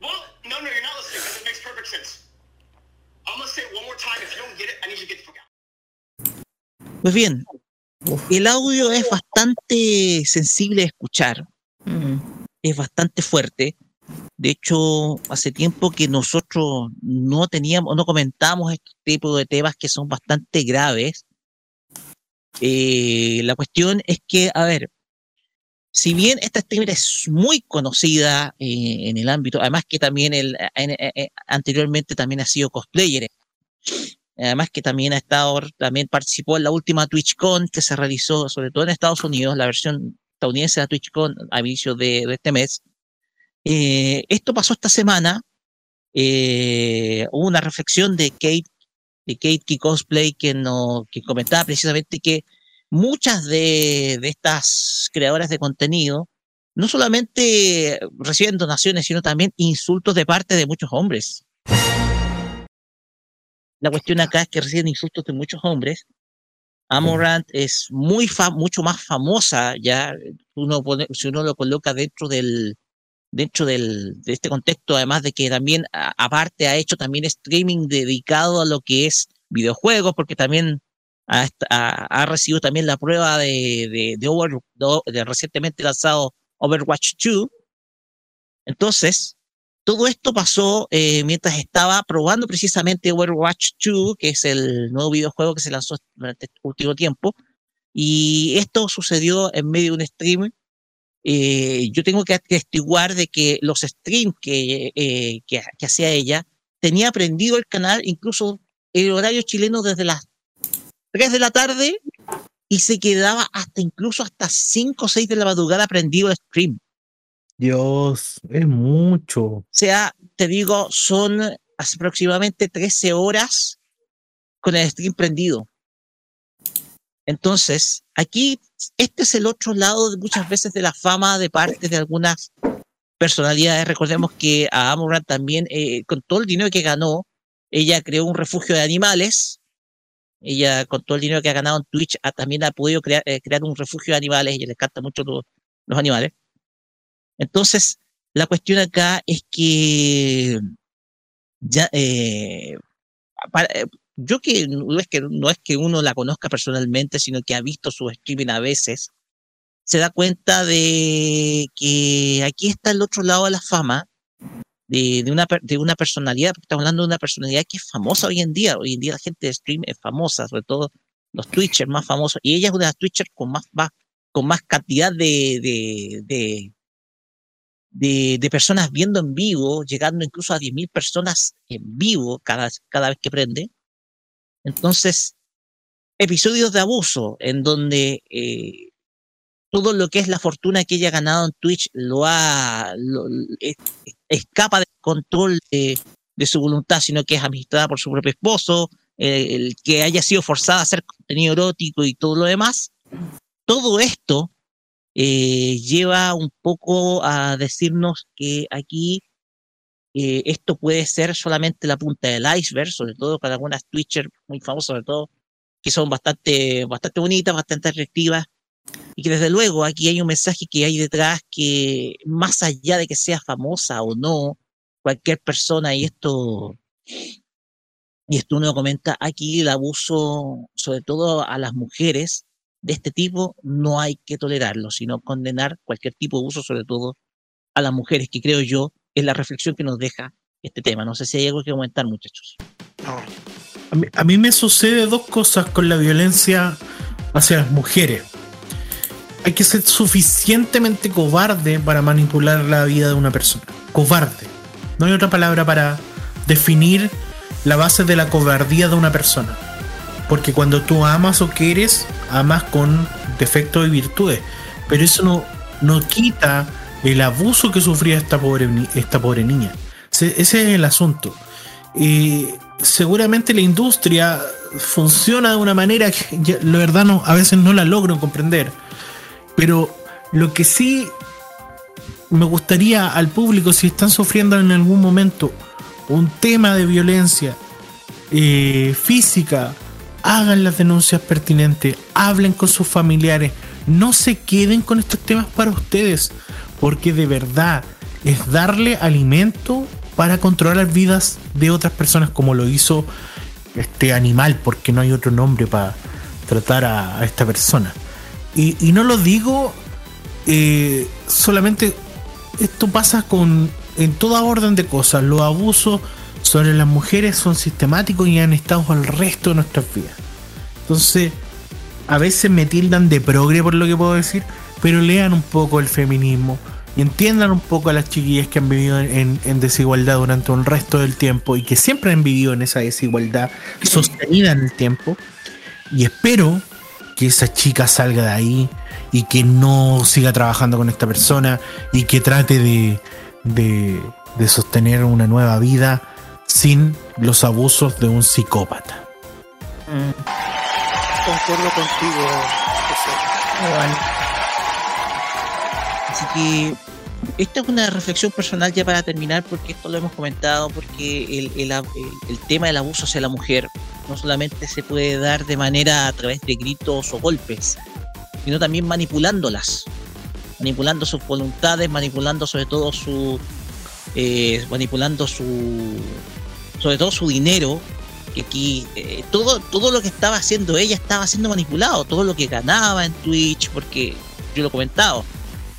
Well, no, no, you're not listening because it makes perfect sense. I'm gonna say it one more time. If you don't get it, I need you to get the fuck out. Pues bien, el audio es bastante sensible de escuchar, es bastante fuerte. De hecho, hace tiempo que nosotros no teníamos, no comentamos este tipo de temas que son bastante graves. Eh, la cuestión es que, a ver, si bien esta streamer es muy conocida eh, en el ámbito, además que también el, en- eh, eh, anteriormente también ha sido cosplayer, además que también ha estado, también participó en la última TwitchCon que se realizó, sobre todo en Estados Unidos, la versión estadounidense de TwitchCon a inicio de, de este mes. Eh, esto pasó esta semana. eh, hubo una reflexión de Kate, de Kate Key Cosplay, que, no, que comentaba precisamente que muchas de, de estas creadoras de contenido no solamente reciben donaciones, sino también insultos de parte de muchos hombres. La cuestión acá es que reciben insultos de muchos hombres. Amorant es muy mucho más famosa ya. Uno pone- si uno lo coloca dentro del dentro del, de este contexto, además de que también a- aparte ha hecho también streaming dedicado a lo que es videojuegos, porque también ha, ha- ha recibido también la prueba de, de, de Over- de recientemente lanzado Overwatch 2. Entonces, todo esto pasó eh, mientras estaba probando precisamente Overwatch 2, que es el nuevo videojuego que se lanzó durante este último tiempo. Y esto sucedió en medio de un stream. Eh, yo tengo que atestiguar de que los streams que, eh, que, que hacía ella, tenía prendido el canal, incluso el horario chileno desde las 3 de la tarde y se quedaba hasta incluso hasta 5 o 6 de la madrugada prendido el stream. Dios, es mucho. O sea, te digo, son aproximadamente 13 horas con el stream prendido. Entonces, aquí, este es el otro lado de muchas veces de la fama de parte de algunas personalidades. Recordemos que a Amorant también, eh, con todo el dinero que ganó, ella creó un refugio de animales. Ella, con todo el dinero que ha ganado en Twitch, ha- también ha podido crear, eh, crear un refugio de animales. Ella le encanta mucho lo- los animales. Entonces, la cuestión acá es que ya, eh, para- eh, yo que no es que no es que uno la conozca personalmente, sino que ha visto su streaming a veces, se da cuenta de que aquí está el otro lado de la fama de, de una, de una personalidad, porque estamos hablando de una personalidad que es famosa hoy en día. Hoy en día la gente de stream es famosa, sobre todo los Twitchers más famosos, y ella es una de las Twitchers con más, más- con más cantidad de, de, de, de, de personas viendo en vivo, llegando incluso a 10.000 personas en vivo cada, cada vez que prende. Entonces, episodios de abuso en donde eh, todo lo que es la fortuna que ella ha ganado en Twitch lo ha lo- es- escapa del control de, su voluntad, sino que es administrada por su propio esposo, el que haya sido forzada a hacer contenido erótico y todo lo demás. Todo esto eh, lleva un poco a decirnos que aquí eh, esto puede ser solamente la punta del iceberg, sobre todo para algunas Twitchers muy famosas, sobre todo, que son bastante, bastante bonitas, bastante atractivas, y que desde luego aquí hay un mensaje que hay detrás que más allá de que sea famosa o no, cualquier persona, y esto, y esto uno comenta, aquí el abuso, sobre todo a las mujeres de este tipo, no hay que tolerarlo, sino condenar cualquier tipo de abuso, sobre todo a las mujeres, que creo yo es la reflexión que nos deja este tema. No sé si hay algo que comentar, muchachos. A mí, a mí me sucede dos cosas con la violencia hacia las mujeres. Hay que ser suficientemente cobarde para manipular la vida de una persona. Cobarde. No hay otra palabra para definir la base de la cobardía de una persona. Porque cuando tú amas o quieres, amas con defectos y virtudes. Pero eso no, no quita el abuso que sufría esta pobre, esta pobre niña. Se- Ese es el asunto. Eh, seguramente la industria funciona de una manera que la verdad no, a veces no la logro comprender. Pero lo que sí me gustaría al público, si están sufriendo en algún momento un tema de violencia eh, física, hagan las denuncias pertinentes, hablen con sus familiares, no se queden con estos temas para ustedes, porque de verdad es darle alimento para controlar vidas de otras personas como lo hizo este animal, porque no hay otro nombre para tratar a esta persona. Y, y no lo digo eh, solamente, esto pasa con en toda orden de cosas. Los abusos sobre las mujeres son sistemáticos y han estado al resto de nuestras vidas. Entonces, a veces me tildan de progre por lo que puedo decir, pero lean un poco el feminismo y entiendan un poco a las chiquillas que han vivido en, en desigualdad durante un resto del tiempo y que siempre han vivido en esa desigualdad sostenida en el tiempo. Y espero que esa chica salga de ahí y que no siga trabajando con esta persona y que trate de, de, de sostener una nueva vida sin los abusos de un psicópata. Concuerdo contigo, José. Así que esta es una reflexión personal ya para terminar, porque esto lo hemos comentado, porque el, el- el- el tema del abuso hacia la mujer no solamente se puede dar de manera a través de gritos o golpes, sino también manipulándolas, manipulando sus voluntades, manipulando sobre todo su, eh, manipulando su, sobre todo su dinero, que aquí eh, todo, todo lo que estaba haciendo ella estaba siendo manipulado, todo lo que ganaba en Twitch, porque yo lo he comentado,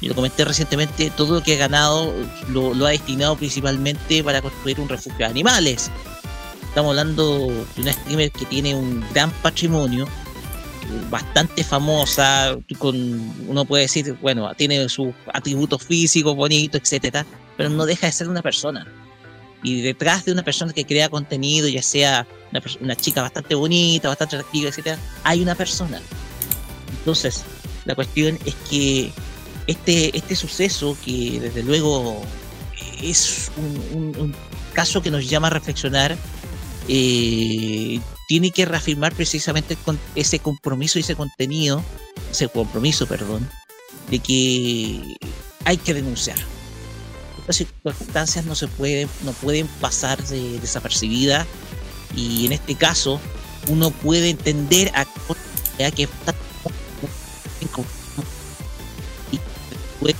yo lo comenté recientemente, todo lo que ha ganado lo, lo ha destinado principalmente para construir un refugio de animales. Estamos hablando de una streamer que tiene un gran patrimonio, bastante famosa, con uno puede decir, bueno, tiene sus atributos físicos bonitos, etcétera, pero no deja de ser una persona. Y detrás de una persona que crea contenido, ya sea una, una chica bastante bonita, bastante atractiva, etcétera, hay una persona. Entonces, la cuestión es que este, este suceso, que desde luego es un- un caso que nos llama a reflexionar, eh, tiene que reafirmar precisamente con ese compromiso y ese contenido, ese compromiso, perdón, de que hay que denunciar. Estas circunstancias no se pueden, no pueden pasar de- desapercibidas y en este caso uno puede entender a, que está y luego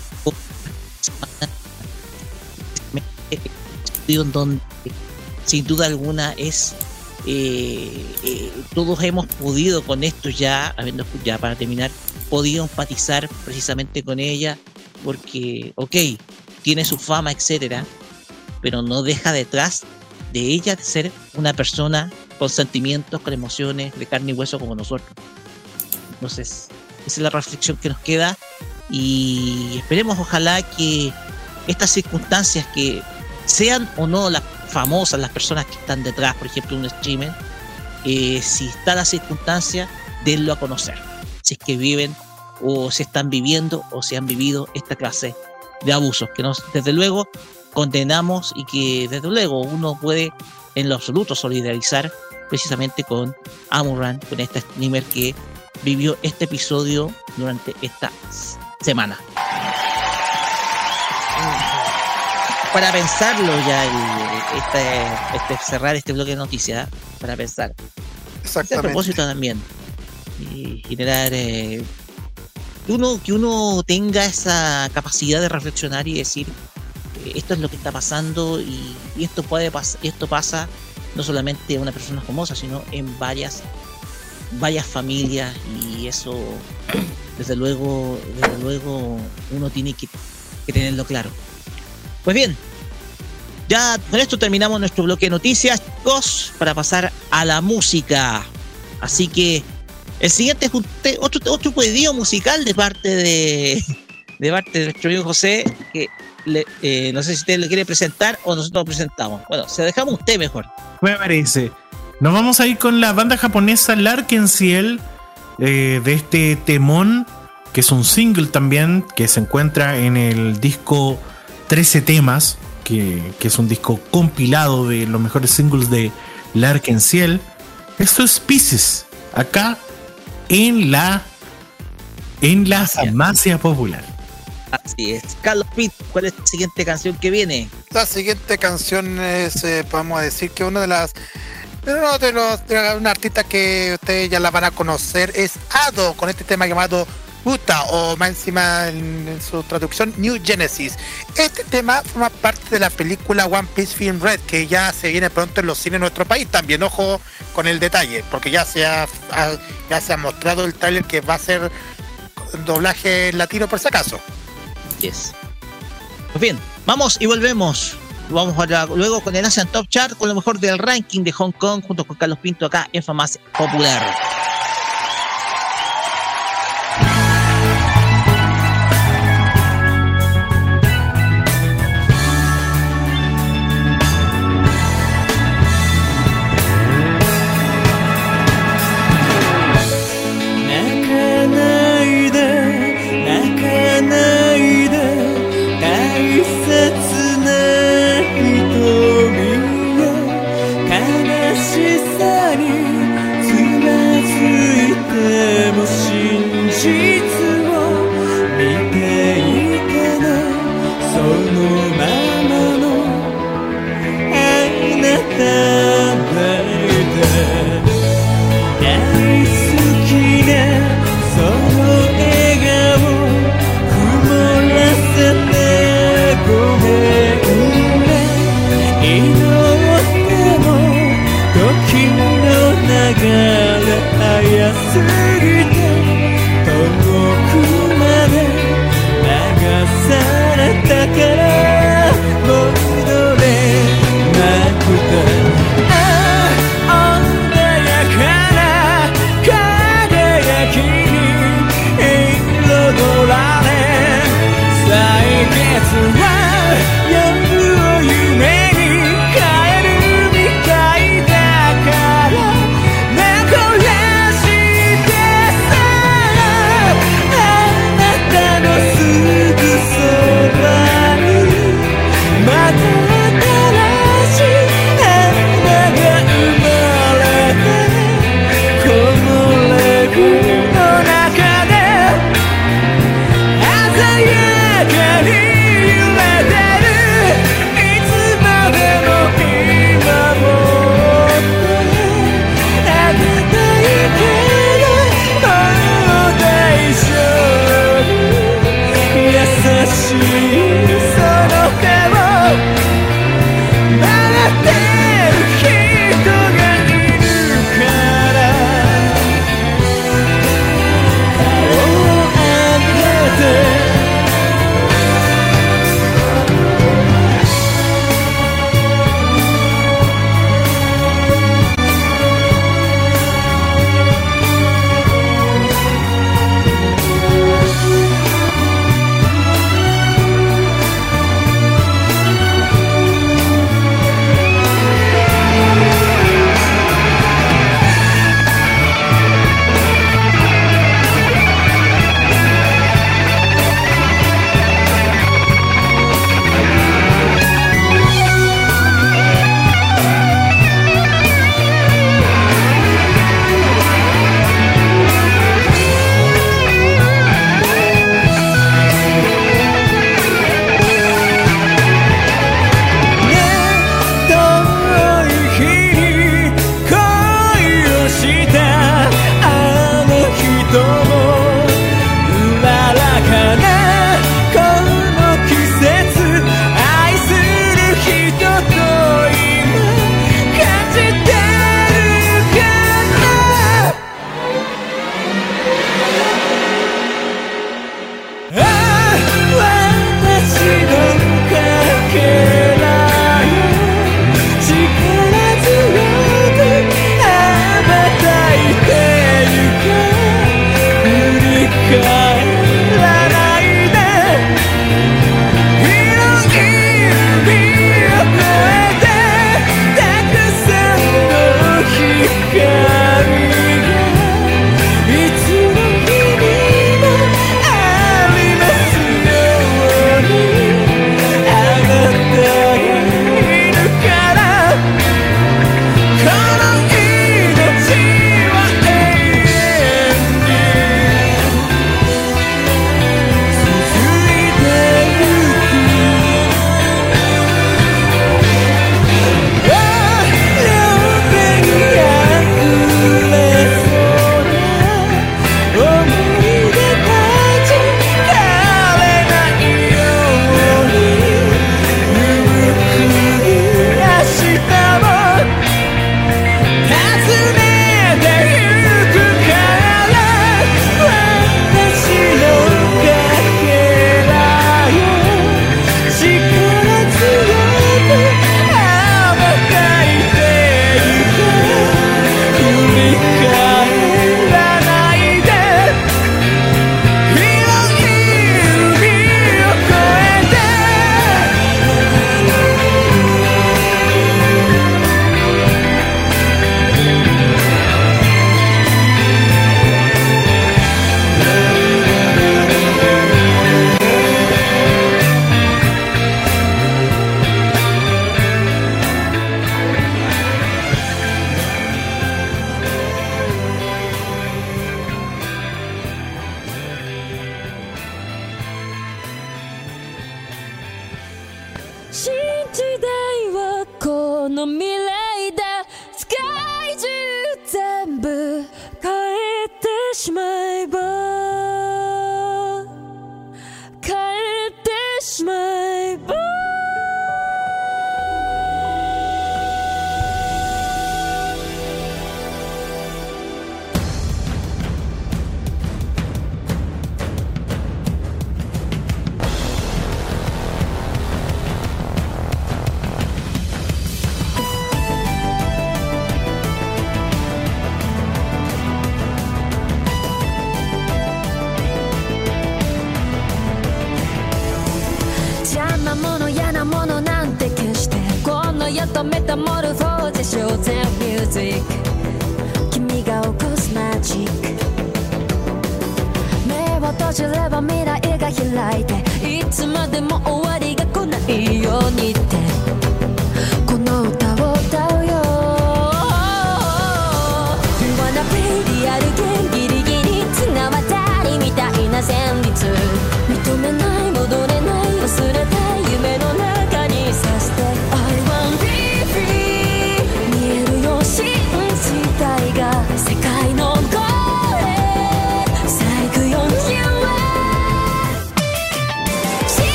en donde sin duda alguna es eh, eh, todos hemos podido con esto ya habiendo ya para terminar podido empatizar precisamente con ella porque ok tiene su fama etcétera pero no deja detrás de ella de ser una persona con sentimientos con emociones de carne y hueso como nosotros. Entonces esa es la reflexión que nos queda y esperemos ojalá que estas circunstancias que sean o no las famosas, las personas que están detrás, por ejemplo, un streamer, eh, si está la circunstancia, denlo a conocer. Si es que viven o se están viviendo o se han vivido esta clase de abusos, que nos, desde luego condenamos y que desde luego uno puede en lo absoluto solidarizar precisamente con Amuran, con este streamer que vivió este episodio durante esta semana. Para pensarlo ya, el- este, este- cerrar este bloque de noticias, para pensar. Exactamente. A propósito también, y generar eh, que uno que uno tenga esa capacidad de reflexionar y decir eh, esto es lo que está pasando y, y esto puede pasar esto pasa no solamente a una persona famosa sino en varias varias familias y eso desde luego desde luego uno tiene que, que tenerlo claro pues bien ya con esto terminamos nuestro bloque de noticias chicos para pasar a la música así que El siguiente es otro, otro pedido musical de parte <laughs> de, parte de nuestro amigo José, que le- eh, no sé si usted lo quiere presentar o nosotros lo presentamos. Bueno, se dejamos usted mejor. Me parece. Nos vamos a ir con la banda japonesa Larkensiel eh, de este temón, que es un single también, que se encuentra en el disco 13 temas, que, que es un disco compilado de los mejores singles de Larkensiel. Esto es Pieces, acá en la en la farmacia popular. Así es. Carlos Pitt, ¿cuál es la siguiente canción que viene? La siguiente canción es, eh, podemos decir que una de las uno de los de una artista que ustedes ya la van a conocer es Ado con este tema llamado Uta o más encima en, su traducción New Genesis. Este tema forma parte de la película One Piece Film Red que ya se viene pronto en los cines de nuestro país. También ojo con el detalle porque ya se ha, ya se ha mostrado el trailer que va a ser doblaje latino por si acaso. Yes. Pues bien, vamos y volvemos. Vamos ahora, luego con el Asian Top Chart, con lo mejor del ranking de Hong Kong, junto con Carlos Pinto acá en Farmacia Popular.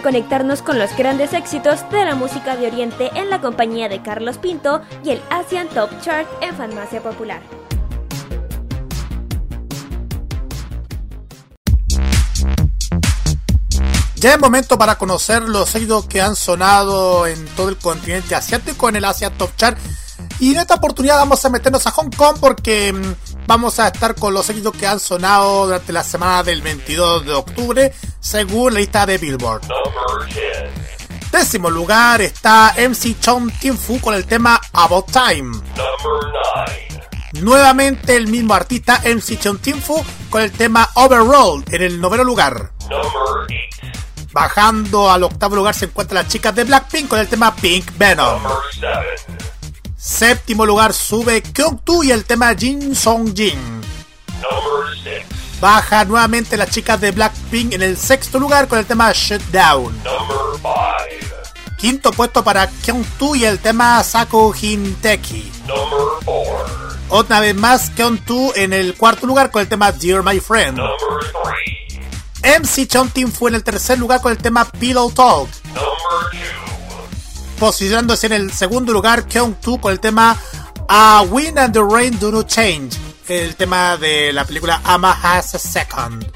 conectarnos con los grandes éxitos de la música de Oriente en la compañía de Carlos Pinto y el Asian Top Chart en Farmacia Popular. Ya es momento para conocer los éxitos que han sonado en todo el continente asiático en el Asia Top Chart. Y en esta oportunidad vamos a meternos a Hong Kong porque mm, vamos a estar con los éxitos que han sonado durante la semana del 22 de octubre según la lista de Billboard. Décimo lugar está MC Chon Tinfu con el tema About Time. Nuevamente el mismo artista MC Chon Tinfu con el tema Overall en el noveno lugar. Bajando al octavo lugar se encuentran las chicas de Blackpink con el tema Pink Venom. Séptimo lugar sube Kyung Tu y el tema Jin Song Jin. Baja nuevamente las chicas de Blackpink en el sexto lugar con el tema Shutdown. Quinto puesto para Kyung-tu y el tema Saku Hinteki. Otra vez más Kyung-tu en el cuarto lugar con el tema Dear My Friend. MC Chontin fue en el tercer lugar con el tema Pillow Talk. Posicionándose en el segundo lugar Kyung-tu con el tema A Wind and the Rain Do No Change el tema de la película Ama Has a Second.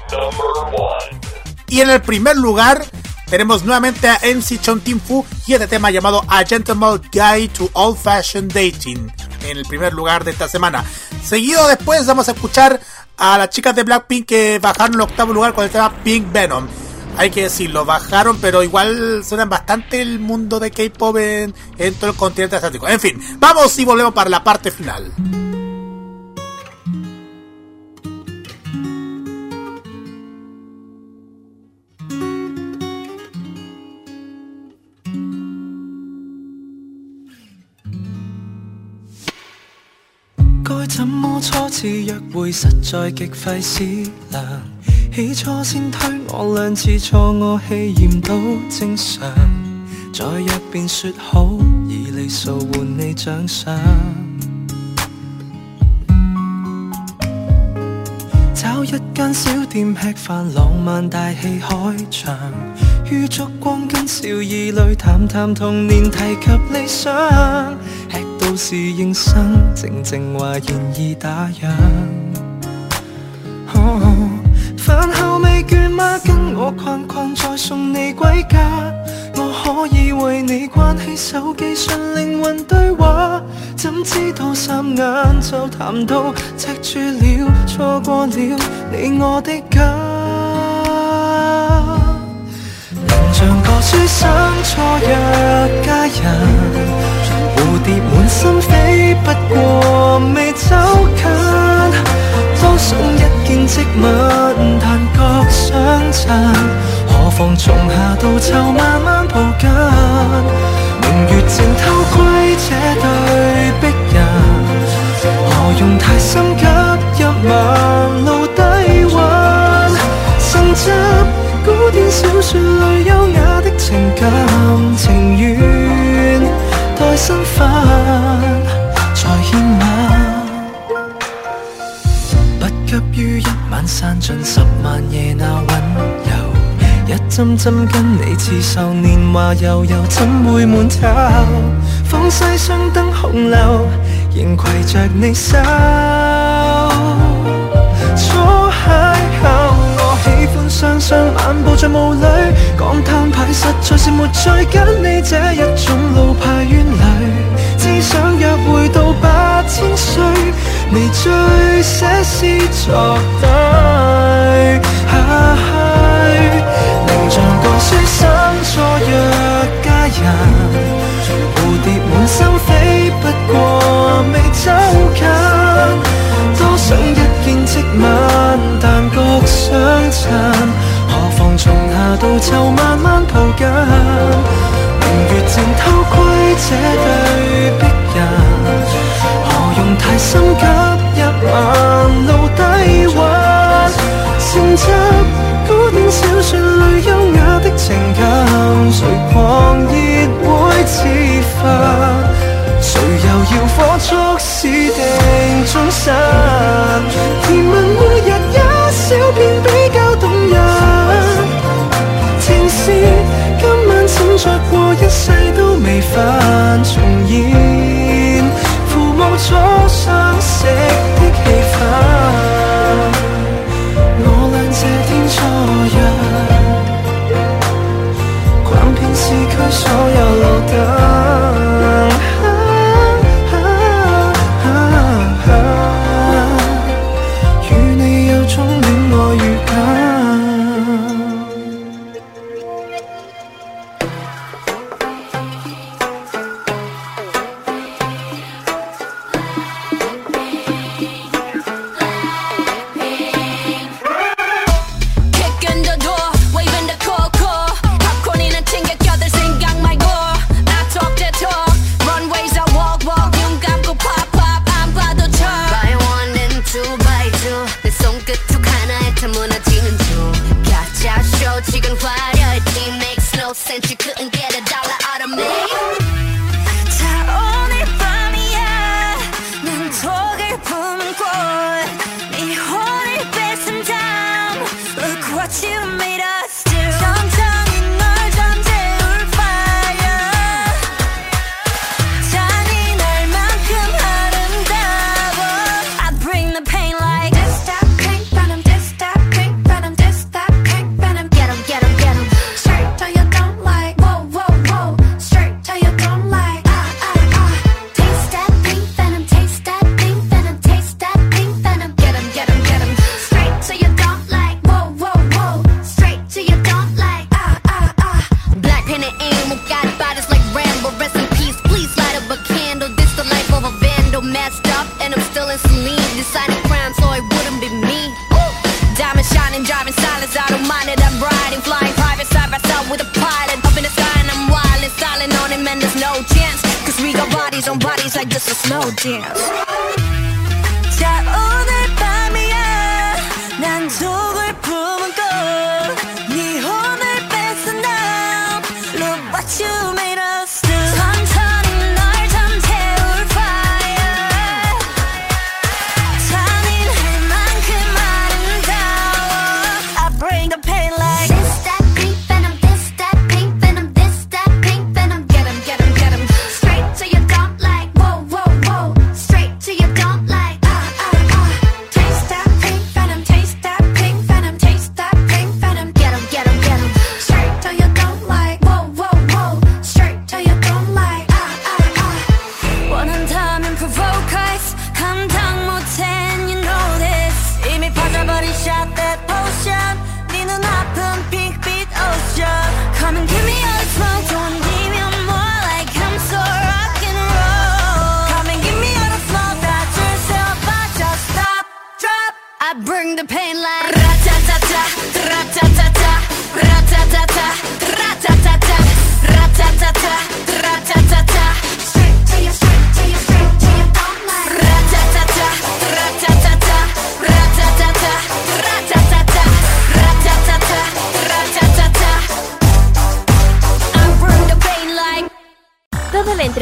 Y en el primer lugar tenemos nuevamente a MC Chon Tim Fu y este tema llamado A Gentleman Guide to Old Fashioned Dating en el primer lugar de esta semana. Seguido después vamos a escuchar a las chicas de Blackpink que bajaron el octavo lugar con el tema Pink Venom. Hay que decirlo, bajaron, pero igual suenan bastante el mundo de K-pop en, en todo el continente asiático. En fin, vamos y volvemos para la parte final. 該怎么初次約會實在極費思量，起初先推我兩次錯，我氣焰都正常，再约便說好，以利數換你奖赏。找一間小店吃飯，浪漫大戲開場，於燭光跟笑意里谈谈童年，提及理想，吃到侍應生，靜靜話言意打烊。哦飯後未倦嗎？跟我逛逛再送你歸家。我可以為你關起手機，純靈魂對話。怎知道霎眼就谈到赤柱了，錯過了你我的家。能像個書生錯約佳人，蝶滿心扉，不過未走近。多想一見即吻，但覺相衬。何妨從夏到秋慢慢抱紧？明月正偷窥這對璧人，何用太心急一晚路低溫？承襲古典小說裏優雅的情感情緣，待身份再獻吻。不急于一晚散尽十万夜那温柔，一针针跟你刺绣，年华悠悠怎會悶透？放西雙燈紅樓，仍攜着你手。初邂，喜歡雙雙漫步在霧裏，講攤牌實在是沒再跟你這一種老派冤侣。只想約會到八千歲，微醉寫詩作對。寧像個書生錯約佳人，蝴蝶滿心飛，不過未走近。多想一見即吻，但觉相襯。何妨從夏到秋慢慢抱緊？明月正偷窥這對璧人，何用太心急一晚路低溫？承襲古典小說裏優雅的情感，誰狂熱會自焚？誰又要火速使定終身？甜蜜每日一小片比較動人。情是今晚請再過一世都未犯重現，父母初相識的氣氛。我倆這天初約，逛遍市區所有路燈。and I'm still in Celine. Decided crime, so it wouldn't be me. Diamond shining, driving silence, I don't mind it. I'm riding, flying private side by side with a pilot. Up in the sky and I'm wild and styling on him, and there's no chance. Cause we got bodies on bodies like this is no dance. 자, 오늘 밤이야. 난 좋아.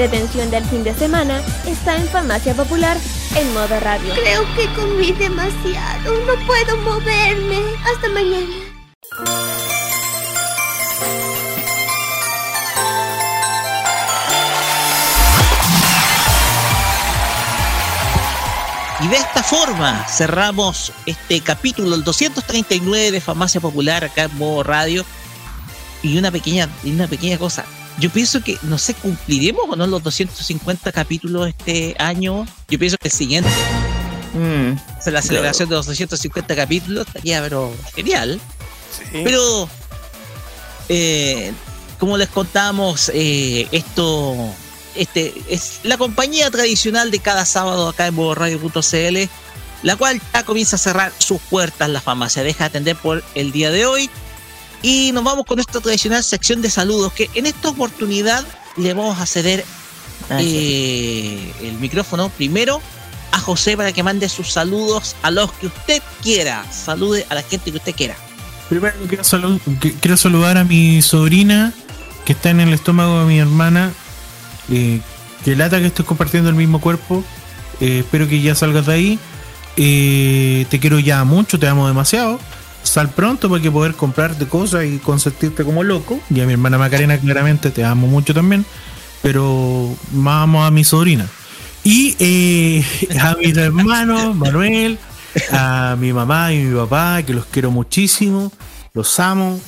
Entretención del fin de semana está en Farmacia Popular en modo radio. Creo que comí demasiado. No puedo moverme. Hasta mañana. Y de esta forma cerramos este capítulo, el 239 de Farmacia Popular acá en modo radio. Y una pequeña, y una pequeña cosa. Yo pienso que, no sé, ¿cumpliremos o no los 250 capítulos este año? Yo pienso que el siguiente. O sea, la celebración de los 250 capítulos estaría, pero genial. Pero, eh, como les contamos, eh, esto este es la compañía tradicional de cada sábado acá en modoradio.cl, la cual ya comienza a cerrar sus puertas. La farmacia deja de atender por el día de hoy. Y nos vamos con nuestra tradicional sección de saludos, que en esta oportunidad le vamos a ceder eh, el micrófono primero a José para que mande sus saludos a los que usted quiera. Salude a la gente que usted quiera. Primero quiero, saludar a mi sobrina que está en el estómago de mi hermana. Eh, que lata que estoy compartiendo el mismo cuerpo. Eh, espero que ya salgas de ahí. Eh, te quiero ya mucho, te amo demasiado. Sal pronto para que poder comprarte cosas y consentirte como loco. Y a mi hermana Macarena, claramente, te amo mucho también. Pero más amo a mi sobrina. Y eh, a mis hermanos, <laughs> Manuel, a mi mamá y mi papá, que los quiero muchísimo, los amo,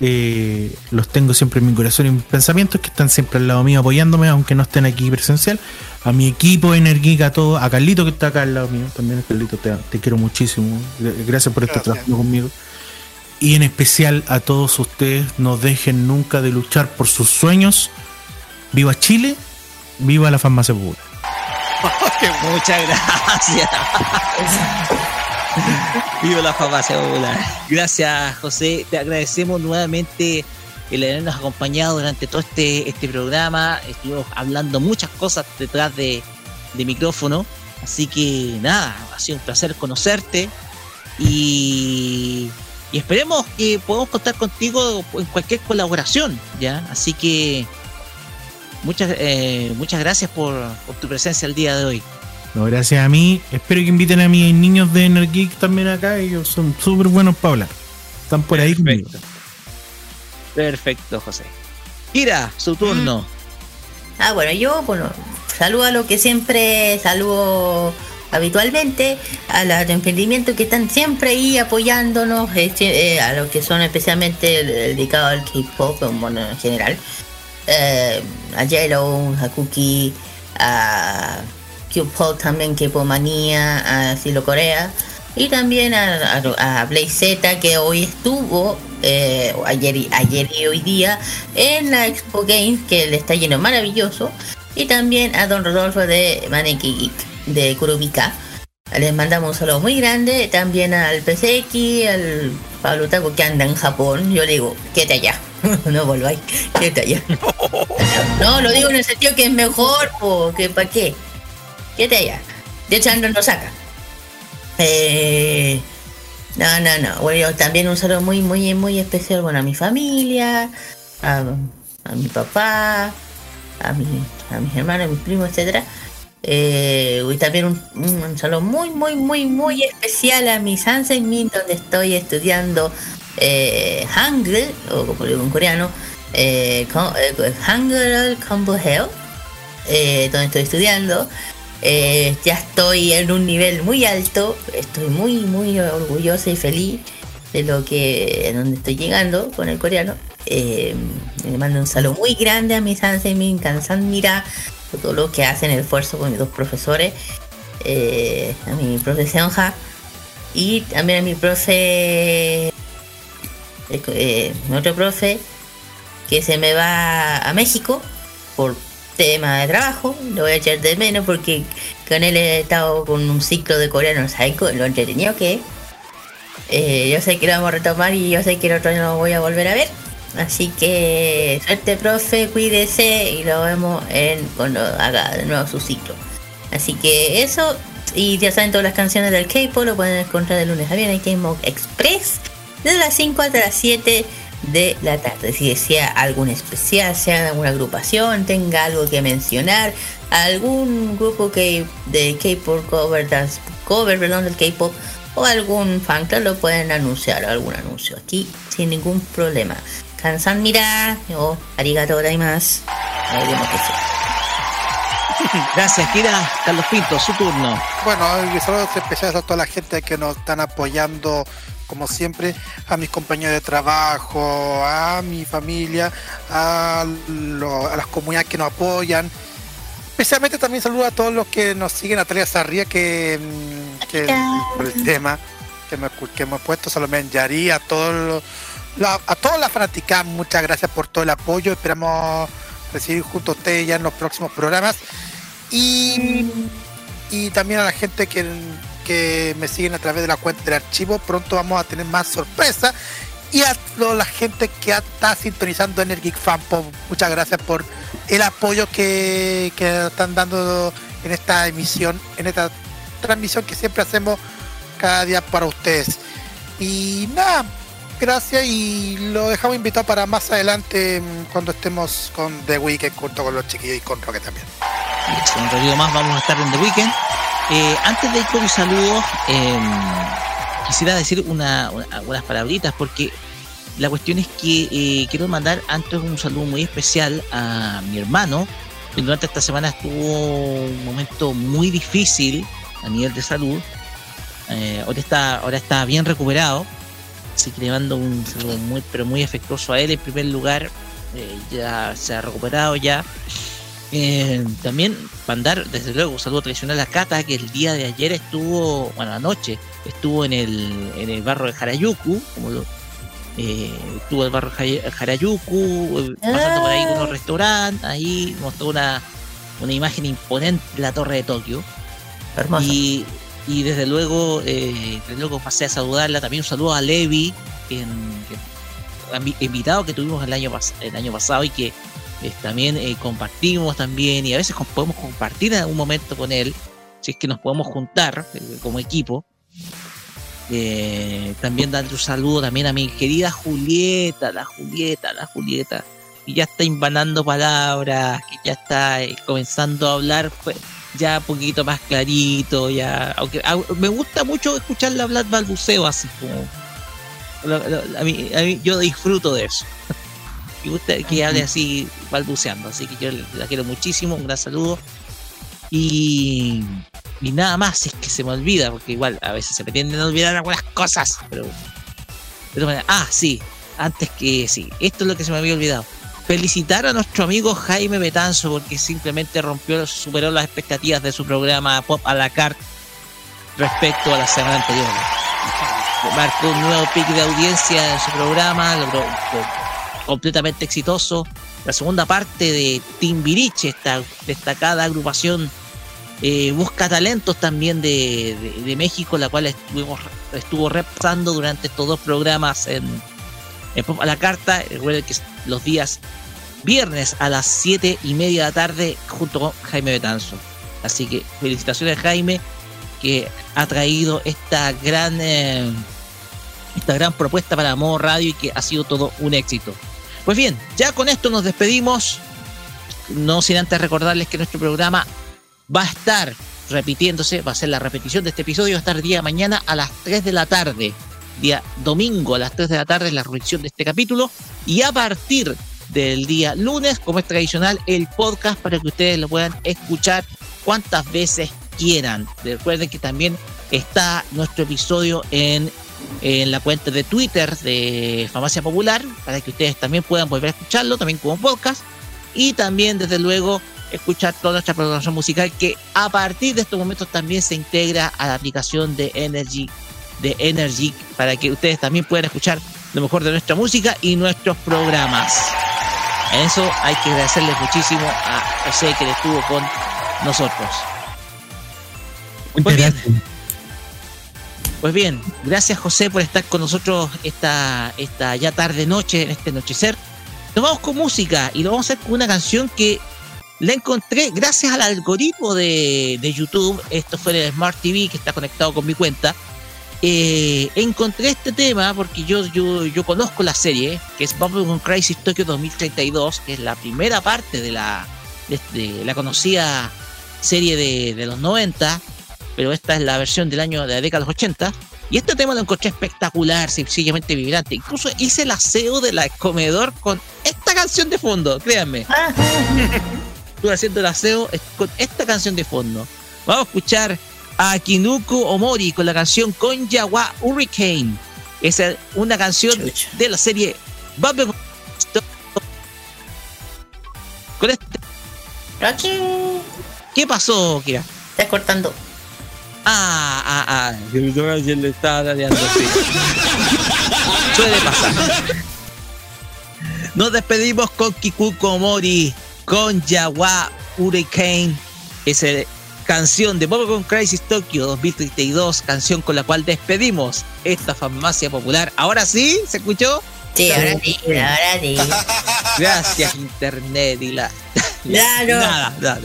eh, los tengo siempre en mi corazón y en mis pensamientos, que están siempre al lado mío apoyándome, aunque no estén aquí presencial. A mi equipo Energica, a todos, a Carlito que está acá al lado mío, también Carlito, te, te quiero muchísimo. Gracias por estar trabajando conmigo. Y en especial a todos ustedes, no dejen nunca de luchar por sus sueños. Viva Chile, viva la farmacia popular. <laughs> Muchas gracias. <laughs> <laughs> Viva la farmacia popular. Gracias, José. Te agradecemos nuevamente el habernos acompañado durante todo este, este programa. Estuvimos hablando muchas cosas detrás de, de micrófono. Así que nada, ha sido un placer conocerte. Y, y esperemos que podamos contar contigo en cualquier colaboración. ¿ya? Así que muchas, eh, muchas gracias por, por tu presencia el día de hoy. No, gracias a mí. Espero que inviten a mis niños de Energic también acá. Ellos son súper buenos para hablar. Están por ahí conmigo. Perfecto, José. Kira, su turno. Ah, bueno, yo, bueno, saludo a lo que siempre saludo habitualmente, a los emprendimientos que están siempre ahí apoyándonos, eh, eh, a los que son especialmente dedicados al K-pop, bueno, en general. Eh, a Yellow, a Cookie, a Q-pop también, K-pop Manía, a Silo Corea. Y también a, a, a Blaze Z que hoy estuvo, eh, ayer, y- ayer y hoy día, en la Expo Games, que le está lleno maravilloso. Y también a Don Rodolfo de Maneki de Kurubika. Les mandamos un saludo muy grande. También al PCX, al Pablo Taco que anda en Japón. Yo le digo, quédate allá. <laughs> no volváis, quédate allá. <laughs> no, lo digo en el sentido que es mejor, o que para qué. Quédate allá. De hecho, Android no saca. Eh, no, no, no. Bueno, también un saludo muy, muy, muy especial bueno, a mi familia, a, mi papá, a, mi, a mis hermanos, a mis primos, etcétera. Eh, y también un, un- saludo muy, muy, muy, muy especial a mi Min, donde estoy estudiando eh, Hangul, o como digo en coreano, eh, eh, Hangul Kombuheo, eh, donde estoy estudiando. Eh, ya estoy en un nivel muy alto, estoy muy, muy orgullosa y feliz de lo que, donde estoy llegando con el coreano. Eh, le mando un saludo muy grande a mi Min, Kansan Mira, por todo lo que hacen el esfuerzo con mis dos profesores, eh, a mi profe y también a mi profe, eh, mi otro profe que se me va a México por tema de trabajo, lo voy a echar de menos porque con él he estado con un ciclo de coreano, ¿sabes lo entretenido que? Eh, yo sé que lo vamos a retomar y yo sé que el otro año lo voy a volver a ver. Así que suerte profe, cuídese y lo vemos en cuando haga de nuevo su ciclo. Así que eso, y ya saben todas las canciones del K-pop lo pueden encontrar de lunes a viernes en K-Mode Express desde las 5 hasta las 7 de la tarde. Si desea algún especial, sea alguna agrupación, tenga algo que mencionar, algún grupo que de K-pop cover, dance cover, perdón, del K-pop o algún fan club lo pueden anunciar, algún anuncio aquí sin ningún problema. Kansan mira o arigato sea. <laughs> Gracias, Kira. Carlos Pinto, su turno. Bueno, y saludos especiales a toda la gente que nos están apoyando, como siempre, a mis compañeros de trabajo, a mi familia, a, lo- a las comunidades que nos apoyan. Especialmente también saludo a todos los que nos siguen, a Talia Sarria, que, mm, que por el tema que, me, que hemos puesto, Salomé Yari, a todos los- a todas las fanáticas, muchas gracias por todo el apoyo. Esperamos recibir junto a ustedes ya en los próximos programas. Y, y también a la gente que, que me siguen a través de la cuenta del archivo. Pronto vamos a tener más sorpresas. Y a toda la gente que está sintonizando en el Geek muchas gracias por el apoyo que, que están dando en esta emisión, en esta transmisión que siempre hacemos cada día para ustedes. Y nada, gracias y lo dejamos invitado para más adelante mm, cuando estemos con The Weekend junto con los chiquillos y con Roque también. Un ratito más vamos a estar en The Weekend. Eh, antes de ir con mis saludos, eh, quisiera decir una, una- algunas palabritas porque la cuestión es que eh, quiero mandar antes un saludo muy especial a mi hermano, que durante esta semana estuvo un momento muy difícil a nivel de salud. Eh, ahora está ahora está bien recuperado, así que le mando un saludo muy pero muy afectuoso a él en primer lugar. ya se ha recuperado ya. Eh, también mandar, desde luego, un saludo tradicional a Cata, que el día de ayer estuvo, bueno, anoche, estuvo en el, en el barrio de Harayuku, como lo, eh, estuvo en el barrio de Harayuku, eh, pasando por ahí con unos restaurantes, ahí mostró una, una imagen imponente de la torre de Tokio. Y, y desde luego, eh, desde luego pasé a saludarla, también un saludo a Levi, invi- invitado que tuvimos el año, el año pasado y que eh, también eh, compartimos también y a veces podemos compartir en algún momento con él, si es que nos podemos juntar eh, como equipo. También darle un saludo también a mi querida Julieta, la Julieta, la Julieta, que ya está imbanando palabras, que ya está comenzando a hablar pues, ya un poquito más clarito, ya, aunque me gusta mucho escucharla hablar balbuceo así como a mí, a mí- yo disfruto de eso. Me gusta que hable así balbuceando, así que yo la quiero muchísimo, un gran saludo. Y, y nada más, si es que se me olvida, porque igual a veces se me tienden a olvidar algunas cosas, pero de todas maneras, ah, sí, antes que sí, esto es lo que se me había olvidado. Felicitar a nuestro amigo Jaime Betanzo porque simplemente rompió, superó las expectativas de su programa Pop a la carte respecto a la semana anterior. Marcó un nuevo pico de audiencia en su programa, logró completamente exitoso. La segunda parte de Timbiriche, esta destacada agrupación eh, busca talentos también de, de- México, la cual estuvimos, estuvo repasando durante estos dos programas en, en a la Carta. Recuerden que los días viernes a las 7 y media de la tarde junto con Jaime Betanzo. Así que felicitaciones Jaime, que ha traído esta gran, eh, esta gran propuesta para Modo Radio y que ha sido todo un éxito. Pues bien, ya con esto nos despedimos. No sin antes recordarles que nuestro programa va a estar repitiéndose, va a ser la repetición de este episodio, va a estar día de mañana a las 3 de la tarde. Día domingo a las 3 de la tarde la repetición de este capítulo. Y a partir del día lunes, como es tradicional, el podcast para que ustedes lo puedan escuchar cuantas veces quieran. Recuerden que también está nuestro episodio en, en la cuenta de Twitter de Farmacia Popular para que ustedes también puedan volver a escucharlo, también como podcast. Y también, desde luego, escuchar toda nuestra programación musical que a partir de estos momentos también se integra a la aplicación de Energy de Energy para que ustedes también puedan escuchar lo mejor de nuestra música y nuestros programas. En eso hay que agradecerles muchísimo a José que estuvo con nosotros. Pues bien, pues bien, gracias José por estar con nosotros esta, esta ya tarde noche, en este anochecer. Nos vamos con música y lo vamos a hacer con una canción que la encontré gracias al algoritmo de, de YouTube. Esto fue el Smart TV que está conectado con mi cuenta. Eh, encontré este tema porque yo, yo, yo conozco la serie, que es Bubblegum Crisis Tokyo 2032, que es la primera parte de la, de, de la conocida serie de, de los 90, pero esta es la versión del año de la década de los 80. Y este tema lo encontré espectacular, sencillamente vibrante. Incluso hice el aseo de la comedor con esta canción de fondo, créanme. <laughs> Estuve haciendo el aseo con esta canción de fondo. Vamos a escuchar a Kinuku Omori con la canción Konjawa Hurricane. Es una canción de la serie Bubblegum Con este... ¿Qué pasó, Kira? Estás cortando. Ah, ah, ah. le estaba dañando, sí. Suele pasar. Nos despedimos con Kikuko Omori, con Yawa Hurricane. Esa canción de Bubblegum Crisis Tokyo 2032, canción con la cual despedimos esta farmacia popular. Ahora sí, ¿se escuchó? Sí, ahora sí, ahora sí. <laughs> Gracias, Internet y la. Claro. Nada, nada.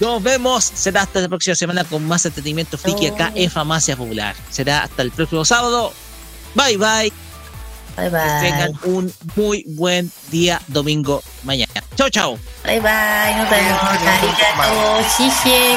Nos vemos. Será hasta la próxima semana con más entretenimiento friki acá en Farmacia Popular. Será hasta el próximo sábado. Bye bye. Bye bye. Tengan un muy buen día domingo mañana. Chao, chao. Bye bye. Nos vemos. Arigato. Shishi.